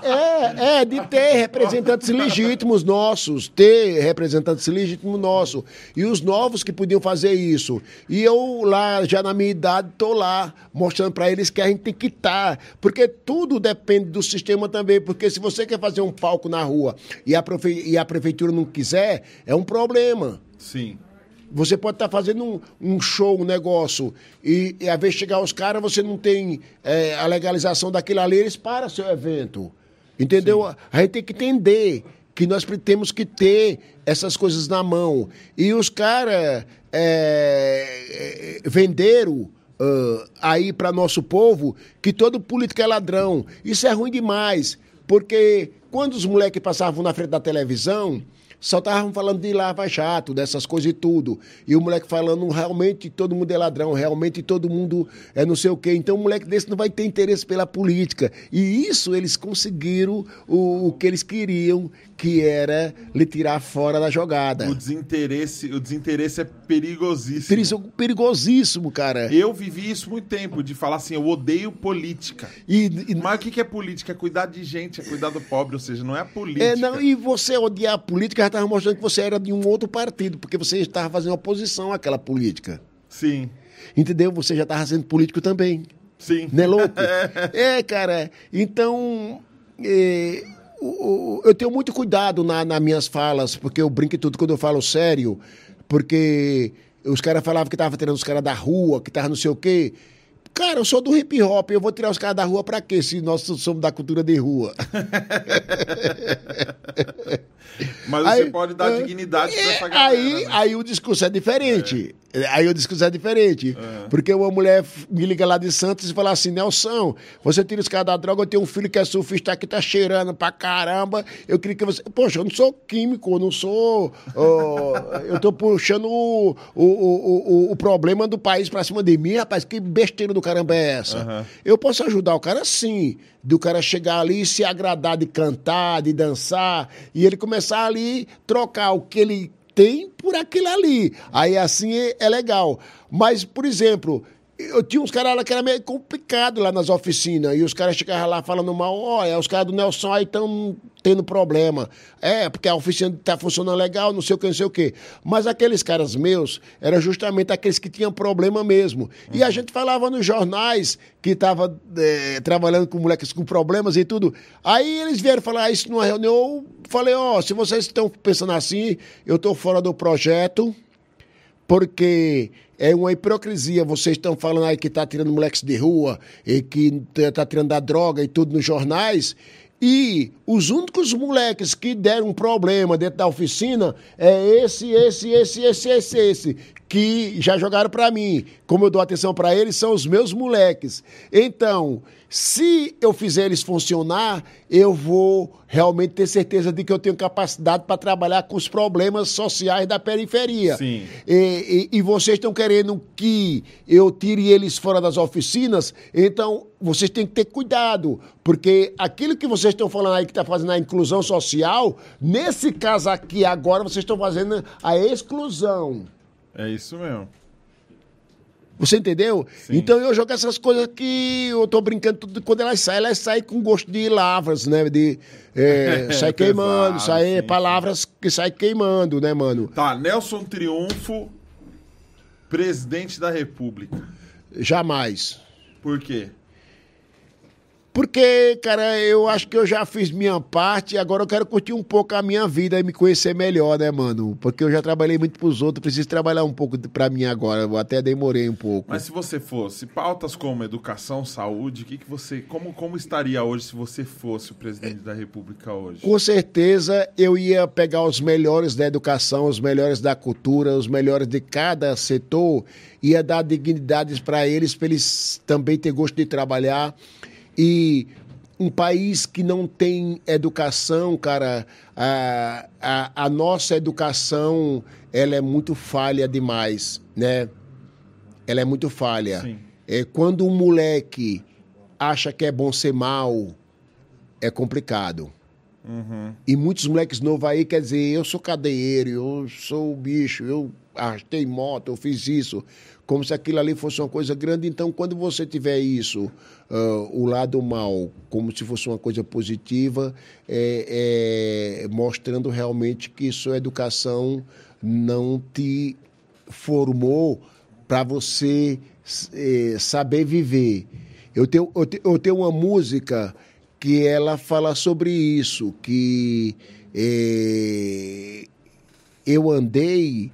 É, é, de ter representantes legítimos nossos, ter representantes legítimos nossos. E os novos que podiam fazer isso. E eu lá, já na minha idade, tô lá, mostrando para eles que a gente tem que estar. Porque tudo depende do sistema também. Porque se você quer fazer um palco na rua e a, profe- e a prefeitura não quiser, é um problema.
Sim.
Você pode estar fazendo um, um show, um negócio, e, e a vez chegar os caras, você não tem é, a legalização daquilo ali, eles param seu evento. Entendeu? A gente tem que entender que nós temos que ter essas coisas na mão. E os caras é, é, venderam ah, aí para nosso povo que todo político é ladrão. Isso é ruim demais, porque quando os moleques passavam na frente da televisão, só estavam falando de lava jato, dessas coisas e tudo. E o moleque falando, realmente todo mundo é ladrão, realmente todo mundo é não sei o quê. Então o moleque desse não vai ter interesse pela política. E isso eles conseguiram o, o que eles queriam, que era lhe tirar fora da jogada.
O desinteresse, o desinteresse é perigosíssimo.
Perigo- Perigosíssimo, cara.
Eu vivi isso muito tempo, de falar assim, eu odeio política.
E, e-
Mas o que é política? É cuidar de gente, é cuidar do pobre, ou seja, não é a política.
É, não, e você odiar a política estava mostrando que você era de um outro partido, porque você estava fazendo oposição àquela política.
Sim,
Entendeu? Você já estava sendo político também.
sim.
Não é louco? é, cara. Então, é, o- eu tenho muito cuidado na- nas minhas falas, porque eu brinco tudo quando eu falo sério, porque os caras falavam que tava tirando os caras da rua, que tava não sei o quê. Cara, eu sou do hip hop, eu vou tirar os caras da rua pra quê, se nós somos da cultura de rua?
Mas
Aí-
você pode dar
é,
dignidade pra essa
é,
galera.
Aí,
né?
aí o discurso é diferente. Aí o discurso é diferente. Porque uma mulher me liga lá de Santos e fala assim: Nelson, você tira os caras da droga, eu tenho um filho que é surfista que tá cheirando pra caramba. Eu queria que você. Poxa, eu não sou químico, eu não sou. eu tô puxando o, o, o, o, o problema do país pra cima de mim, rapaz. Que besteira do caramba é essa? Eu posso ajudar o cara sim. Do cara chegar ali e se agradar de cantar, de dançar, e ele começar ali trocar o que ele tem por aquilo ali. Aí assim é, é legal. Mas, por exemplo, eu tinha uns caras lá que era meio complicado lá nas oficinas. E os caras chegavam lá falando mal, olha, os caras do Nelson aí estão tendo problema. É, porque a oficina tá funcionando legal, não sei o que, não sei o que. Mas aqueles caras meus eram justamente aqueles que tinham problema mesmo. E a gente falava nos jornais que estava trabalhando com moleques com problemas e tudo. Aí eles vieram falar isso numa reunião. Eu falei, ó, se vocês estão pensando assim, eu tô fora do projeto porque é uma hipocrisia. Vocês estão falando aí que está tirando moleques de rua e que está tirando da droga e tudo nos jornais. E os únicos moleques que deram um problema dentro da oficina é esse, esse, esse, esse, esse, esse, que já jogaram para mim. Como eu dou atenção para eles, são os meus moleques. Então, se eu fizer eles funcionar, eu vou realmente ter certeza de que eu tenho capacidade para trabalhar com os problemas sociais da periferia.
Sim.
E, e, e vocês estão querendo que eu tire eles fora das oficinas, então vocês têm que ter cuidado, porque aquilo que vocês estão falando aí que está fazendo a inclusão social, nesse caso aqui agora vocês estão fazendo a exclusão.
É isso mesmo.
Você entendeu?
Sim.
Então eu jogo essas coisas que eu tô brincando tudo quando elas saem, elas saem com gosto de lavras, né? De é, sai queimando,
Pesado,
sai
sim,
palavras que saem queimando, né, mano?
Tá, Nelson Triunfo, presidente da República.
Jamais.
Por quê?
Porque, cara, eu acho que eu já fiz minha parte, agora eu quero curtir um pouco a minha vida e me conhecer melhor, né, mano? Porque eu já trabalhei muito pros outros, preciso trabalhar um pouco pra mim agora. Eu até demorei um pouco.
Mas se você fosse pautas como educação, saúde, que que você, como, como estaria hoje se você fosse o presidente da República hoje?
Com certeza eu ia pegar os melhores da educação, os melhores da cultura, os melhores de cada setor, ia dar dignidades para eles, para eles também ter gosto de trabalhar. E um país que não tem educação, cara, a, a, a nossa educação ela é muito falha demais, né? Ela é muito falha.
Sim.
É, quando um moleque acha que é bom ser mal, é complicado. E muitos moleques novos aí quer dizer, eu sou cadeieiro, eu sou bicho, eu arrastei moto, eu fiz isso. Como se aquilo ali fosse uma coisa grande. Então, quando você tiver isso, ah, o lado mal, como se fosse uma coisa positiva, é, é, mostrando realmente que sua educação não te formou para você eh, saber viver. Eu tenho, eu, te- eu tenho uma música que ela fala sobre isso, que eh, eu andei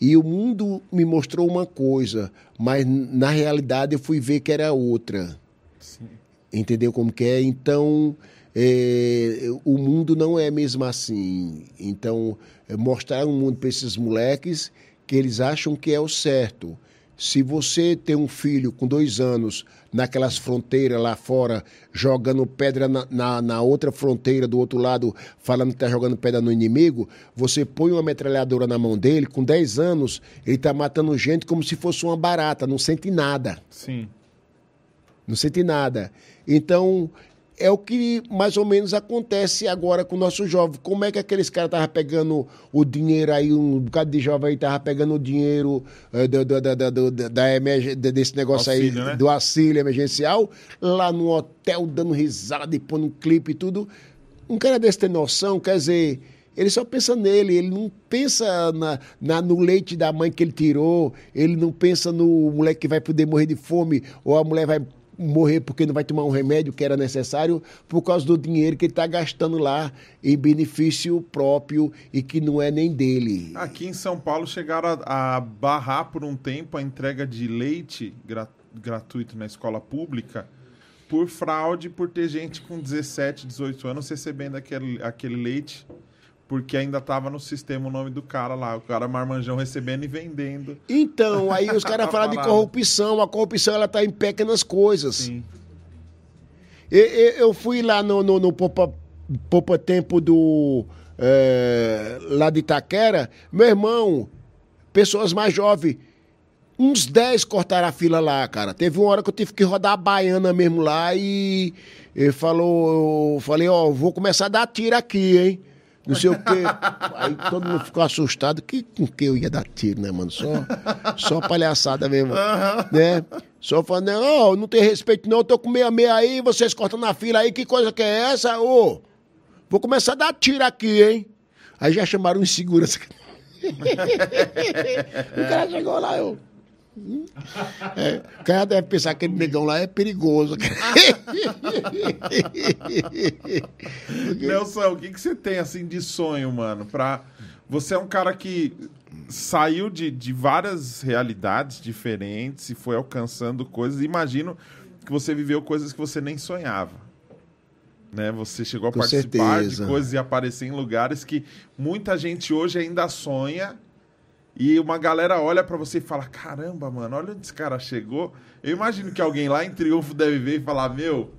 e o mundo me mostrou uma coisa, mas na realidade eu fui ver que era outra. Entendeu como que é? Então, é, o mundo não é mesmo assim. Então, é mostrar um mundo para esses moleques que eles acham que é o certo. Se você tem um filho com dois anos naquelas fronteiras lá fora, jogando pedra na, na, na outra fronteira do outro lado, falando que está jogando pedra no inimigo, você põe uma metralhadora na mão dele, com 10 anos, ele está matando gente como se fosse uma barata, não sente nada
Sim.
não sente nada. Então, é o que mais ou menos acontece agora com o nosso jovem. Como é que aqueles caras estavam pegando o dinheiro aí, um bocado de jovem aí estava pegando o dinheiro eh, do, do, do, da emerg- de- desse negócio
Auxílio,
aí,
né?
do auxílio emergencial, lá no hotel dando risada e pondo um clipe e tudo. Um cara desse tem noção, quer dizer, ele só pensa nele, ele não pensa na, na- no leite da mãe que ele tirou, ele não pensa no moleque que vai poder morrer de fome, ou a mulher vai morrer porque não vai tomar um remédio que era necessário por causa do dinheiro que ele está gastando lá em benefício próprio e que não é nem dele.
Aqui em São Paulo chegaram a, a barrar por um tempo a entrega de leite gra- gratuito na escola pública por fraude, por ter gente com 17, 18 anos recebendo aquele, aquele leite porque ainda estava no sistema o nome do cara lá, o cara marmanjão recebendo e vendendo.
Então, aí os caras falam de corrupção, a corrupção ela tá em pequenas coisas.
Sim.
E- e- Eu fui lá no, no, no Poupa, Poupa Tempo do. é, lá de Itaquera, meu irmão, pessoas mais jovens, uns 10 cortaram a fila lá, cara. Teve uma hora que eu tive que rodar a baiana mesmo lá e ele falou, eu falei, ó, vou começar a dar tiro aqui, hein? Não sei o quê. Aí todo mundo ficou assustado. Que, com que eu ia dar tiro, né, mano? Só, só palhaçada mesmo. Né? Só falando, ó, não tem respeito não, eu tô com meia meia aí, vocês cortando na fila aí, que coisa que é essa, ô? vou começar a dar tiro aqui, hein? Aí já chamaram um segurança. o cara chegou lá, eu. É, o cara deve pensar que aquele negão lá é perigoso.
Nelson, o que, que você tem assim de sonho, mano? Pra... Você é um cara que saiu de, de várias realidades diferentes e foi alcançando coisas. Imagino que você viveu coisas que você nem sonhava. Né? Você chegou a
Com
participar
certeza.
de coisas e aparecer em lugares que muita gente hoje ainda sonha. E uma galera olha pra você e fala: Caramba, mano, olha onde esse cara chegou. Eu imagino que alguém lá em Triunfo deve ver e falar: Meu,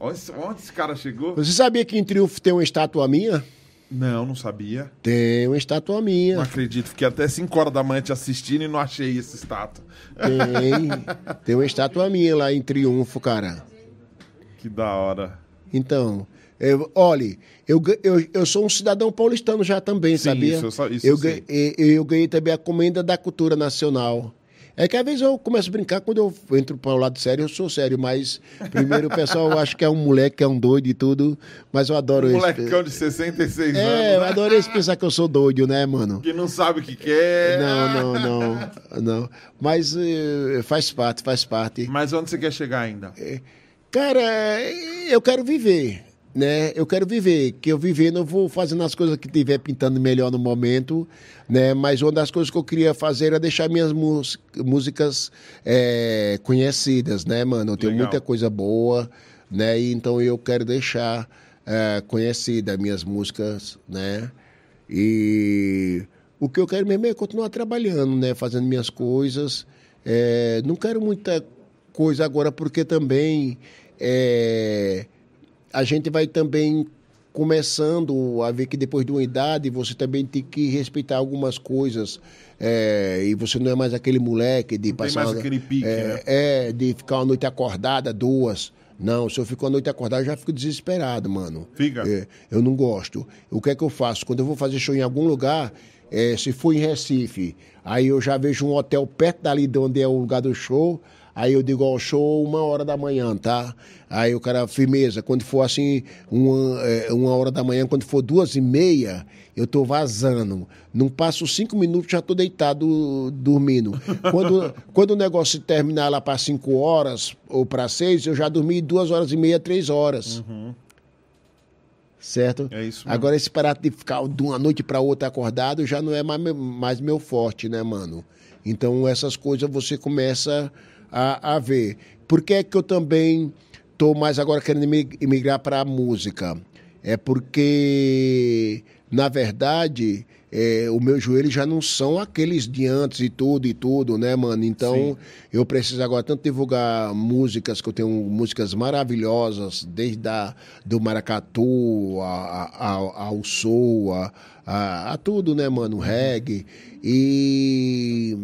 onde, esse- onde esse cara chegou?
Você sabia que em Triunfo tem uma estátua minha?
Não, não sabia.
Tem uma estátua minha.
Não acredito. Fiquei até 5 horas da manhã te assistindo e não achei esse estátua.
Tem. Tem uma estátua minha lá em Triunfo, cara.
Que da hora.
Então, eu, olhe, eu, eu, eu sou um cidadão paulistano já também,
Sim,
sabia?
isso eu isso
eu,
eu sei.
ga- e- eu ganhei também a comenda da cultura nacional. É que às vezes eu começo a brincar, quando eu entro para o lado sério, eu sou sério, mas primeiro o pessoal acha que é um moleque, que é um doido e tudo, mas eu adoro
Um
esse.
molecão de 66
É, eu
anos, né?
adoro esse pensar que eu sou doido, né, mano?
que não sabe o que quer.
Não, não, não, não. Mas eh, faz parte, faz parte.
Mas onde você quer chegar ainda?
Cara, eu quero viver, né? Eu quero viver, que eu vivendo eu vou fazendo as coisas que tiver pintando melhor no momento, né? Mas uma das coisas que eu queria fazer era deixar minhas músicas eh, conhecidas, né, mano? Eu tenho
Legal.
muita coisa boa, né? E então eu quero deixar eh, conhecida minhas músicas, né? E o que eu quero mesmo é continuar trabalhando, né? Fazendo minhas coisas. Eh, não quero muita coisa agora, porque também é, a gente vai também começando a ver que depois de uma idade você também tem que respeitar algumas coisas é, e você não é mais aquele moleque de
tem
passar
mais
uma-
aquele pique,
é,
né?
é, de ficar uma noite acordada duas não se eu fico uma noite acordada eu já fico desesperado mano
Fica?
É, eu não gosto o que é que eu faço quando eu vou fazer show em algum lugar é, se for em Recife aí eu já vejo um hotel perto dali de onde é o lugar do show Aí eu digo, ó, show uma hora da manhã, tá? Aí o cara, firmeza, quando for assim, uma, é, uma hora da manhã, quando for duas e meia, eu tô vazando. Não passo cinco minutos, já tô deitado dormindo. Quando, quando o negócio terminar lá para cinco horas ou para seis, eu já dormi duas horas e meia, três horas. Certo?
É isso mesmo.
Agora, esse parar de ficar de uma noite para outra acordado já não é mais, mais meu forte, né, mano? Então, essas coisas você começa a, a ver. Por que é que eu também tô mais agora querendo emigrar para a música? É porque, na verdade, é, o meu joelho já não são aqueles de antes e tudo e tudo, né, mano? Então, eu preciso agora tanto divulgar músicas, que eu tenho músicas maravilhosas, desde a, do maracatu a, a- ao- ao soul, a, a, a tudo, né, mano? Reggae. E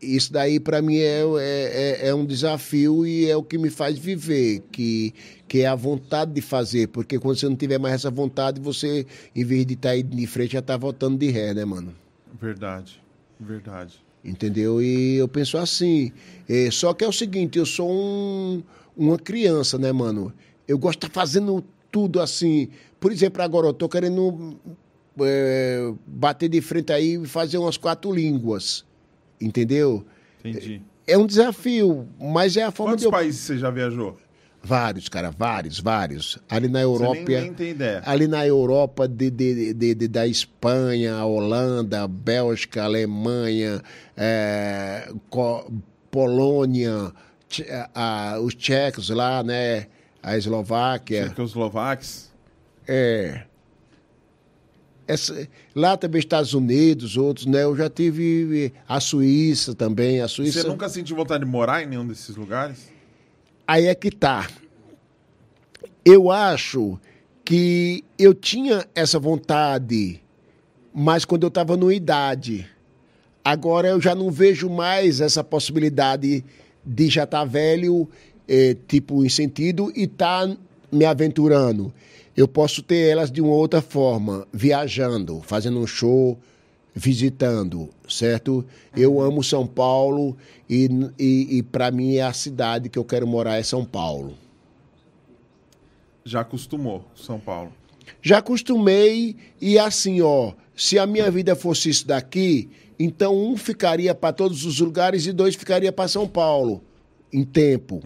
isso daí para mim é, é, é- é um desafio e é o que me faz viver, que, que é a vontade de fazer, porque quando você não tiver mais essa vontade, você, em vez de estar aí de frente, já tá voltando de ré, né, mano?
Verdade. Verdade.
Entendeu? E eu penso assim. é, só que é o seguinte, eu sou um- uma criança, né, mano? Eu gosto de estar fazendo tudo assim. Por exemplo, agora eu tô querendo é, bater de frente aí e fazer umas quatro línguas. Entendeu?
Entendi.
É um desafio, mas é a forma
Quantos
de eu...
países você já viajou?
Vários, cara, vários, vários. Ali na
Você
Europa.
nem, nem tem ideia.
Ali na Europa, de, de- de- de- da Espanha, Holanda, Bélgica, Alemanha, é, Polônia, a- os tchecos lá, né? A Eslováquia.
Tchecoslovaques.
É. Essa- lá também Estados Unidos, outros, né? Eu já tive a Suíça também. A Suíça.
Você nunca sentiu vontade de morar em nenhum desses lugares?
Aí é que tá. Eu acho que eu tinha essa vontade, mas quando eu estava numa idade. Agora eu já não vejo mais essa possibilidade de já estar velho, eh, tipo, em sentido, e estar me aventurando. Eu posso ter elas de uma outra forma, viajando, fazendo um show, visitando, certo? Eu amo São Paulo e, e, e para mim é a cidade que eu quero morar é São Paulo.
Já acostumou, São Paulo.
Já acostumei e assim, ó, se a minha vida fosse isso daqui, então um ficaria para todos os lugares e dois ficaria para São Paulo em tempo.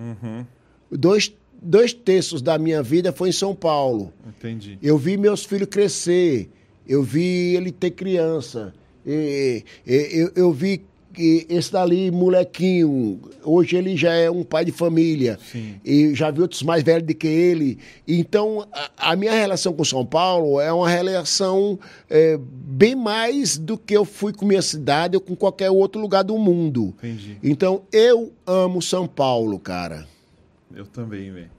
Dois, dois terços da minha vida foi em São Paulo.
Entendi.
Eu vi meus filhos crescer, eu vi ele ter criança, e- eu, eu vi esse dali, molequinho, hoje ele já é um pai de família,
Sim.
e já vi outros mais velhos do que ele. Então, a, a minha relação com São Paulo é uma relação é, bem mais do que eu fui com minha cidade ou com qualquer outro lugar do mundo.
Entendi.
Então, eu amo São Paulo, cara.
Eu também, velho.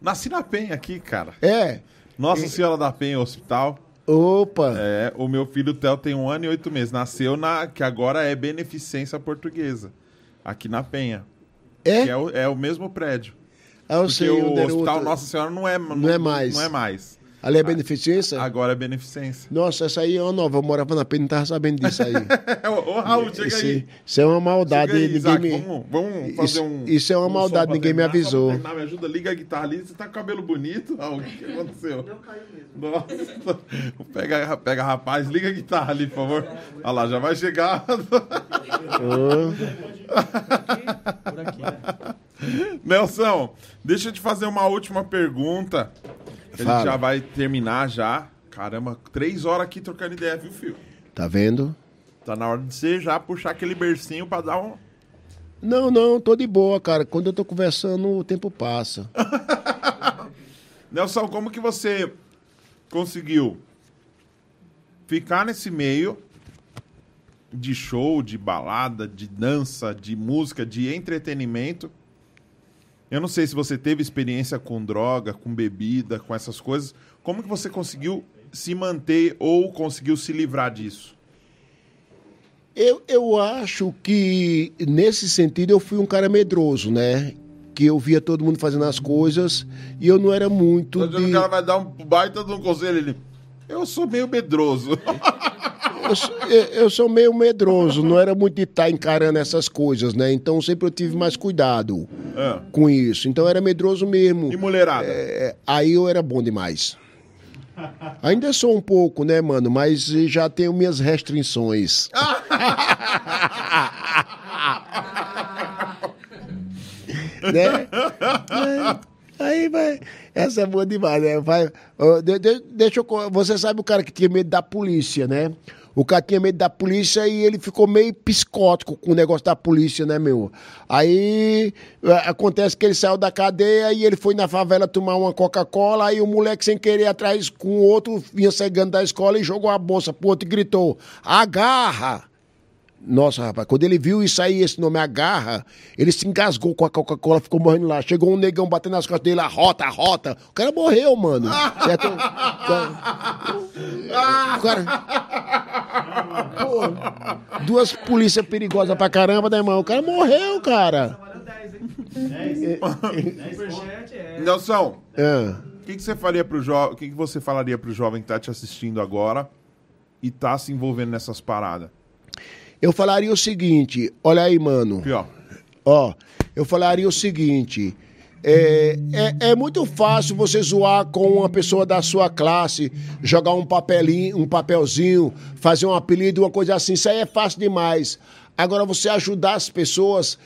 Nasci na Penha aqui, cara.
É.
Nossa Senhora da Penha Hospital.
Opa!
É, o meu filho Theo tem um ano e oito meses. Nasceu na. que agora é Beneficência Portuguesa. Aqui na Penha.
É?
Que é o, é o mesmo prédio.
Ah, eu
Porque
sei,
o Hospital
outro.
Nossa Senhora não é, não,
é mais.
Não é mais.
Ali é beneficência?
Agora é Beneficência.
Nossa, essa aí é uma nova. Eu morava na pena e não tava sabendo disso aí.
ô, Raul, chega
isso,
aí.
isso é uma maldade.
Aí,
ninguém
Isaac,
me...
vamos, vamos fazer
Isso-
um.
isso é uma
um
maldade, ninguém me
terminar. Pra
avisou.
terminar, me ajuda, liga a guitarra ali. Você tá com o cabelo bonito? Raul, o que que aconteceu? Não caiu mesmo. Nossa. Pega, pega, rapaz, liga a guitarra ali, por favor. Olha lá, já vai chegar.
Por aqui, né?
Nelson, deixa eu te fazer uma última pergunta. A gente
Fala.
já vai terminar já. Caramba, três horas aqui trocando ideia, viu, filho?
Tá vendo?
Tá na hora de você já puxar aquele bercinho pra dar um.
Não, não, tô de boa, cara. Quando eu tô conversando, o tempo passa.
Nelson, como que você conseguiu ficar nesse meio de show, de balada, de dança, de música, de entretenimento? Eu não sei se você teve experiência com droga, com bebida, com essas coisas. Como que você conseguiu se manter ou conseguiu se livrar disso?
Eu, eu acho que, nesse sentido, eu fui um cara medroso, né? Que eu via todo mundo fazendo as coisas e eu não era muito
que
de...
o cara vai dar um baita de um conselho ele. Eu sou meio medroso.
Eu, sou- eu- sou meio medroso, não era muito de estar encarando essas coisas, né? Então sempre eu tive mais cuidado
Ah,
com isso. Então era medroso mesmo.
E mulherada?
É, aí eu era bom demais. Ainda sou um pouco, né, mano? Mas já tenho minhas restrições. né? É, Aí vai. Essa é boa demais, né? Vai, deixa eu. Você sabe o cara que tinha medo da polícia, né? O cara tinha medo da polícia e ele ficou meio psicótico com o negócio da polícia, né, meu? Aí é, acontece que ele saiu da cadeia e ele foi na favela tomar uma Coca-Cola, aí o moleque, sem querer, atrás com o outro, vinha cegando da escola e jogou a bolsa pro outro e gritou: Agarra! Nossa, rapaz, quando ele viu isso aí, esse nome Agarra, ele se engasgou com a Coca-Cola, ficou morrendo lá. Chegou um negão batendo nas costas dele, a rota, a rota. O cara morreu, mano. Certo? O cara... O cara... Pô, duas polícias perigosas pra caramba, né, irmão? O cara morreu, cara.
Valeu 10, hein? 10? 10 superchat é.
Nelson,
Ah.
o que, que você faria pro jovem? O que, que você falaria pro jovem que tá te assistindo agora e tá se envolvendo nessas paradas?
Eu falaria o seguinte, olha aí, mano.
Ó.
Ó, eu falaria o seguinte. É, é, é muito fácil você zoar com uma pessoa da sua classe, jogar um papelinho, um papelzinho, fazer um apelido, uma coisa assim. Isso aí é fácil demais. Agora, você ajudar as pessoas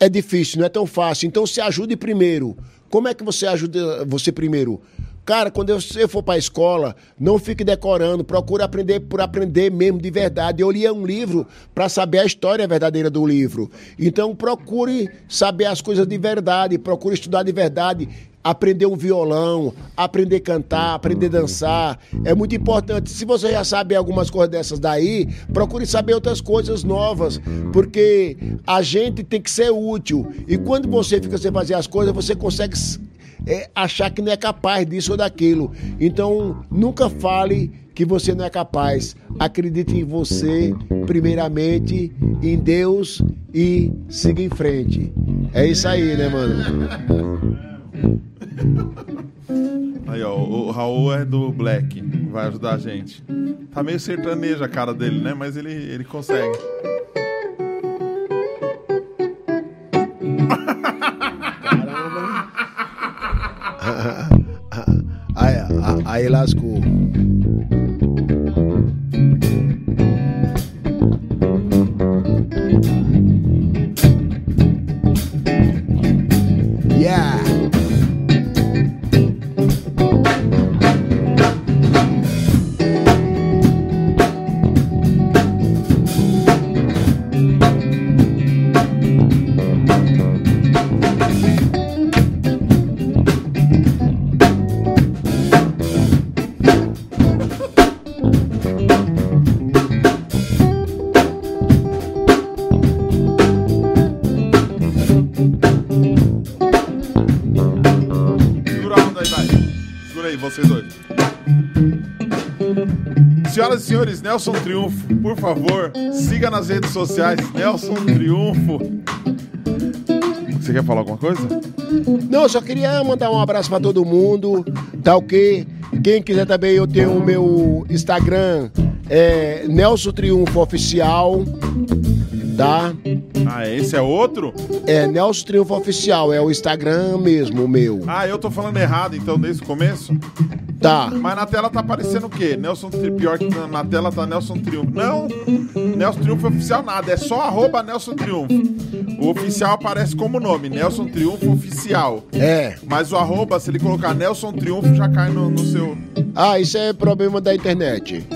é difícil, não é tão fácil. Então, se ajude primeiro. Como é que você ajuda você primeiro? Cara, quando você for para a escola, não fique decorando, procure aprender por aprender mesmo de verdade. Eu lia um livro para saber a história verdadeira do livro. Então, procure saber as coisas de verdade, procure estudar de verdade, aprender um violão, aprender a cantar, aprender a dançar. É muito importante. Se você já sabe algumas coisas dessas daí, procure saber outras coisas novas, porque a gente tem que ser útil. E quando você fica sem fazer as coisas, você consegue é, achar que não é capaz disso ou daquilo. Então, nunca fale que você não é capaz. Acredite em você, primeiramente, em Deus e siga em frente. É isso aí, né, mano?
Aí, ó, o Raul é do Black, vai ajudar a gente. Tá meio sertanejo a cara dele, né? Mas ele, ele consegue.
Aí, aí Aí
senhores, Nelson Triunfo, por favor, siga nas redes sociais Nelson Triunfo. Você quer falar alguma coisa?
Não, só queria mandar um abraço pra todo mundo, tá ok? Quem quiser também, eu tenho o meu Instagram, é Nelson Triunfo Oficial, tá?
Ah, esse é outro?
É Nelson Triunfo Oficial, é o Instagram mesmo, o meu,
Ah, eu tô falando errado então desde o começo?
Tá?
Mas na tela tá aparecendo o quê? Nelson Tri... Pior que na, na tela tá Nelson Triunfo. Não, Nelson Triunfo oficial nada, é só arroba Nelson Triunfo. O oficial aparece como nome, Nelson Triunfo Oficial.
É.
Mas o arroba, se ele colocar Nelson Triunfo, já cai no, no seu.
Ah, isso é problema da internet.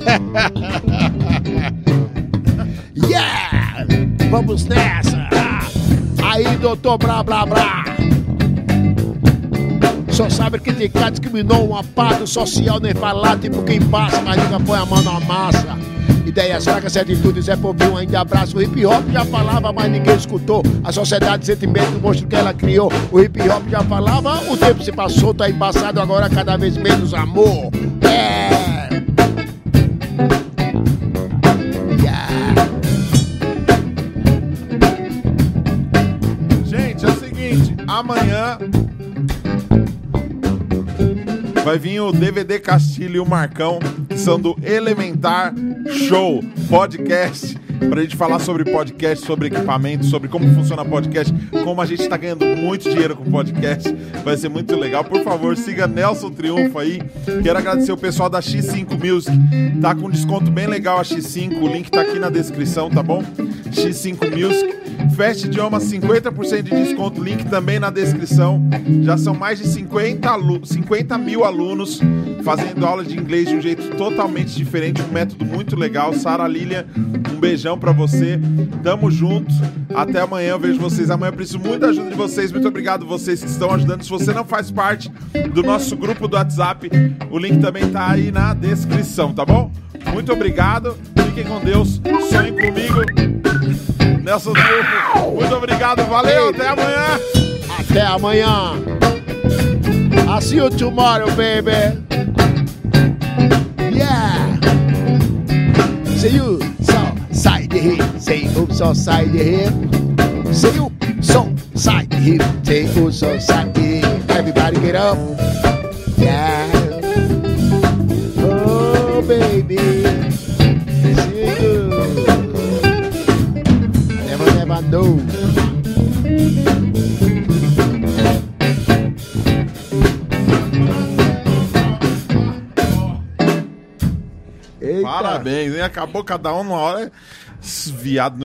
yeah! Vamos nessa! Aí, doutor Blá Blá Blá! Só sabe cara discriminou uma parte social nem falar, tipo quem passa, mas nunca põe a mão na massa. Ideias fracas, atitudes é povinho, ainda abraço. O hip hop já falava, mas ninguém escutou. A sociedade, sentimento, o monstro que ela criou. O hip hop já falava, o tempo se passou, tá embaçado, agora cada vez menos amor. É.
Gente, é o seguinte, amanhã vai vir o DVD Castilho e o Marcão, que são do Elementar Show Podcast, pra gente falar sobre podcast, sobre equipamento, sobre como funciona podcast, como a gente tá ganhando muito dinheiro com podcast. Vai ser muito legal. Por favor, siga Nelson Triunfo aí. Quero agradecer o pessoal da X5 Music. Tá com desconto bem legal a X5. O link tá aqui na descrição, tá bom? X5 Music. Fast Idioma 50% de desconto, link também na descrição. Já são mais de 50, alu 50 mil alunos fazendo aula de inglês de um jeito totalmente diferente, um método muito legal. Sara Lilian, um beijão pra você. Tamo junto. Até amanhã, eu vejo vocês amanhã. Eu preciso muito da ajuda de vocês. Muito obrigado vocês que estão ajudando. Se você não faz parte do nosso grupo do WhatsApp, o link também tá aí na descrição, tá bom? Muito obrigado. Fiquem com Deus. Sonhem comigo. Nelson Triunfo, muito obrigado, valeu, até amanhã.
Até amanhã. I'll see you tomorrow, baby. Yeah. See you so side the hip. Say you so side the hip. See you so side the hip. Say you so side the hip. Everybody get up. Yeah. Oh, baby. Know. Eita.
Parabéns, hein? Acabou cada um numa hora. Viado.